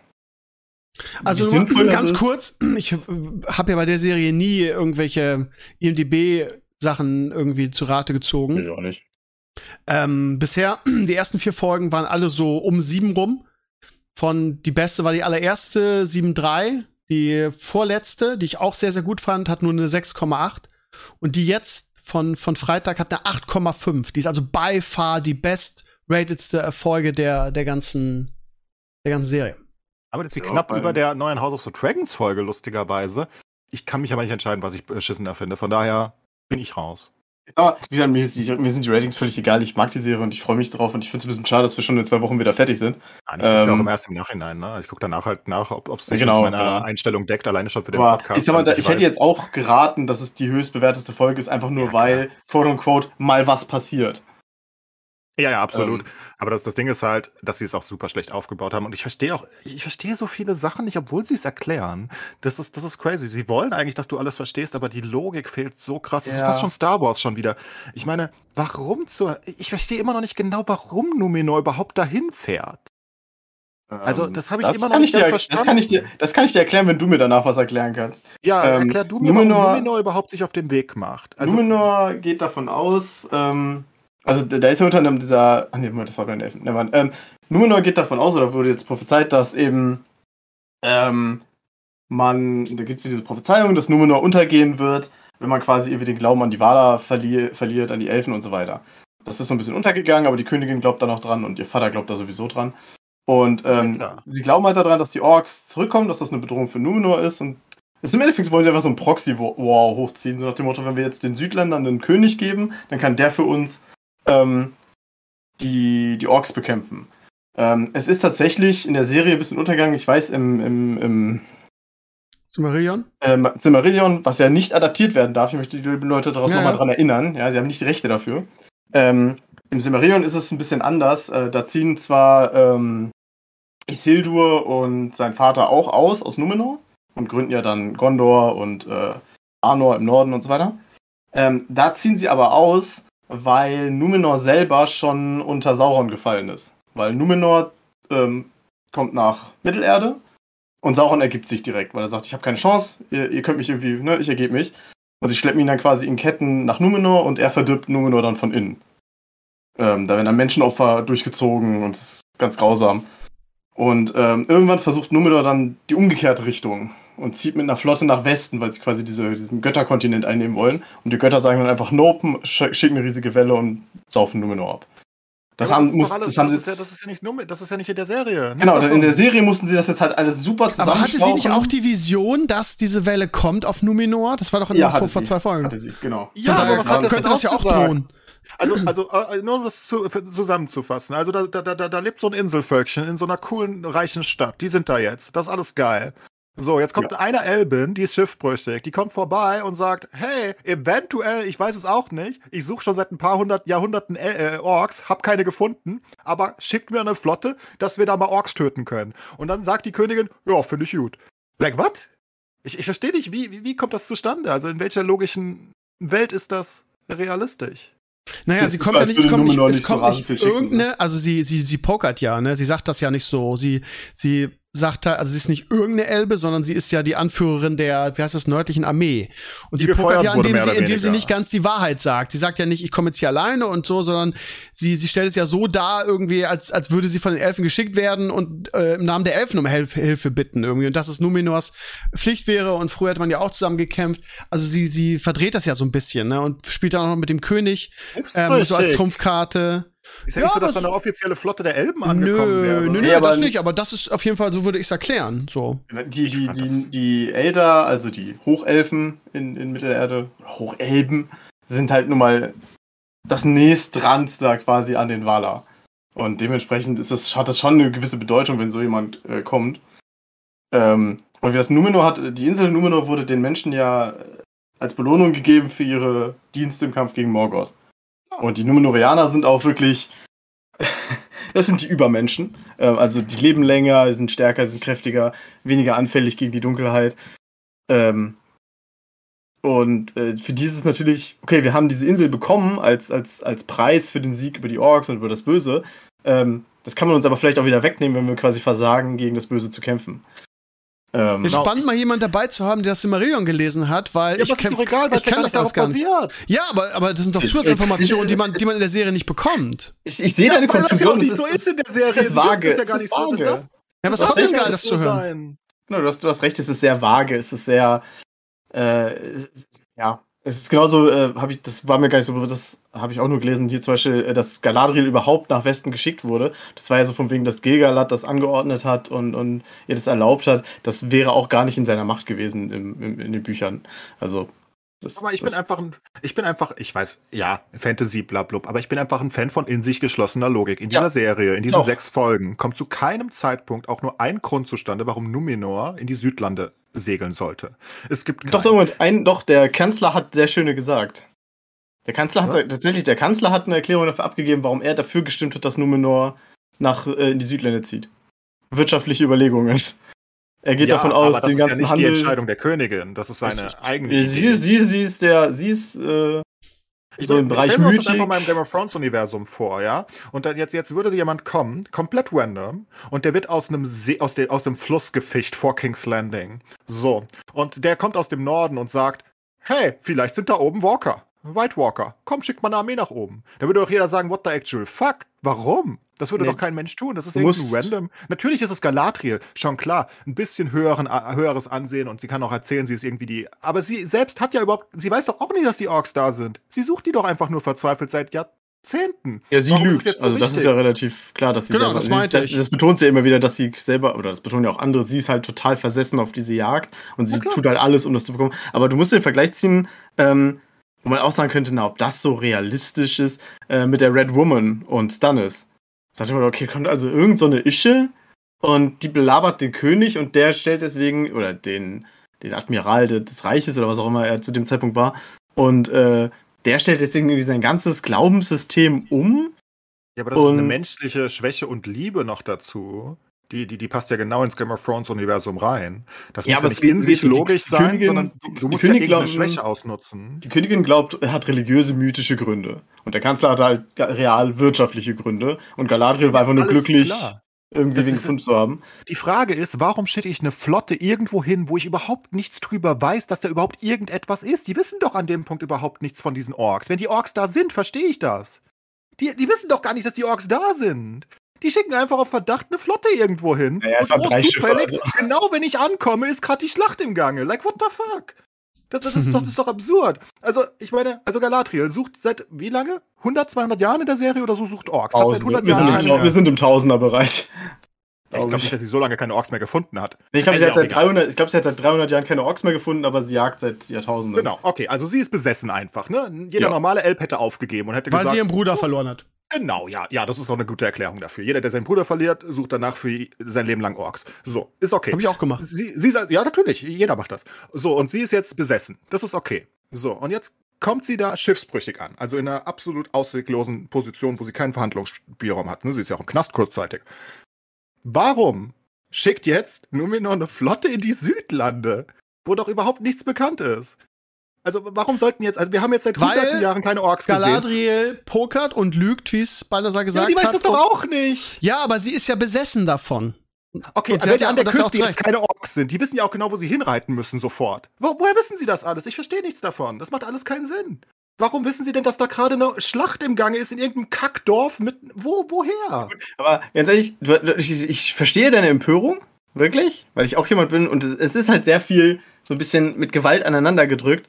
Also sinnvoll ganz kurz, ich habe ja bei der Serie nie irgendwelche IMDB-Sachen irgendwie zu Rate gezogen. Ich auch nicht. Ähm, bisher, die ersten vier Folgen waren alle so um sieben rum. Von die beste war die allererste, 7,3. Die vorletzte, die ich auch sehr, sehr gut fand, hat nur eine 6,8. Und die jetzt von, von Freitag hat eine 8,5. Die ist also by far die best-ratedste Folge der, der ganzen, der ganzen Serie. Aber das ist Ja, knapp über der neuen House of the Dragons Folge, lustigerweise. Ich kann mich aber nicht entscheiden, was ich beschissener finde. Von daher bin ich raus. Aber wie gesagt, mir, sind die Ratings völlig egal. Ich mag die Serie und ich freue mich drauf und ich finde es ein bisschen schade, dass wir schon in zwei Wochen wieder fertig sind. Nein, ich gucke ja Ähm, auch immer erst im Nachhinein. Ne? Ich gucke danach halt nach, ob es sich Genau, mit meiner ja. Einstellung deckt, alleine schon für den Aber Podcast. ich sag mal, da, ich hätte weiß- jetzt auch geraten, dass es die höchst bewerteste Folge ist, einfach nur Ja, weil, quote unquote, mal was passiert. Ja, ja, absolut. Ähm. Aber das, das Ding ist halt, dass sie es auch super schlecht aufgebaut haben. Und ich verstehe auch, ich verstehe so viele Sachen nicht, obwohl sie es erklären. Das ist, das ist crazy. Sie wollen eigentlich, dass du alles verstehst, aber die Logik fehlt so krass. Das ist fast schon Star Wars schon wieder. Ich meine, warum zur. Ich verstehe immer noch nicht genau, warum Numenor überhaupt dahin fährt. Also, das habe ich immer noch nicht dir, Das verstanden. kann, ich dir, das kann ich dir erklären, wenn du mir danach was erklären kannst. Ja, Ähm, erklär du mir, Numenor- warum Numenor überhaupt sich auf den Weg macht. Also, Numenor geht davon aus, ähm, also da ist ja unter anderem dieser, ach nee, das war bei den Elfen, nevermind. ähm, Numenor geht davon aus, oder wurde jetzt prophezeit, dass eben, ähm, man, da gibt es diese Prophezeiung, dass Numenor untergehen wird, wenn man quasi irgendwie den Glauben an die Valar verli verliert, an die Elfen und so weiter. Das ist so ein bisschen untergegangen, aber die Königin glaubt da noch dran und ihr Vater glaubt da sowieso dran. Und ja ähm, klar. sie glauben halt daran, dass die Orks zurückkommen, dass das eine Bedrohung für Numenor ist und es im Endeffekt wollen sie einfach so ein Proxy-War hochziehen, so nach dem Motto, wenn wir jetzt den Südländern einen König geben, dann kann der für uns ähm, die, die Orks bekämpfen. Ähm, es ist tatsächlich in der Serie ein bisschen untergegangen, ich weiß, im, im, im Silmarillion? ähm, Silmarillion, was ja nicht adaptiert werden darf, ich möchte die lieben Leute daraus Ja, nochmal ja. dran erinnern, ja, sie haben nicht die Rechte dafür. Ähm, Im Silmarillion ist es ein bisschen anders, äh, da ziehen zwar ähm, Isildur und sein Vater auch aus, aus Numenor, und gründen ja dann Gondor und äh, Arnor im Norden und so weiter. Ähm, da ziehen sie aber aus, weil Numenor selber schon unter Sauron gefallen ist. Weil Numenor ähm, kommt nach Mittelerde und Sauron ergibt sich direkt, weil er sagt, ich habe keine Chance, ihr, ihr könnt mich irgendwie, ne, ich ergebe mich. Und sie schleppen ihn dann quasi in Ketten nach Numenor und er verdirbt Numenor dann von innen. Ähm, da werden dann Menschenopfer durchgezogen und es ist ganz grausam. Und ähm, irgendwann versucht Numenor dann die umgekehrte Richtung und zieht mit einer Flotte nach Westen, weil sie quasi diese, diesen Götterkontinent einnehmen wollen. Und die Götter sagen dann einfach Nope, sch schicken eine riesige Welle und saufen Numenor ab. Das haben, ist muss, alles- das haben sie ist ja, jetzt, das ist ja nicht nur, das ist ja nicht in der Serie. genau, Nimm in der Serie mussten sie das jetzt halt alles super Aber hatte sie nicht auch die Vision, dass diese Welle kommt auf Numenor? Das war doch in ja, vor, vor zwei Folgen. Hatte sie, genau. Ja, aber was hat das könnte denn das ja auch drohen. Also, also äh, nur um das zu, zusammenzufassen. Also da, da, da, da lebt so ein Inselvölkchen in so einer coolen, reichen Stadt. Die sind da jetzt. Das ist alles geil. So, jetzt kommt eine Elbin, die ist schiffbrüchig. Die kommt vorbei und sagt, hey, eventuell, ich weiß es auch nicht, ich suche schon seit ein paar hundert Jahrhunderten äh, äh, Orks, hab keine gefunden, aber schickt mir eine Flotte, dass wir da mal Orks töten können. Und dann sagt die Königin, ja, finde ich gut. Like, what? Ich, ich verstehe nicht, wie, wie, wie kommt das zustande? Also in welcher logischen Welt ist das realistisch? Naja, sie ist kommt ja nicht, es kommt nicht, es nicht so kommt nicht viel schicken, irgendeine, also sie, sie, sie pokert ja, ne? Sie sagt das ja nicht so. Sie, sie sagt da, also sie ist nicht irgendeine Elbe, sondern sie ist ja die Anführerin der, wie heißt das, nördlichen Armee. Und Die sie pokert ja, indem sie, indem sie nicht ganz die Wahrheit sagt. Sie sagt ja nicht, ich komme jetzt hier alleine und so, sondern sie, sie stellt es ja so dar, irgendwie, als, als würde sie von den Elfen geschickt werden und äh, im Namen der Elfen um Hilfe, Hilfe bitten irgendwie. Und dass es Numenors Pflicht wäre und früher hat man ja auch zusammen gekämpft. Also sie, sie verdreht das ja so ein bisschen, ne? Und spielt dann auch noch mit dem König ähm, so als. Trumpfkarte. Ist ja, Ja, nicht so, dass da eine offizielle Flotte der Elben angekommen Nö, wäre. nö, nö, Nee, aber- das nicht, aber das ist auf jeden Fall, so würde ich es erklären. So. Die, die, die, die Elder, also die Hochelfen in, in Mittelerde, Hochelben, sind halt nun mal das nächstrand da quasi an den Valar. Und dementsprechend ist das, hat das schon eine gewisse Bedeutung, wenn so jemand äh, kommt. Ähm, und wie das Numenor hat, die Insel Numenor wurde den Menschen ja äh, als Belohnung gegeben für ihre Dienste im Kampf gegen Morgoth. Und die Numenorianer sind auch wirklich, das sind die Übermenschen. Ähm, also die leben länger, sind stärker, sind kräftiger, weniger anfällig gegen die Dunkelheit. Ähm, und äh, für die ist es natürlich, okay, wir haben diese Insel bekommen als, als, als Preis für den Sieg über die Orks und über das Böse. Ähm, das kann man uns aber vielleicht auch wieder wegnehmen, wenn wir quasi versagen, gegen das Böse zu kämpfen. Ähm, Ist spannend, mal jemand dabei zu haben, der das Silmarillion gelesen hat, weil Ja, ich ist kenn- doch egal, weil ich ja gar das darauf gar nicht. basiert. Ja, aber, aber das sind doch Zusatzinformationen, die man, die man in der Serie nicht bekommt. ich, ich sehe deine das ja Konfusion. auch nicht das so ist in der Serie. Es ist vage. das ja es gar ist nicht so. Das vage. darf- Ja, aber es ist das trotzdem geil, nicht das so zu hören. sein. Genau, du hast, du hast recht, es ist sehr vage, es ist sehr, äh, ist- ja, es ist genauso, äh, habe ich, das war mir gar nicht so bewusst, das habe ich auch nur gelesen, hier zum Beispiel, äh, dass Galadriel überhaupt nach Westen geschickt wurde. Das war ja so von wegen, dass Gilgalad das angeordnet hat und, und ihr das erlaubt hat. Das wäre auch gar nicht in seiner Macht gewesen im, im, in den Büchern. Also, das, Aber ich das, bin einfach ein, ich bin einfach, ich weiß, ja, Fantasy, blablub, aber ich bin einfach ein Fan von in sich geschlossener Logik. In dieser Ja. Serie, in diesen Auch. sechs Folgen, kommt zu keinem Zeitpunkt auch nur ein Grund zustande, warum Numenor in die Südlande segeln sollte. Es gibt Doch, keinen. doch, Moment, ein, doch, der Kanzler hat sehr schöne gesagt. Der Kanzler hat Ja? tatsächlich, der Kanzler hat eine Erklärung dafür abgegeben, warum er dafür gestimmt hat, dass Numenor nach äh, in die Südländer zieht. Wirtschaftliche Überlegungen. Er geht Ja, davon aus, aber das den ist ja ganzen nicht Handel. die Entscheidung der Königin, das ist seine Richtig. eigene sie, sie, sie ist der, sie ist äh, Ich so im Bereich das Mythik. einfach mal im Game of Thrones Universum vor, ja? Und dann jetzt, jetzt würde jemand kommen, komplett random, und der wird aus einem See, aus, dem aus dem Fluss gefischt vor King's Landing. So. Und der kommt aus dem Norden und sagt, hey, vielleicht sind da oben Walker. White Walker. Komm, schickt mal eine Armee nach oben. Da würde doch jeder sagen, what the actual fuck? Warum? Das würde Nee. doch kein Mensch tun. Das ist irgendwie random. Natürlich ist es Galadriel, schon klar. Ein bisschen höheren, äh, höheres Ansehen und sie kann auch erzählen, sie ist irgendwie die. Aber sie selbst hat ja überhaupt. Sie weiß doch auch nicht, dass die Orks da sind. Sie sucht die doch einfach nur verzweifelt seit Jahrzehnten. Ja, sie Warum lügt. so also das ist ja relativ klar, dass sie Genau, selber. das sie meinte das, ich. das betont sie ja immer wieder, dass sie selber, oder das betonen ja auch andere, sie ist halt total versessen auf diese Jagd und sie tut halt alles, um das zu bekommen. Aber du musst den Vergleich ziehen, ähm, wo man auch sagen könnte, na, ob das so realistisch ist, äh, mit der Red Woman und Stannis. Sagte man, okay, kommt also irgend so eine Ische und die belabert den König und der stellt deswegen, oder den, den Admiral de- des Reiches oder was auch immer er zu dem Zeitpunkt war, und äh, der stellt deswegen irgendwie sein ganzes Glaubenssystem um. Ja, aber das ist eine Und- menschliche Schwäche und Liebe noch dazu. Die, die, die passt ja genau ins Game of Thrones Universum rein. Das Ja, muss aber ja nicht in sich die- die logisch sein, Königin- sondern du, die du musst Königin ja glauben- Schwäche ausnutzen. Die Königin glaubt, er hat religiöse, mythische Gründe. Und der Kanzler hat halt real wirtschaftliche Gründe. Und Galadriel war einfach nur glücklich, klar. irgendwie ist- gefunden zu haben. Die Frage ist, warum schicke ich eine Flotte irgendwo hin, wo ich überhaupt nichts drüber weiß, dass da überhaupt irgendetwas ist? Die wissen doch an dem Punkt überhaupt nichts von diesen Orks. Wenn die Orks da sind, verstehe ich das. Die, die wissen doch gar nicht, dass die Orks da sind. Die schicken einfach auf Verdacht eine Flotte irgendwo hin. Naja, es Und waren oh, drei Schiffe, zufällig, also. Genau, wenn ich ankomme, ist gerade die Schlacht im Gange. Like, what the fuck? Das, das, ist doch, das ist doch absurd. Also, ich meine, also Galadriel sucht seit wie lange? 100, 200 Jahren in der Serie oder so sucht Orks? Hat seit Tausende. 100 Wir sind, Jahren. im, wir sind im Tausenderbereich. ich glaube nicht, dass sie so lange keine Orks mehr gefunden hat. Nee, ich glaube, sie, ja hat auch seit egal. 300 ich glaub, sie hat seit 300 Jahren keine Orks mehr gefunden, aber sie jagt seit Jahrtausenden. Genau, okay, also sie ist besessen einfach, ne? Jeder Ja. normale Elb hätte aufgegeben und hätte Weil gesagt, sie ihren Bruder verloren hat. Genau, ja, ja, das ist doch eine gute Erklärung dafür. Jeder, der seinen Bruder verliert, sucht danach für sein Leben lang Orks. So, ist okay. Habe ich auch gemacht. Sie, sie ja, natürlich, jeder macht das. So, und sie ist jetzt besessen. Das ist okay. So, und jetzt kommt sie da schiffsbrüchig an. Also in einer absolut ausweglosen Position, wo sie keinen Verhandlungsspielraum hat. Ne? Sie ist ja auch im Knast kurzzeitig. Warum schickt jetzt Numenor eine Flotte in die Südlande, wo doch überhaupt nichts bekannt ist? Also warum sollten jetzt, also wir haben jetzt seit Weil hunderten Jahren keine Orks gesehen. Galadriel pokert und lügt, wie es Balthasar Ja, gesagt die weiß hat. das doch auch nicht. Ja, aber sie ist ja besessen davon. Okay, Und hat wenn ja an der ja Küste jetzt keine Orks sind, die wissen ja auch genau, wo sie hinreiten müssen sofort. Wo, woher wissen sie das alles? Ich verstehe nichts davon. Das macht alles keinen Sinn. Warum wissen sie denn, dass da gerade eine Schlacht im Gange ist in irgendeinem Kackdorf mit. Wo, woher? Aber ganz ehrlich, ich, ich verstehe deine Empörung, wirklich, weil ich auch jemand bin und es, es ist halt sehr viel so ein bisschen mit Gewalt aneinander gedrückt.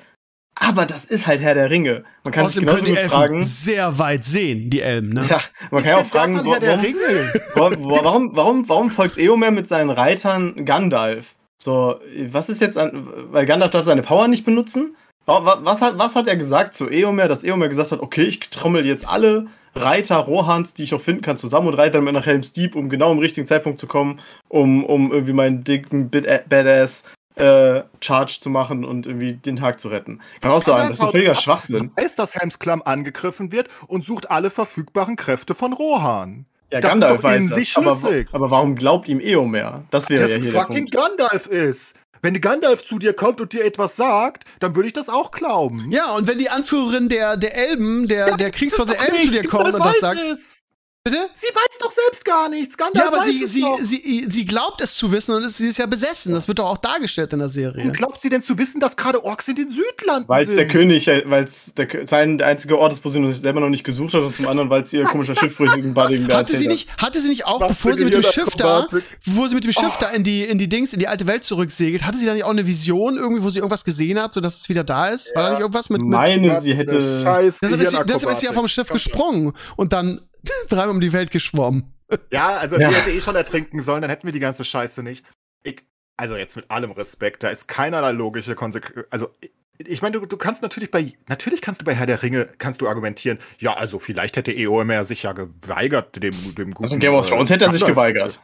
Aber das ist halt Herr der Ringe. Man kann sich Außerdem genauso können die gut Elfen fragen. sehr weit sehen, die Elben, ne? Ja, man kann ja auch fragen, Herr der warum, Ringe. warum, warum, warum, warum folgt Eomer mit seinen Reitern Gandalf? So, was ist jetzt an, weil Gandalf darf seine Power nicht benutzen? Wa- wa- Was hat, was hat er gesagt zu Eomer, dass Eomer gesagt hat, okay, ich trommel jetzt alle Reiter Rohans, die ich auch finden kann, zusammen und reite dann mit nach Helm's Deep, um genau im richtigen Zeitpunkt zu kommen, um, um irgendwie meinen dicken Bit Badass äh, Charge zu machen und irgendwie den Tag zu retten. Kann auch sein, das ist ein völliger Schwachsinn. Weiß, dass Helms Klamm angegriffen wird und sucht alle verfügbaren Kräfte von Rohan. Ja, Das ist Gandalf doch in weiß das, sich aber, schlüssig. aber warum glaubt ihm Eomer? Das wäre Das ja hier der fucking Punkt. Gandalf ist. Wenn Gandalf zu dir kommt und dir etwas sagt, dann würde ich das auch glauben. Ja, und wenn die Anführerin der, der Elben, der, der Kriegsflotte der Das ist doch Elben zu dir kommt und das sagt. es. Bitte? Sie weiß doch selbst gar nichts. Gandalf Ja, aber weiß sie, es sie, doch. sie, sie glaubt es zu wissen und sie ist ja besessen. Das wird doch auch dargestellt in der Serie. Warum glaubt sie denn zu wissen, dass gerade Orks in den Südlanden Weil es sind? der König, weil es der, sein der einzige Ort ist, wo sie noch selber noch nicht gesucht hat und zum anderen, weil es ihr komischer schiffbrüchigen Budding da Hatte sie nicht, hatte sie nicht auch, Was bevor sie mit dem Schiff da, bevor sie mit dem Schiff Oh. da in die, in die Dings, in die alte Welt zurücksegelt, hatte sie da nicht auch eine Vision irgendwie, wo sie irgendwas gesehen hat, sodass es wieder da ist? War da nicht irgendwas mit, mit Meine, sie Eine hätte. Scheiß deshalb ist, sie, deshalb ist sie ja vom. Schiff gesprungen und dann dreimal um die Welt geschwommen. Ja, also Ja. die hätte eh schon ertrinken sollen, dann hätten wir die ganze Scheiße nicht. Ich, also jetzt mit allem Respekt, da ist keinerlei logische Konsequenz. Also ich- ich meine, du, du kannst natürlich bei, natürlich kannst du bei Herr der Ringe, kannst du argumentieren, ja, also vielleicht hätte Eomer sich ja geweigert, dem, dem guten... Also in Game of äh, Thrones hätte er sich geweigert.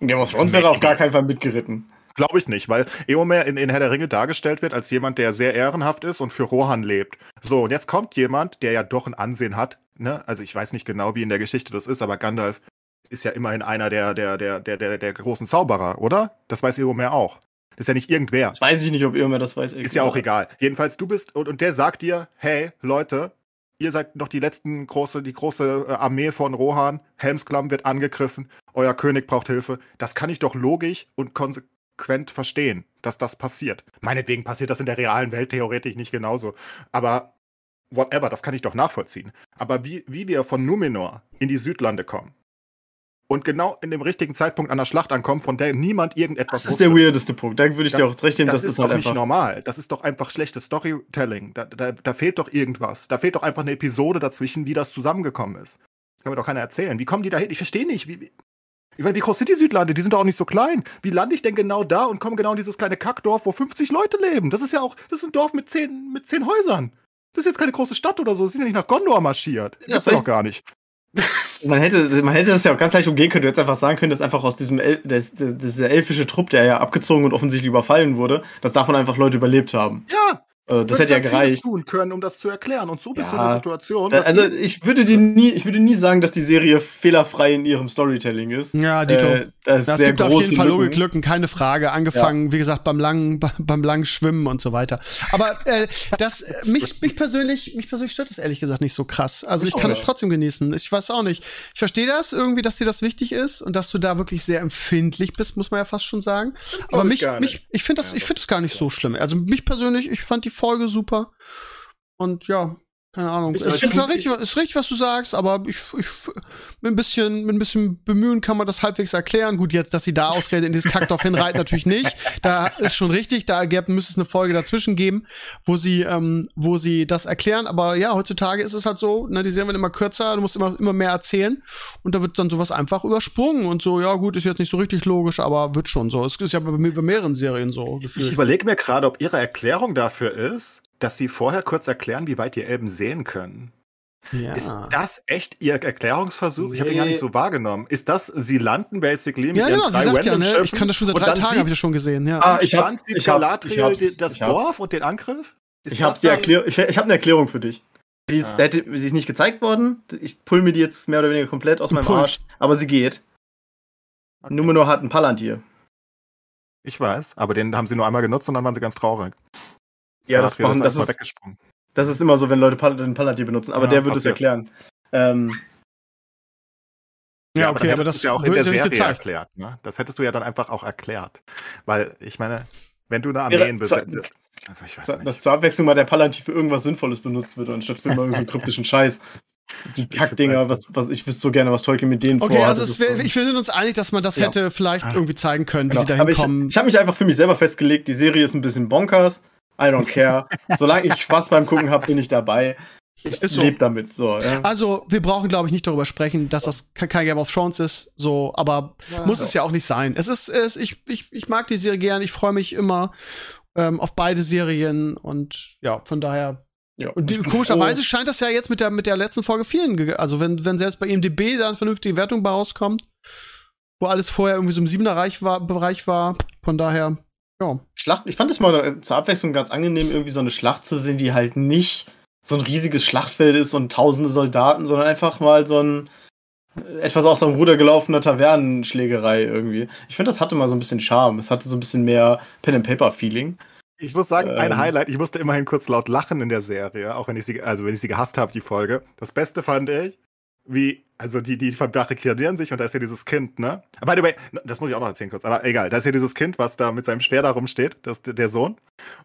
In Game of Thrones wäre er auf gar keinen Fall mitgeritten. Glaube ich nicht, weil Eomer in, in Herr der Ringe dargestellt wird als jemand, der sehr ehrenhaft ist und für Rohan lebt. So, und jetzt kommt jemand, der ja doch ein Ansehen hat. Ne? Also ich weiß nicht genau, wie in der Geschichte das ist, aber Gandalf ist ja immerhin einer der, der, der, der, der, der großen Zauberer, oder? Das weiß Eomer auch. Das ist ja nicht irgendwer. Das weiß ich nicht, ob Eomer das weiß. Ist ja auch egal. Jedenfalls, du bist, und, und der sagt dir, hey, Leute, ihr seid noch die letzten große, die große äh, Armee von Rohan, Helmsklamm wird angegriffen, euer König braucht Hilfe. Das kann ich doch logisch und konsequent verstehen, dass das passiert. Meinetwegen passiert das in der realen Welt theoretisch nicht genauso. Aber whatever, das kann ich doch nachvollziehen. Aber wie, wie wir von Numenor in die Südlande kommen und genau in dem richtigen Zeitpunkt an der Schlacht ankommen, von der niemand irgendetwas Das ist der weirdeste Punkt. Da würde ich Das- dir auch recht geben, das, das, ist ist halt doch nicht normal. Das ist doch einfach schlechtes Storytelling. Da, da, da fehlt doch irgendwas. Da fehlt doch einfach eine Episode dazwischen, wie das zusammengekommen ist. Das kann mir doch keiner erzählen. Wie kommen die da hin? Ich verstehe nicht. Wie, wie, ich meine, wie groß sind die Südlande? Die sind doch auch nicht so klein. Wie lande ich denn genau da und komme genau in dieses kleine Kackdorf, wo 50 Leute leben? Das ist ja auch, das ist ein Dorf mit zehn, mit zehn Häusern. Das ist jetzt keine große Stadt oder so. Sie sind ja nicht nach Gondor marschiert. Das ist doch gar nicht. Man hätte, man hätte das ja auch ganz leicht umgehen können. Du hättest einfach sagen können, dass einfach aus diesem El das, das, dieser elfische Trupp, der ja abgezogen und offensichtlich überfallen wurde, dass davon einfach Leute überlebt haben. Ja, das du hätte ja gereicht. tun können, um das zu erklären. Und so bist du Ja. in der Situation. Also ich würde dir nie, ich würde nie sagen, dass die Serie fehlerfrei in ihrem Storytelling ist. Ja, Dito. Äh, Das sehr gibt auf jeden Fall Lücken. Logiklücken, keine Frage. Angefangen, wie gesagt, beim langen, beim langen Schwimmen und so weiter. Aber äh, das äh, mich, mich persönlich, mich persönlich stört das ehrlich gesagt nicht so krass. Also ich kann es trotzdem genießen. Ich weiß auch nicht. Ich verstehe das irgendwie, dass dir das wichtig ist und dass du da wirklich sehr empfindlich bist, muss man ja fast schon sagen. Aber ich mich, mich, ich finde das, Ja, ich finde das gar nicht so schlimm. Also mich persönlich, ich fand die Folge super. Und ja, Keine Ahnung. Ich- es ich- ist, richtig, ist richtig, was du sagst, aber ich, ich mit ein bisschen, mit ein bisschen Bemühen kann man das halbwegs erklären. Gut, jetzt, dass sie da ausgerechnet in dieses Kackdorf hinreiten, natürlich nicht. Da ist schon richtig, da müsste es eine Folge dazwischen geben, wo sie, ähm, wo sie das erklären. Aber ja, heutzutage ist es halt so, ne, die Serien werden immer kürzer, du musst immer, immer mehr erzählen und da wird dann sowas einfach übersprungen und so, ja gut, ist jetzt nicht so richtig logisch, aber wird schon so. Es ist ja bei, bei mehreren Serien so. Ich gefühlt. überlege mir gerade, ob ihre Erklärung dafür ist, dass sie vorher kurz erklären, wie weit die Elben sehen können. Ja. Ist das echt ihr Erklärungsversuch? Ich habe ihn gar Nee. nicht so wahrgenommen. Ist das, sie landen basically mit Ja, ihren genau, sie drei sagt ja, ne, ich kann das schon seit drei Tagen, habe ich das schon gesehen, ja. Ah, ich hab's, sieht ich hab's, ich hab's, das ich hab's. Dorf und den Angriff? Ist Ich habe ich, ich hab eine Erklärung für dich. Sie ist, Ah. hätte, sie ist nicht gezeigt worden. Ich pull mir die jetzt mehr oder weniger komplett aus Du meinem. Arsch. Aber sie geht. Okay. Numenor hat ein Palantir. Ich weiß, aber den haben sie nur einmal genutzt und dann waren sie ganz traurig. Ja, das, machen, das, erstmal ist, weggesprungen. das ist immer so, wenn Leute Pal den Palantir benutzen. Aber Ja, der wird es erklären. Ähm, Ja, dann okay, aber hättest das ja auch in der ja Serie gezeigt. erklärt. Ne? Das hättest du ja dann einfach auch erklärt. Weil, ich meine, wenn du eine Wäre- Armee zu- besetzt. Also ich weiß dass nicht. zur Abwechslung mal der Palantir für irgendwas Sinnvolles benutzt wird, anstatt für immer irgendeinen kryptischen Scheiß. Die Kackdinger, was, was ich wüsste so gerne, was Tolkien mit denen Okay, vorhat. also Das es wär, ich, wir sind uns einig, dass man das Ja. hätte vielleicht irgendwie zeigen können, wie Genau. sie da Aber ich, hinkommen. ich habe mich einfach für mich selber festgelegt, die Serie ist ein bisschen bonkers. I don't care. Solange ich Spaß beim Gucken habe, bin ich dabei. Ich so. lebe damit. So, ja. Also, wir brauchen, glaube ich, nicht darüber sprechen, dass das ke- kein Game of Thrones ist, so, aber muss es ja auch nicht sein. Es ist, es, ich, ich, ich mag die Serie gern, ich freue mich immer ähm, auf beide Serien und ja, von daher. ja. Und die, komischerweise froh. scheint das ja jetzt mit der, mit der letzten Folge vielen, also wenn, wenn selbst bei IMDb da eine vernünftige Wertung bei rauskommt, wo alles vorher irgendwie so im Siebener Reich war, Bereich war, von daher, ja. Schlacht, ich fand es mal äh, zur Abwechslung ganz angenehm, irgendwie so eine Schlacht zu sehen, die halt nicht so ein riesiges Schlachtfeld ist und tausende Soldaten, sondern einfach mal so ein äh, etwas aus dem Ruder gelaufener Tavernenschlägerei irgendwie. Ich finde, das hatte mal so ein bisschen Charme. Es hatte so ein bisschen mehr Pen-and-Paper-Feeling. Ich muss sagen, ein Ähm. Highlight, ich musste immerhin kurz laut lachen in der Serie, auch wenn ich sie, also wenn ich sie gehasst habe, die Folge. Das Beste fand ich, wie, also die, die verbarrikadieren sich und da ist ja dieses Kind, ne? By the way, das muss ich auch noch erzählen kurz, aber egal, da ist ja dieses Kind, was da mit seinem Speer da rumsteht, das, der Sohn.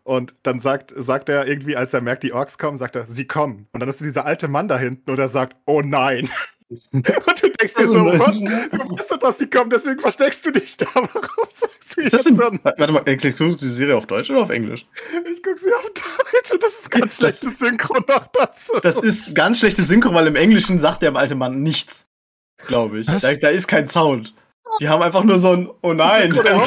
Und dann sagt, sagt er irgendwie, als er merkt, die Orks kommen, sagt er, sie kommen. Und dann ist dieser alte Mann da hinten und er sagt, oh nein. Und du denkst dir so, was? Du weißt doch, dass sie kommen, deswegen versteckst du dich da. Warum sagst du Ist jetzt das denn, warte mal, erklärst du die Serie auf Deutsch oder auf Englisch? ich gucke sie auf Deutsch und das ist ganz Das- schlechte Synchro noch dazu. Das ist ganz schlechte Synchro, weil im Englischen sagt der alte Mann nichts. Glaube ich. Da, da ist kein Sound. Die haben einfach nur so ein Oh nein. Synchro,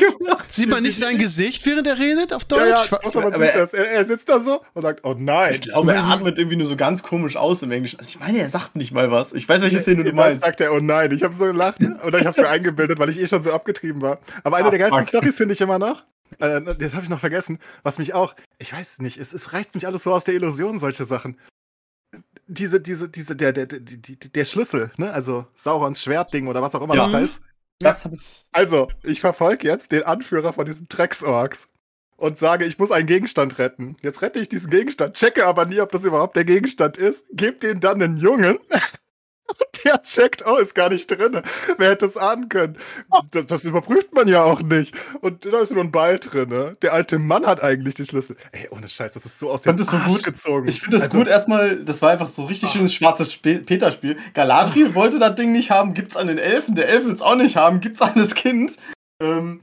Sieht man nicht sein Gesicht, während er redet auf Deutsch? ja, ja, aber sieht er- das. Er, er sitzt da so und sagt, oh nein. Ich glaube, er atmet irgendwie nur so ganz komisch aus im Englischen. Also ich meine, er sagt nicht mal was. Ich weiß, welche Szene du Dann meinst. sagt er, oh nein. Ich habe so gelacht oder ich habe es mir eingebildet, weil ich eh schon so abgetrieben war. Aber eine Ah, der geilsten. Storys finde ich immer noch. Äh, das habe ich noch vergessen. Was mich auch, ich weiß nicht, es, es reißt mich alles so aus der Illusion, solche Sachen. Diese, diese, diese, der, der, der, der, der Schlüssel, ne? Also Saurons Schwertding oder was auch immer Ja. das da ist. Ich. Also, ich verfolge jetzt den Anführer von diesen Drecksorks und sage, ich muss einen Gegenstand retten. Jetzt rette ich diesen Gegenstand, checke aber nie, ob das überhaupt der Gegenstand ist, gebe den dann einen Jungen. Der checkt, oh, ist gar nicht drin. Wer hätte es ahnen können? Das, das überprüft man ja auch nicht. Und da ist nur ein Ball drin. Der alte Mann hat eigentlich die Schlüssel. Ey, ohne Scheiß, das ist so aus dem das so Arsch gut? gezogen. Ich finde das Also, gut erstmal, das war einfach so richtig schönes schwarzes Peter-Spiel. Galadriel wollte das Ding nicht haben, gibt's an den Elfen, der Elf will's auch nicht haben, gibt's an das Kind. Ähm,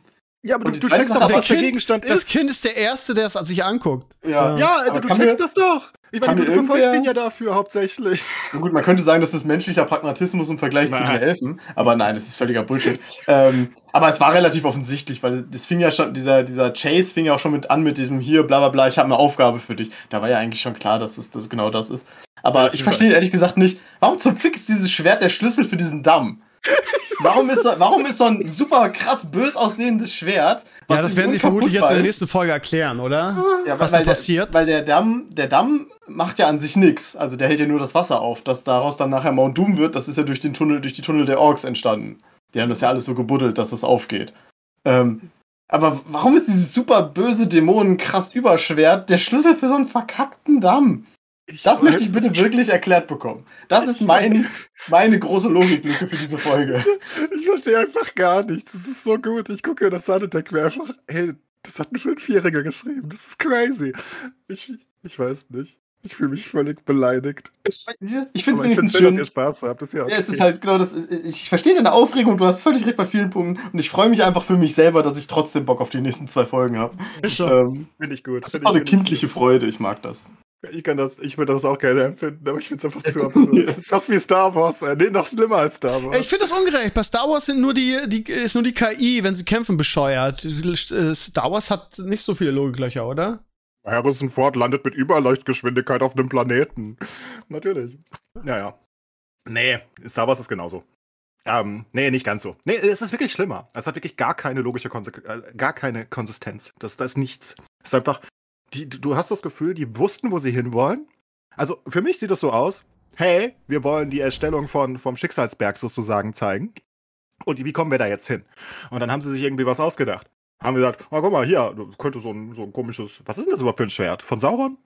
Ja, aber Und du, du checkst doch, was der Kind- Gegenstand Das ist. Kind ist der Erste, der es sich anguckt. ja. ja, Aber du checkst mir- das doch. Ich meine, du, verfolgst den ja dafür hauptsächlich. Na Gut, man könnte sagen, das ist menschlicher Pragmatismus im Vergleich zu Nein. den Elfen, aber nein, das ist völliger Bullshit. ähm, aber es war relativ offensichtlich, weil das fing ja schon, dieser, dieser Chase fing ja auch schon mit an mit diesem hier, bla bla bla, ich habe eine Aufgabe für dich. Da war ja eigentlich schon klar, dass es dass genau das ist. Aber Ja, ich ich verstehe ehrlich gesagt nicht, warum zum Fick ist dieses Schwert der Schlüssel für diesen Damm? Warum ist, so, warum ist so ein super krass bös aussehendes Schwert? Ja, das werden sie vermutlich jetzt in der nächsten Folge erklären, oder? Ja, was weil da der- passiert. Weil der Damm, der Damm macht ja an sich nichts. Also der hält ja nur das Wasser auf. Dass daraus dann nachher Mount Doom wird, das ist ja durch den Tunnel, durch die Tunnel der Orks entstanden. Die haben das ja alles so gebuddelt, dass das aufgeht. Ähm, aber warum ist dieses super böse Dämonen krass Überschwert der Schlüssel für so einen verkackten Damm? Das möchte ich bitte wirklich erklärt bekommen. Das ist mein, meine große Logiklücke für diese Folge. Ich verstehe einfach gar nichts. Das ist so gut. Ich gucke das an und denke mir einfach, ey, das hat ein Fünfjähriger geschrieben. Das ist crazy. Ich, ich weiß nicht. Ich fühle mich völlig beleidigt. Ich finde es wenigstens schön, dass schön. ihr Spaß habt. Ist ja, Ja, es okay. ist halt genau das. Ich verstehe deine Aufregung, du hast völlig recht bei vielen Punkten und ich freue mich einfach für mich selber, dass ich trotzdem Bock auf die nächsten zwei Folgen habe. Ähm, Finde ich gut. das ist auch eine ich- kindliche Freude, ich mag das. Ich, kann das, ich würde das auch gerne empfinden, aber ich finde es einfach zu absurd. Das ist fast wie Star Wars. Äh, nee, noch schlimmer als Star Wars. Ich finde das ungerecht. Bei Star Wars sind nur die, die, ist nur die KI, wenn sie kämpfen, bescheuert. Äh, Star Wars hat nicht so viele Logiklöcher, oder? Harrison Ford landet mit Überleuchtgeschwindigkeit auf einem Planeten. Natürlich. Naja. Nee, Star Wars ist genauso. Ähm, nee, nicht ganz so. Nee, es ist wirklich schlimmer. Es hat wirklich gar keine logische Konse äh, gar keine Konsistenz. Das, das ist nichts. Es ist einfach, die, du hast das Gefühl, die wussten, wo sie hinwollen. Also für mich sieht es so aus, hey, wir wollen die Erstellung von, vom Schicksalsberg sozusagen zeigen. Und wie kommen wir da jetzt hin? Und dann haben sie sich irgendwie was ausgedacht. Haben gesagt, oh, guck mal, hier, könnte so ein, so ein komisches, was ist denn das überhaupt für ein Schwert? Von Sauron?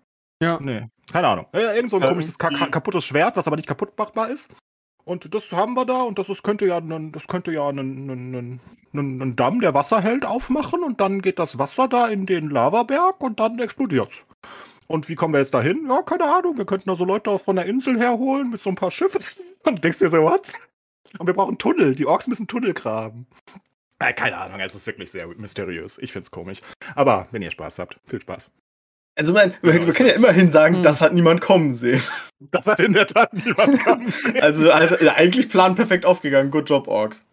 Ja. Nee, keine Ahnung. Ja, irgend so ein Ja, komisches, ka kaputtes Schwert, was aber nicht kaputt machbar ist. Und das haben wir da und das ist, könnte ja, ein, das könnte ja einen, einen, einen, einen Damm, der Wasser hält, aufmachen und dann geht das Wasser da in den Lavaberg und dann explodiert's. Und wie kommen wir jetzt dahin? Ja, keine Ahnung. Wir könnten da so Leute von der Insel herholen mit so ein paar Schiffen. Und denkst dir so, was? Und wir brauchen Tunnel. Die Orks müssen Tunnel graben. Äh, keine Ahnung, es ist wirklich sehr mysteriös. Ich find's komisch. Aber wenn ihr Spaß habt, viel Spaß. Also man, wir, wir können ja immerhin sagen, Hm. das hat niemand kommen sehen. Das hat in der Tat niemand kommen sehen. Also, also ja, eigentlich Plan perfekt aufgegangen. Good job, Orks.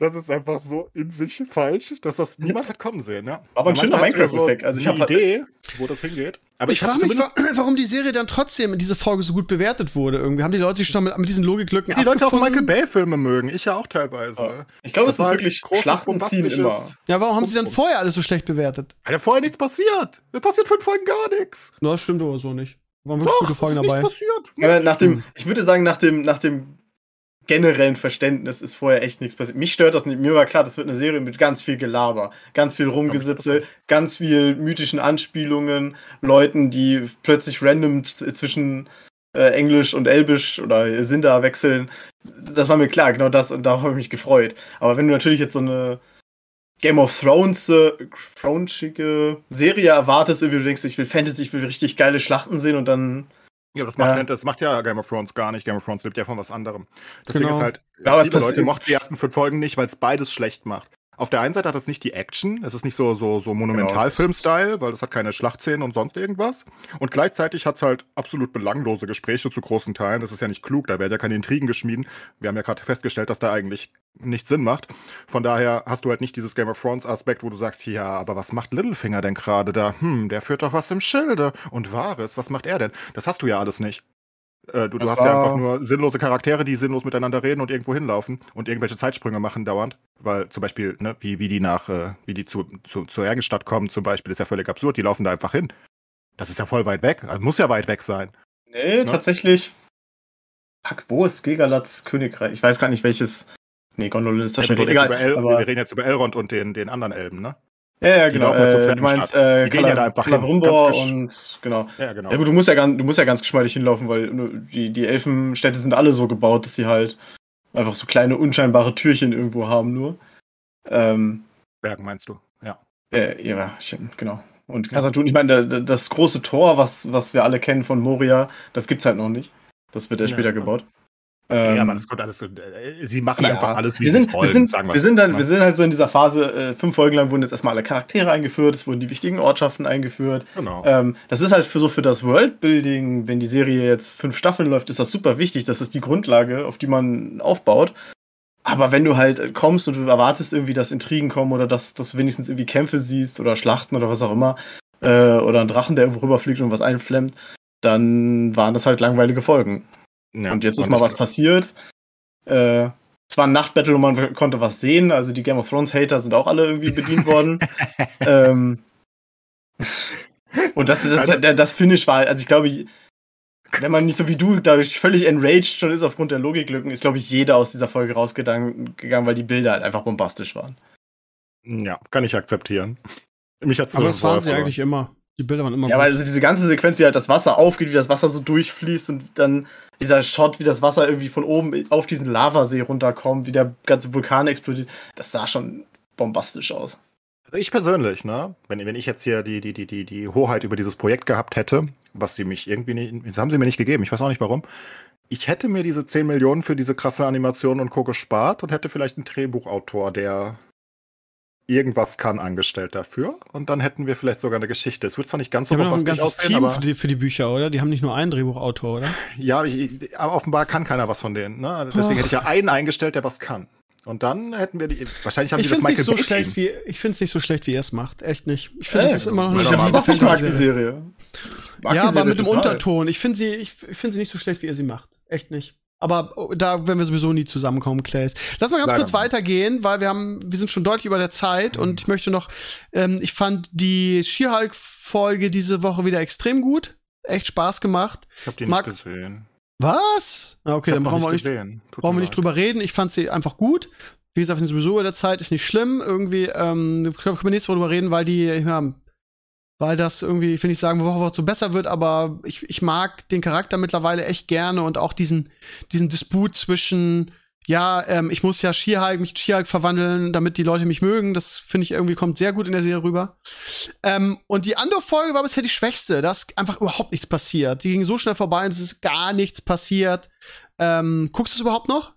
Das ist einfach so in sich falsch, dass das niemand hat kommen sehen, ja. Aber ein schöner ja Minecraft-Effekt. Also ich eine habe Idee, wo das hingeht. Aber ich hab frage mich, warum die Serie dann trotzdem in dieser Folge so gut bewertet wurde. Irgendwie haben die Leute sich schon mit, mit diesen Logiklücken die Leute auch? Michael Bay-Filme mögen. Ich ja auch teilweise. Ja. Ich glaube, es Das ist war wirklich großes, Schlachten ziehen bombastisches- immer. Ja, warum haben sie dann vorher alles so schlecht bewertet? Hat ja vorher nichts passiert. Da passiert fünf Folgen gar nichts. Das stimmt aber so nicht. Waren wirklich Doch, gute es Folgen ist dabei. passiert. Aber nach dem, ich würde sagen, nach dem, nach dem generellen Verständnis ist vorher echt nichts passiert. Mich stört das nicht. Mir war klar, das wird eine Serie mit ganz viel Gelaber, ganz viel Rumgesitze, ganz viel mythischen Anspielungen, Leuten, die plötzlich random zwischen äh, Englisch und Elbisch oder Sinda wechseln. Das war mir klar, genau das und da habe ich mich gefreut. Aber wenn du natürlich jetzt so eine Game of Thrones, äh, Throneschige Serie erwartest, irgendwie du denkst, ich will Fantasy, ich will richtig geile Schlachten sehen und dann Ja, das macht, Ja. das macht ja Game of Thrones gar nicht. Game of Thrones lebt ja von was anderem. Das Genau. Ding ist halt, Ja, viele Leute mochten die ersten fünf Folgen nicht, weil es beides schlecht macht. Auf der einen Seite hat es nicht die Action, es ist nicht so, so, so Monumentalfilm-Style, weil es hat keine Schlachtszenen und sonst irgendwas. Und gleichzeitig hat es halt absolut belanglose Gespräche zu großen Teilen. Das ist ja nicht klug, da werden ja keine Intrigen geschmieden. Wir haben ja gerade festgestellt, dass da eigentlich nicht Sinn macht. Von daher hast du halt nicht dieses Game of Thrones-Aspekt, wo du sagst, ja, aber was macht Littlefinger denn gerade da? Hm, der führt doch was im Schilde. Und Wahres, was macht er denn? Das hast du ja alles nicht. Äh, du du hast ja einfach nur sinnlose Charaktere, die sinnlos miteinander reden und irgendwo hinlaufen und irgendwelche Zeitsprünge machen dauernd. Weil zum Beispiel, ne, wie, wie die nach, äh, wie die zu, zu, zur Ergenstadt kommen, zum Beispiel, ist ja völlig absurd. Die laufen da einfach hin. Das ist ja voll weit weg. Also muss ja weit weg sein. Nee, tatsächlich. Fuck, wo ist Gegalats Königreich? Ich weiß gar nicht, welches. Nee, Gondolin ist das Ja, schon wir, reden jetzt egal. über El aber, wir reden jetzt über Elrond und den, den anderen Elben, ne? Ja, ja, genau. zur Äh, du meinst äh, Die gehen ja da einfach hin, und genau. Ja, genau. Ja gut, du musst ja ganz, du musst ja ganz geschmeidig hinlaufen, weil die, die Elfenstädte sind alle so gebaut, dass sie halt einfach so kleine unscheinbare Türchen irgendwo haben nur. Ähm, Bergen meinst du? Ja. äh, ja, ich, genau. Und Kasatun, ich meine, da- da- das große Tor, was, was wir alle kennen von Moria, das gibt's halt noch nicht. Das wird erst Ja, später ja. Gebaut. ja, Ähm, aber das kommt alles so. Äh, sie machen Ja. einfach alles, wie wir sie sind, es wollen, wir sind, sagen wir sind dann, wir sind halt so in dieser Phase, äh, fünf Folgen lang wurden jetzt erstmal alle Charaktere eingeführt, es wurden die wichtigen Ortschaften eingeführt. Genau. Ähm, das ist halt für so für das Worldbuilding, wenn die Serie jetzt fünf Staffeln läuft, ist das super wichtig. Das ist die Grundlage, auf die man aufbaut. Aber wenn du halt kommst und du erwartest irgendwie, dass Intrigen kommen oder dass, dass du wenigstens irgendwie Kämpfe siehst oder Schlachten oder was auch immer, äh, oder ein Drachen, der irgendwo rüberfliegt und was einflemmt, dann waren das halt langweilige Folgen. Ja. Und jetzt ist mal was passiert. Äh, es war ein Nachtbattle und man konnte was sehen. Also die Game of Thrones Hater sind auch alle irgendwie bedient worden. ähm, und das, das, Also- das, das Finish war, also ich glaube, wenn man nicht so wie du dadurch völlig enraged schon ist aufgrund der Logiklücken, ist, glaube ich, jeder aus dieser Folge rausgegangen, gegangen, weil die Bilder halt einfach bombastisch waren. Ja, kann ich akzeptieren. Mich hat's Aber so das waren sie eigentlich immer. Die Bilder waren immer Ja, gut. aber also diese ganze Sequenz, wie halt das Wasser aufgeht, wie das Wasser so durchfließt und dann dieser Shot, wie das Wasser irgendwie von oben auf diesen Lavasee runterkommt, wie der ganze Vulkan explodiert, das sah schon bombastisch aus. Also ich persönlich, ne, wenn, wenn ich jetzt hier die, die, die, die, die Hoheit über dieses Projekt gehabt hätte, was sie mich irgendwie nicht, das haben sie mir nicht gegeben, ich weiß auch nicht warum. Ich hätte mir diese 10 Millionen für diese krasse Animation und Co. gespart und hätte vielleicht einen Drehbuchautor, der irgendwas kann, angestellt dafür. Und dann hätten wir vielleicht sogar eine Geschichte. Es wird zwar nicht ganz so noch ein bombastisch ganzes aussehen, Team aber für die, für die Bücher, oder? Die haben nicht nur einen Drehbuchautor, oder? ja, ich, aber offenbar kann keiner was von denen. Ne? Deswegen Ach. hätte ich ja einen eingestellt, der was kann. Und dann hätten wir die. Wahrscheinlich haben Ich die das finde es Michael nicht so Bay schlecht, wie ich finde es nicht so schlecht, wie ihr es macht. Echt nicht. Ich finde, es ist immer noch eine ich Ich mag die. Serie. Mag Ja, die aber mit dem total. Unterton. Ich finde sie, ich, ich finde sie nicht so schlecht, wie ihr sie macht. Echt nicht. Aber oh, da werden wir sowieso nie zusammenkommen, Clays. Lass mal ganz Leider kurz weitergehen, weil wir haben, wir sind schon deutlich über der Zeit Mhm. und ich möchte noch, ähm, ich fand die She-Hulk-Folge diese Woche wieder extrem gut. Echt Spaß gemacht. Ich habe die Mag- nicht gesehen. Was? Ah, Okay, dann hab brauchen wir nicht, brauchen wir nicht drüber reden. Ich fand sie einfach gut. Wie gesagt, wir sind sowieso über der Zeit, ist nicht schlimm. Irgendwie, ähm, können wir nächstes Mal drüber reden, weil die, ja, weil das irgendwie, ich will nicht sagen, Woche so besser wird, aber ich, ich mag den Charakter mittlerweile echt gerne und auch diesen, diesen Disput zwischen, ja, ähm, ich muss ja She-Hulk, mich She-Hulk verwandeln, damit die Leute mich mögen. Das finde ich irgendwie kommt sehr gut in der Serie rüber. Ähm, und die andere Folge war bisher die schwächste. Da ist einfach überhaupt nichts passiert. Die ging so schnell vorbei und es ist gar nichts passiert. Ähm, guckst du es überhaupt noch?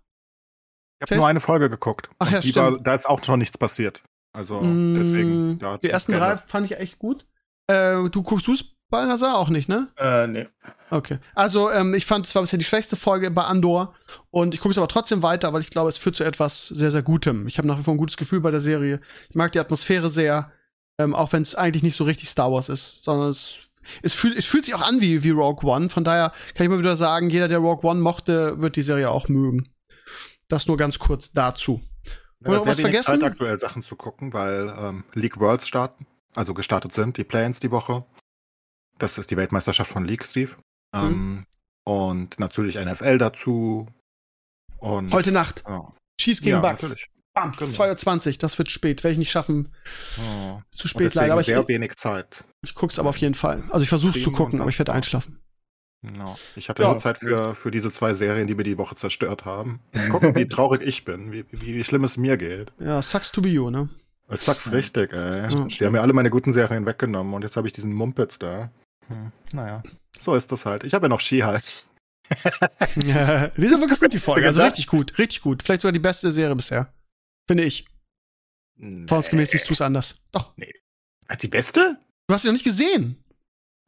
Ich habe nur eine Folge geguckt. Ach ja, die war, stimmt. da ist auch schon nichts passiert. Also Mm, deswegen. Da hat's Die ersten drei fand ich echt gut. Äh, du guckst du es Balnasar auch nicht, ne? Äh, nee. Okay. Also, ähm, ich fand, es war bisher die schwächste Folge bei Andor. Und ich gucke es aber trotzdem weiter, weil ich glaube, es führt zu etwas sehr, sehr Gutem. Ich habe nach wie vor ein gutes Gefühl bei der Serie. Ich mag die Atmosphäre sehr, ähm, auch wenn es eigentlich nicht so richtig Star Wars ist, sondern es, es, fühlt, es fühlt sich auch an wie, wie Rogue One. Von daher kann ich mal wieder sagen, jeder, der Rogue One mochte, wird die Serie auch mögen. Das nur ganz kurz dazu. Ja, Oder was vergessen? Zeit, aktuell Sachen zu gucken, weil ähm, League Worlds starten, also gestartet sind, die Play-ins die Woche. Das ist die Weltmeisterschaft von League, Steve. Mhm. Ähm, und natürlich NFL dazu. Und Heute Nacht. Ja, Chiefs gegen ja Bucks. natürlich. Bam, Genau. 2.20 Uhr, das wird spät. Werde ich nicht schaffen. Ja. Zu spät leider, aber ich, sehr wenig Zeit. ich guck's aber auf jeden Fall. Also ich versuch's zu Streamen gucken, aber ich werde einschlafen. Ja. Ich hatte Ja. nur Zeit für, für diese zwei Serien, die mir die Woche zerstört haben. Gucken, wie traurig ich bin, wie, wie, wie schlimm es mir geht. Ja, sucks to be you, ne? Es sagt's richtig, ey. Ja. Die haben mir alle meine guten Serien weggenommen und jetzt habe ich diesen Mumpitz da. Hm, naja, so ist das halt. Ich habe ja noch Ski-Halt. Ja, die sind wirklich gut, die Folge. Also richtig gut, richtig gut. Vielleicht sogar die beste Serie bisher. Finde ich. Voraußgemäß siehst du es anders. Doch. Ach, Die beste? Du hast sie noch nicht gesehen.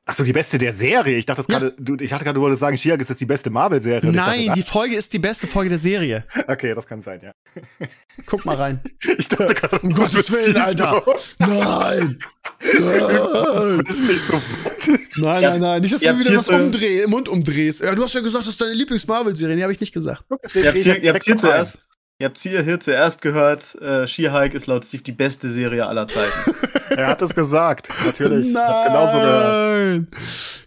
Achso, die beste der Serie. Ich dachte das Ja. gerade, du, ich hatte gerade, du wolltest sagen, She-Hulk ist jetzt die beste Marvel-Serie. Nein, dachte, die Folge ist die beste Folge der Serie. Okay, das kann sein, ja. Guck mal rein. Ich dachte gerade, Um Gottes Willen, Alter. Nein! Nein! Das ist nicht so. Nein, nein, nein. Nicht, dass du mir wieder was umdreh, im Mund umdrehst. Ja, du hast ja gesagt, das ist deine Lieblings-Marvel-Serie. Nee, habe ich nicht gesagt. Ihr habt hier zuerst, ihr habt hier, hier zuerst gehört, äh, She-Hulk ist laut Steve die beste Serie aller Zeiten. Er hat es gesagt. Natürlich. Ich hab's genauso gehört. Nein.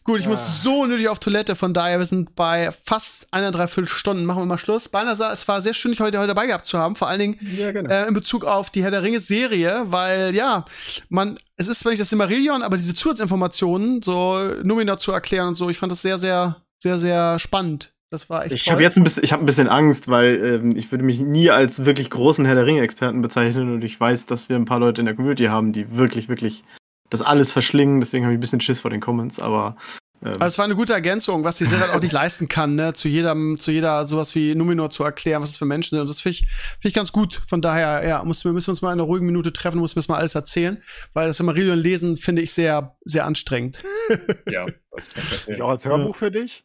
Gut, ich muss so nötig auf Toilette, von daher, wir sind bei fast einer dreiviertel Stunden. Machen wir mal Schluss. Balnasar, es war sehr schön, dich heute, heute dabei gehabt zu haben, vor allen Dingen Ja, genau. äh, in Bezug auf die Herr der Ringe Serie, weil ja, man, es ist zwar nicht das Silmarillion, aber diese Zusatzinformationen, so Numina zu erklären und so, ich fand das sehr, sehr, sehr, sehr spannend. Das war echt Ich habe jetzt ein bisschen, ich habe ein bisschen Angst, weil ähm, ich würde mich nie als wirklich großen Herr der Ringe-Experten bezeichnen und ich weiß, dass wir ein paar Leute in der Community haben, die wirklich, wirklich das alles verschlingen. Deswegen habe ich ein bisschen Schiss vor den Comments, aber ähm, Also es war eine gute Ergänzung, was die Serie halt auch nicht leisten kann, ne, zu jedem, zu jeder sowas wie Numenor zu erklären, was es für Menschen sind. Und das finde ich, finde ich ganz gut. Von daher, ja, müssen wir, müssen wir uns mal in einer ruhigen Minute treffen, müssen wir uns mal alles erzählen. Weil das Silmarillion lesen finde ich sehr, sehr anstrengend. ja, das Ich auch als Hörbuch für dich?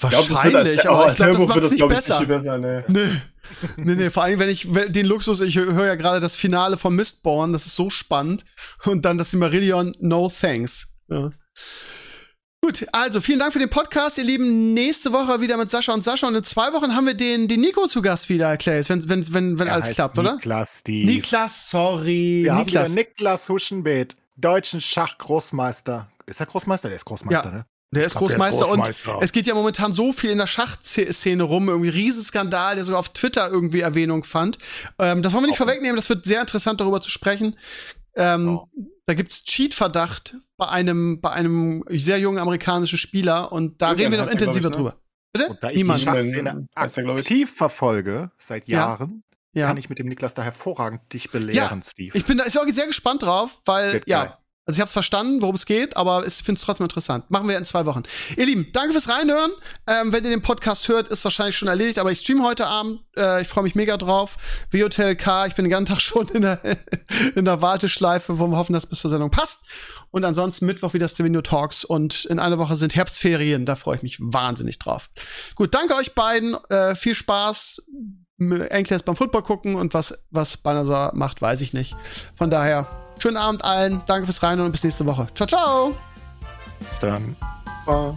Wahrscheinlich, aber ich glaube, das macht es nicht glaub ich, besser. viel besser ne. Nee. nee, nee, vor allem, wenn ich den Luxus, ich höre ja gerade das Finale von Mistborn, das ist so spannend. Und dann das Silmarillion, no thanks. Ja. Gut, also vielen Dank für den Podcast, ihr Lieben. Nächste Woche wieder mit Sascha und Sascha. Und in zwei Wochen haben wir den, den Nico zu Gast wieder, Claes, wenn, wenn, wenn, wenn Er alles klappt, oder? Niklas, Steve. Niklas, sorry. Wir haben Niklas. wieder Niklas Huschenbeet, deutschen Schachgroßmeister. Ist er Großmeister? Der ist Großmeister, Ja. ne? Der ist glaub, der ist Großmeister, und es geht ja momentan so viel in der Schachszene rum, irgendwie Riesenskandal, der sogar auf Twitter irgendwie Erwähnung fand. Ähm, das wollen wir nicht Auch. vorwegnehmen, das wird sehr interessant darüber zu sprechen. Ähm, Oh. Da gibt's Cheat-Verdacht bei einem, bei einem sehr jungen amerikanischen Spieler und da Julian reden wir noch er, intensiver ich, ne? drüber. Bitte? Und da ich Niemand. die Schachszene aktiv verfolge, seit Ja. Jahren, Ja. kann ich mit dem Niklas da hervorragend dich belehren, Ja, Steve. Ich bin da ist auch sehr gespannt drauf, weil, Wird ja. geil. Also ich habe es verstanden, worum es geht, aber ich finde es trotzdem interessant. Machen wir in zwei Wochen. Ihr Lieben, danke fürs Reinhören. Ähm, wenn ihr den Podcast hört, ist wahrscheinlich schon erledigt, aber ich stream heute Abend. Äh, ich freue mich mega drauf. Wie Hotel K, ich bin den ganzen Tag schon in der, in der Warteschleife, wo wir hoffen, dass bis zur Sendung passt. Und ansonsten Mittwoch wieder Stevenio Talks und in einer Woche sind Herbstferien. Da freue ich mich wahnsinnig drauf. Gut, danke euch beiden. Äh, viel Spaß. Enkel beim Football gucken und was, was Banazar macht, weiß ich nicht. Von daher, schönen Abend allen. Danke fürs Rein und bis nächste Woche. Ciao, ciao. Bis dann. Ciao.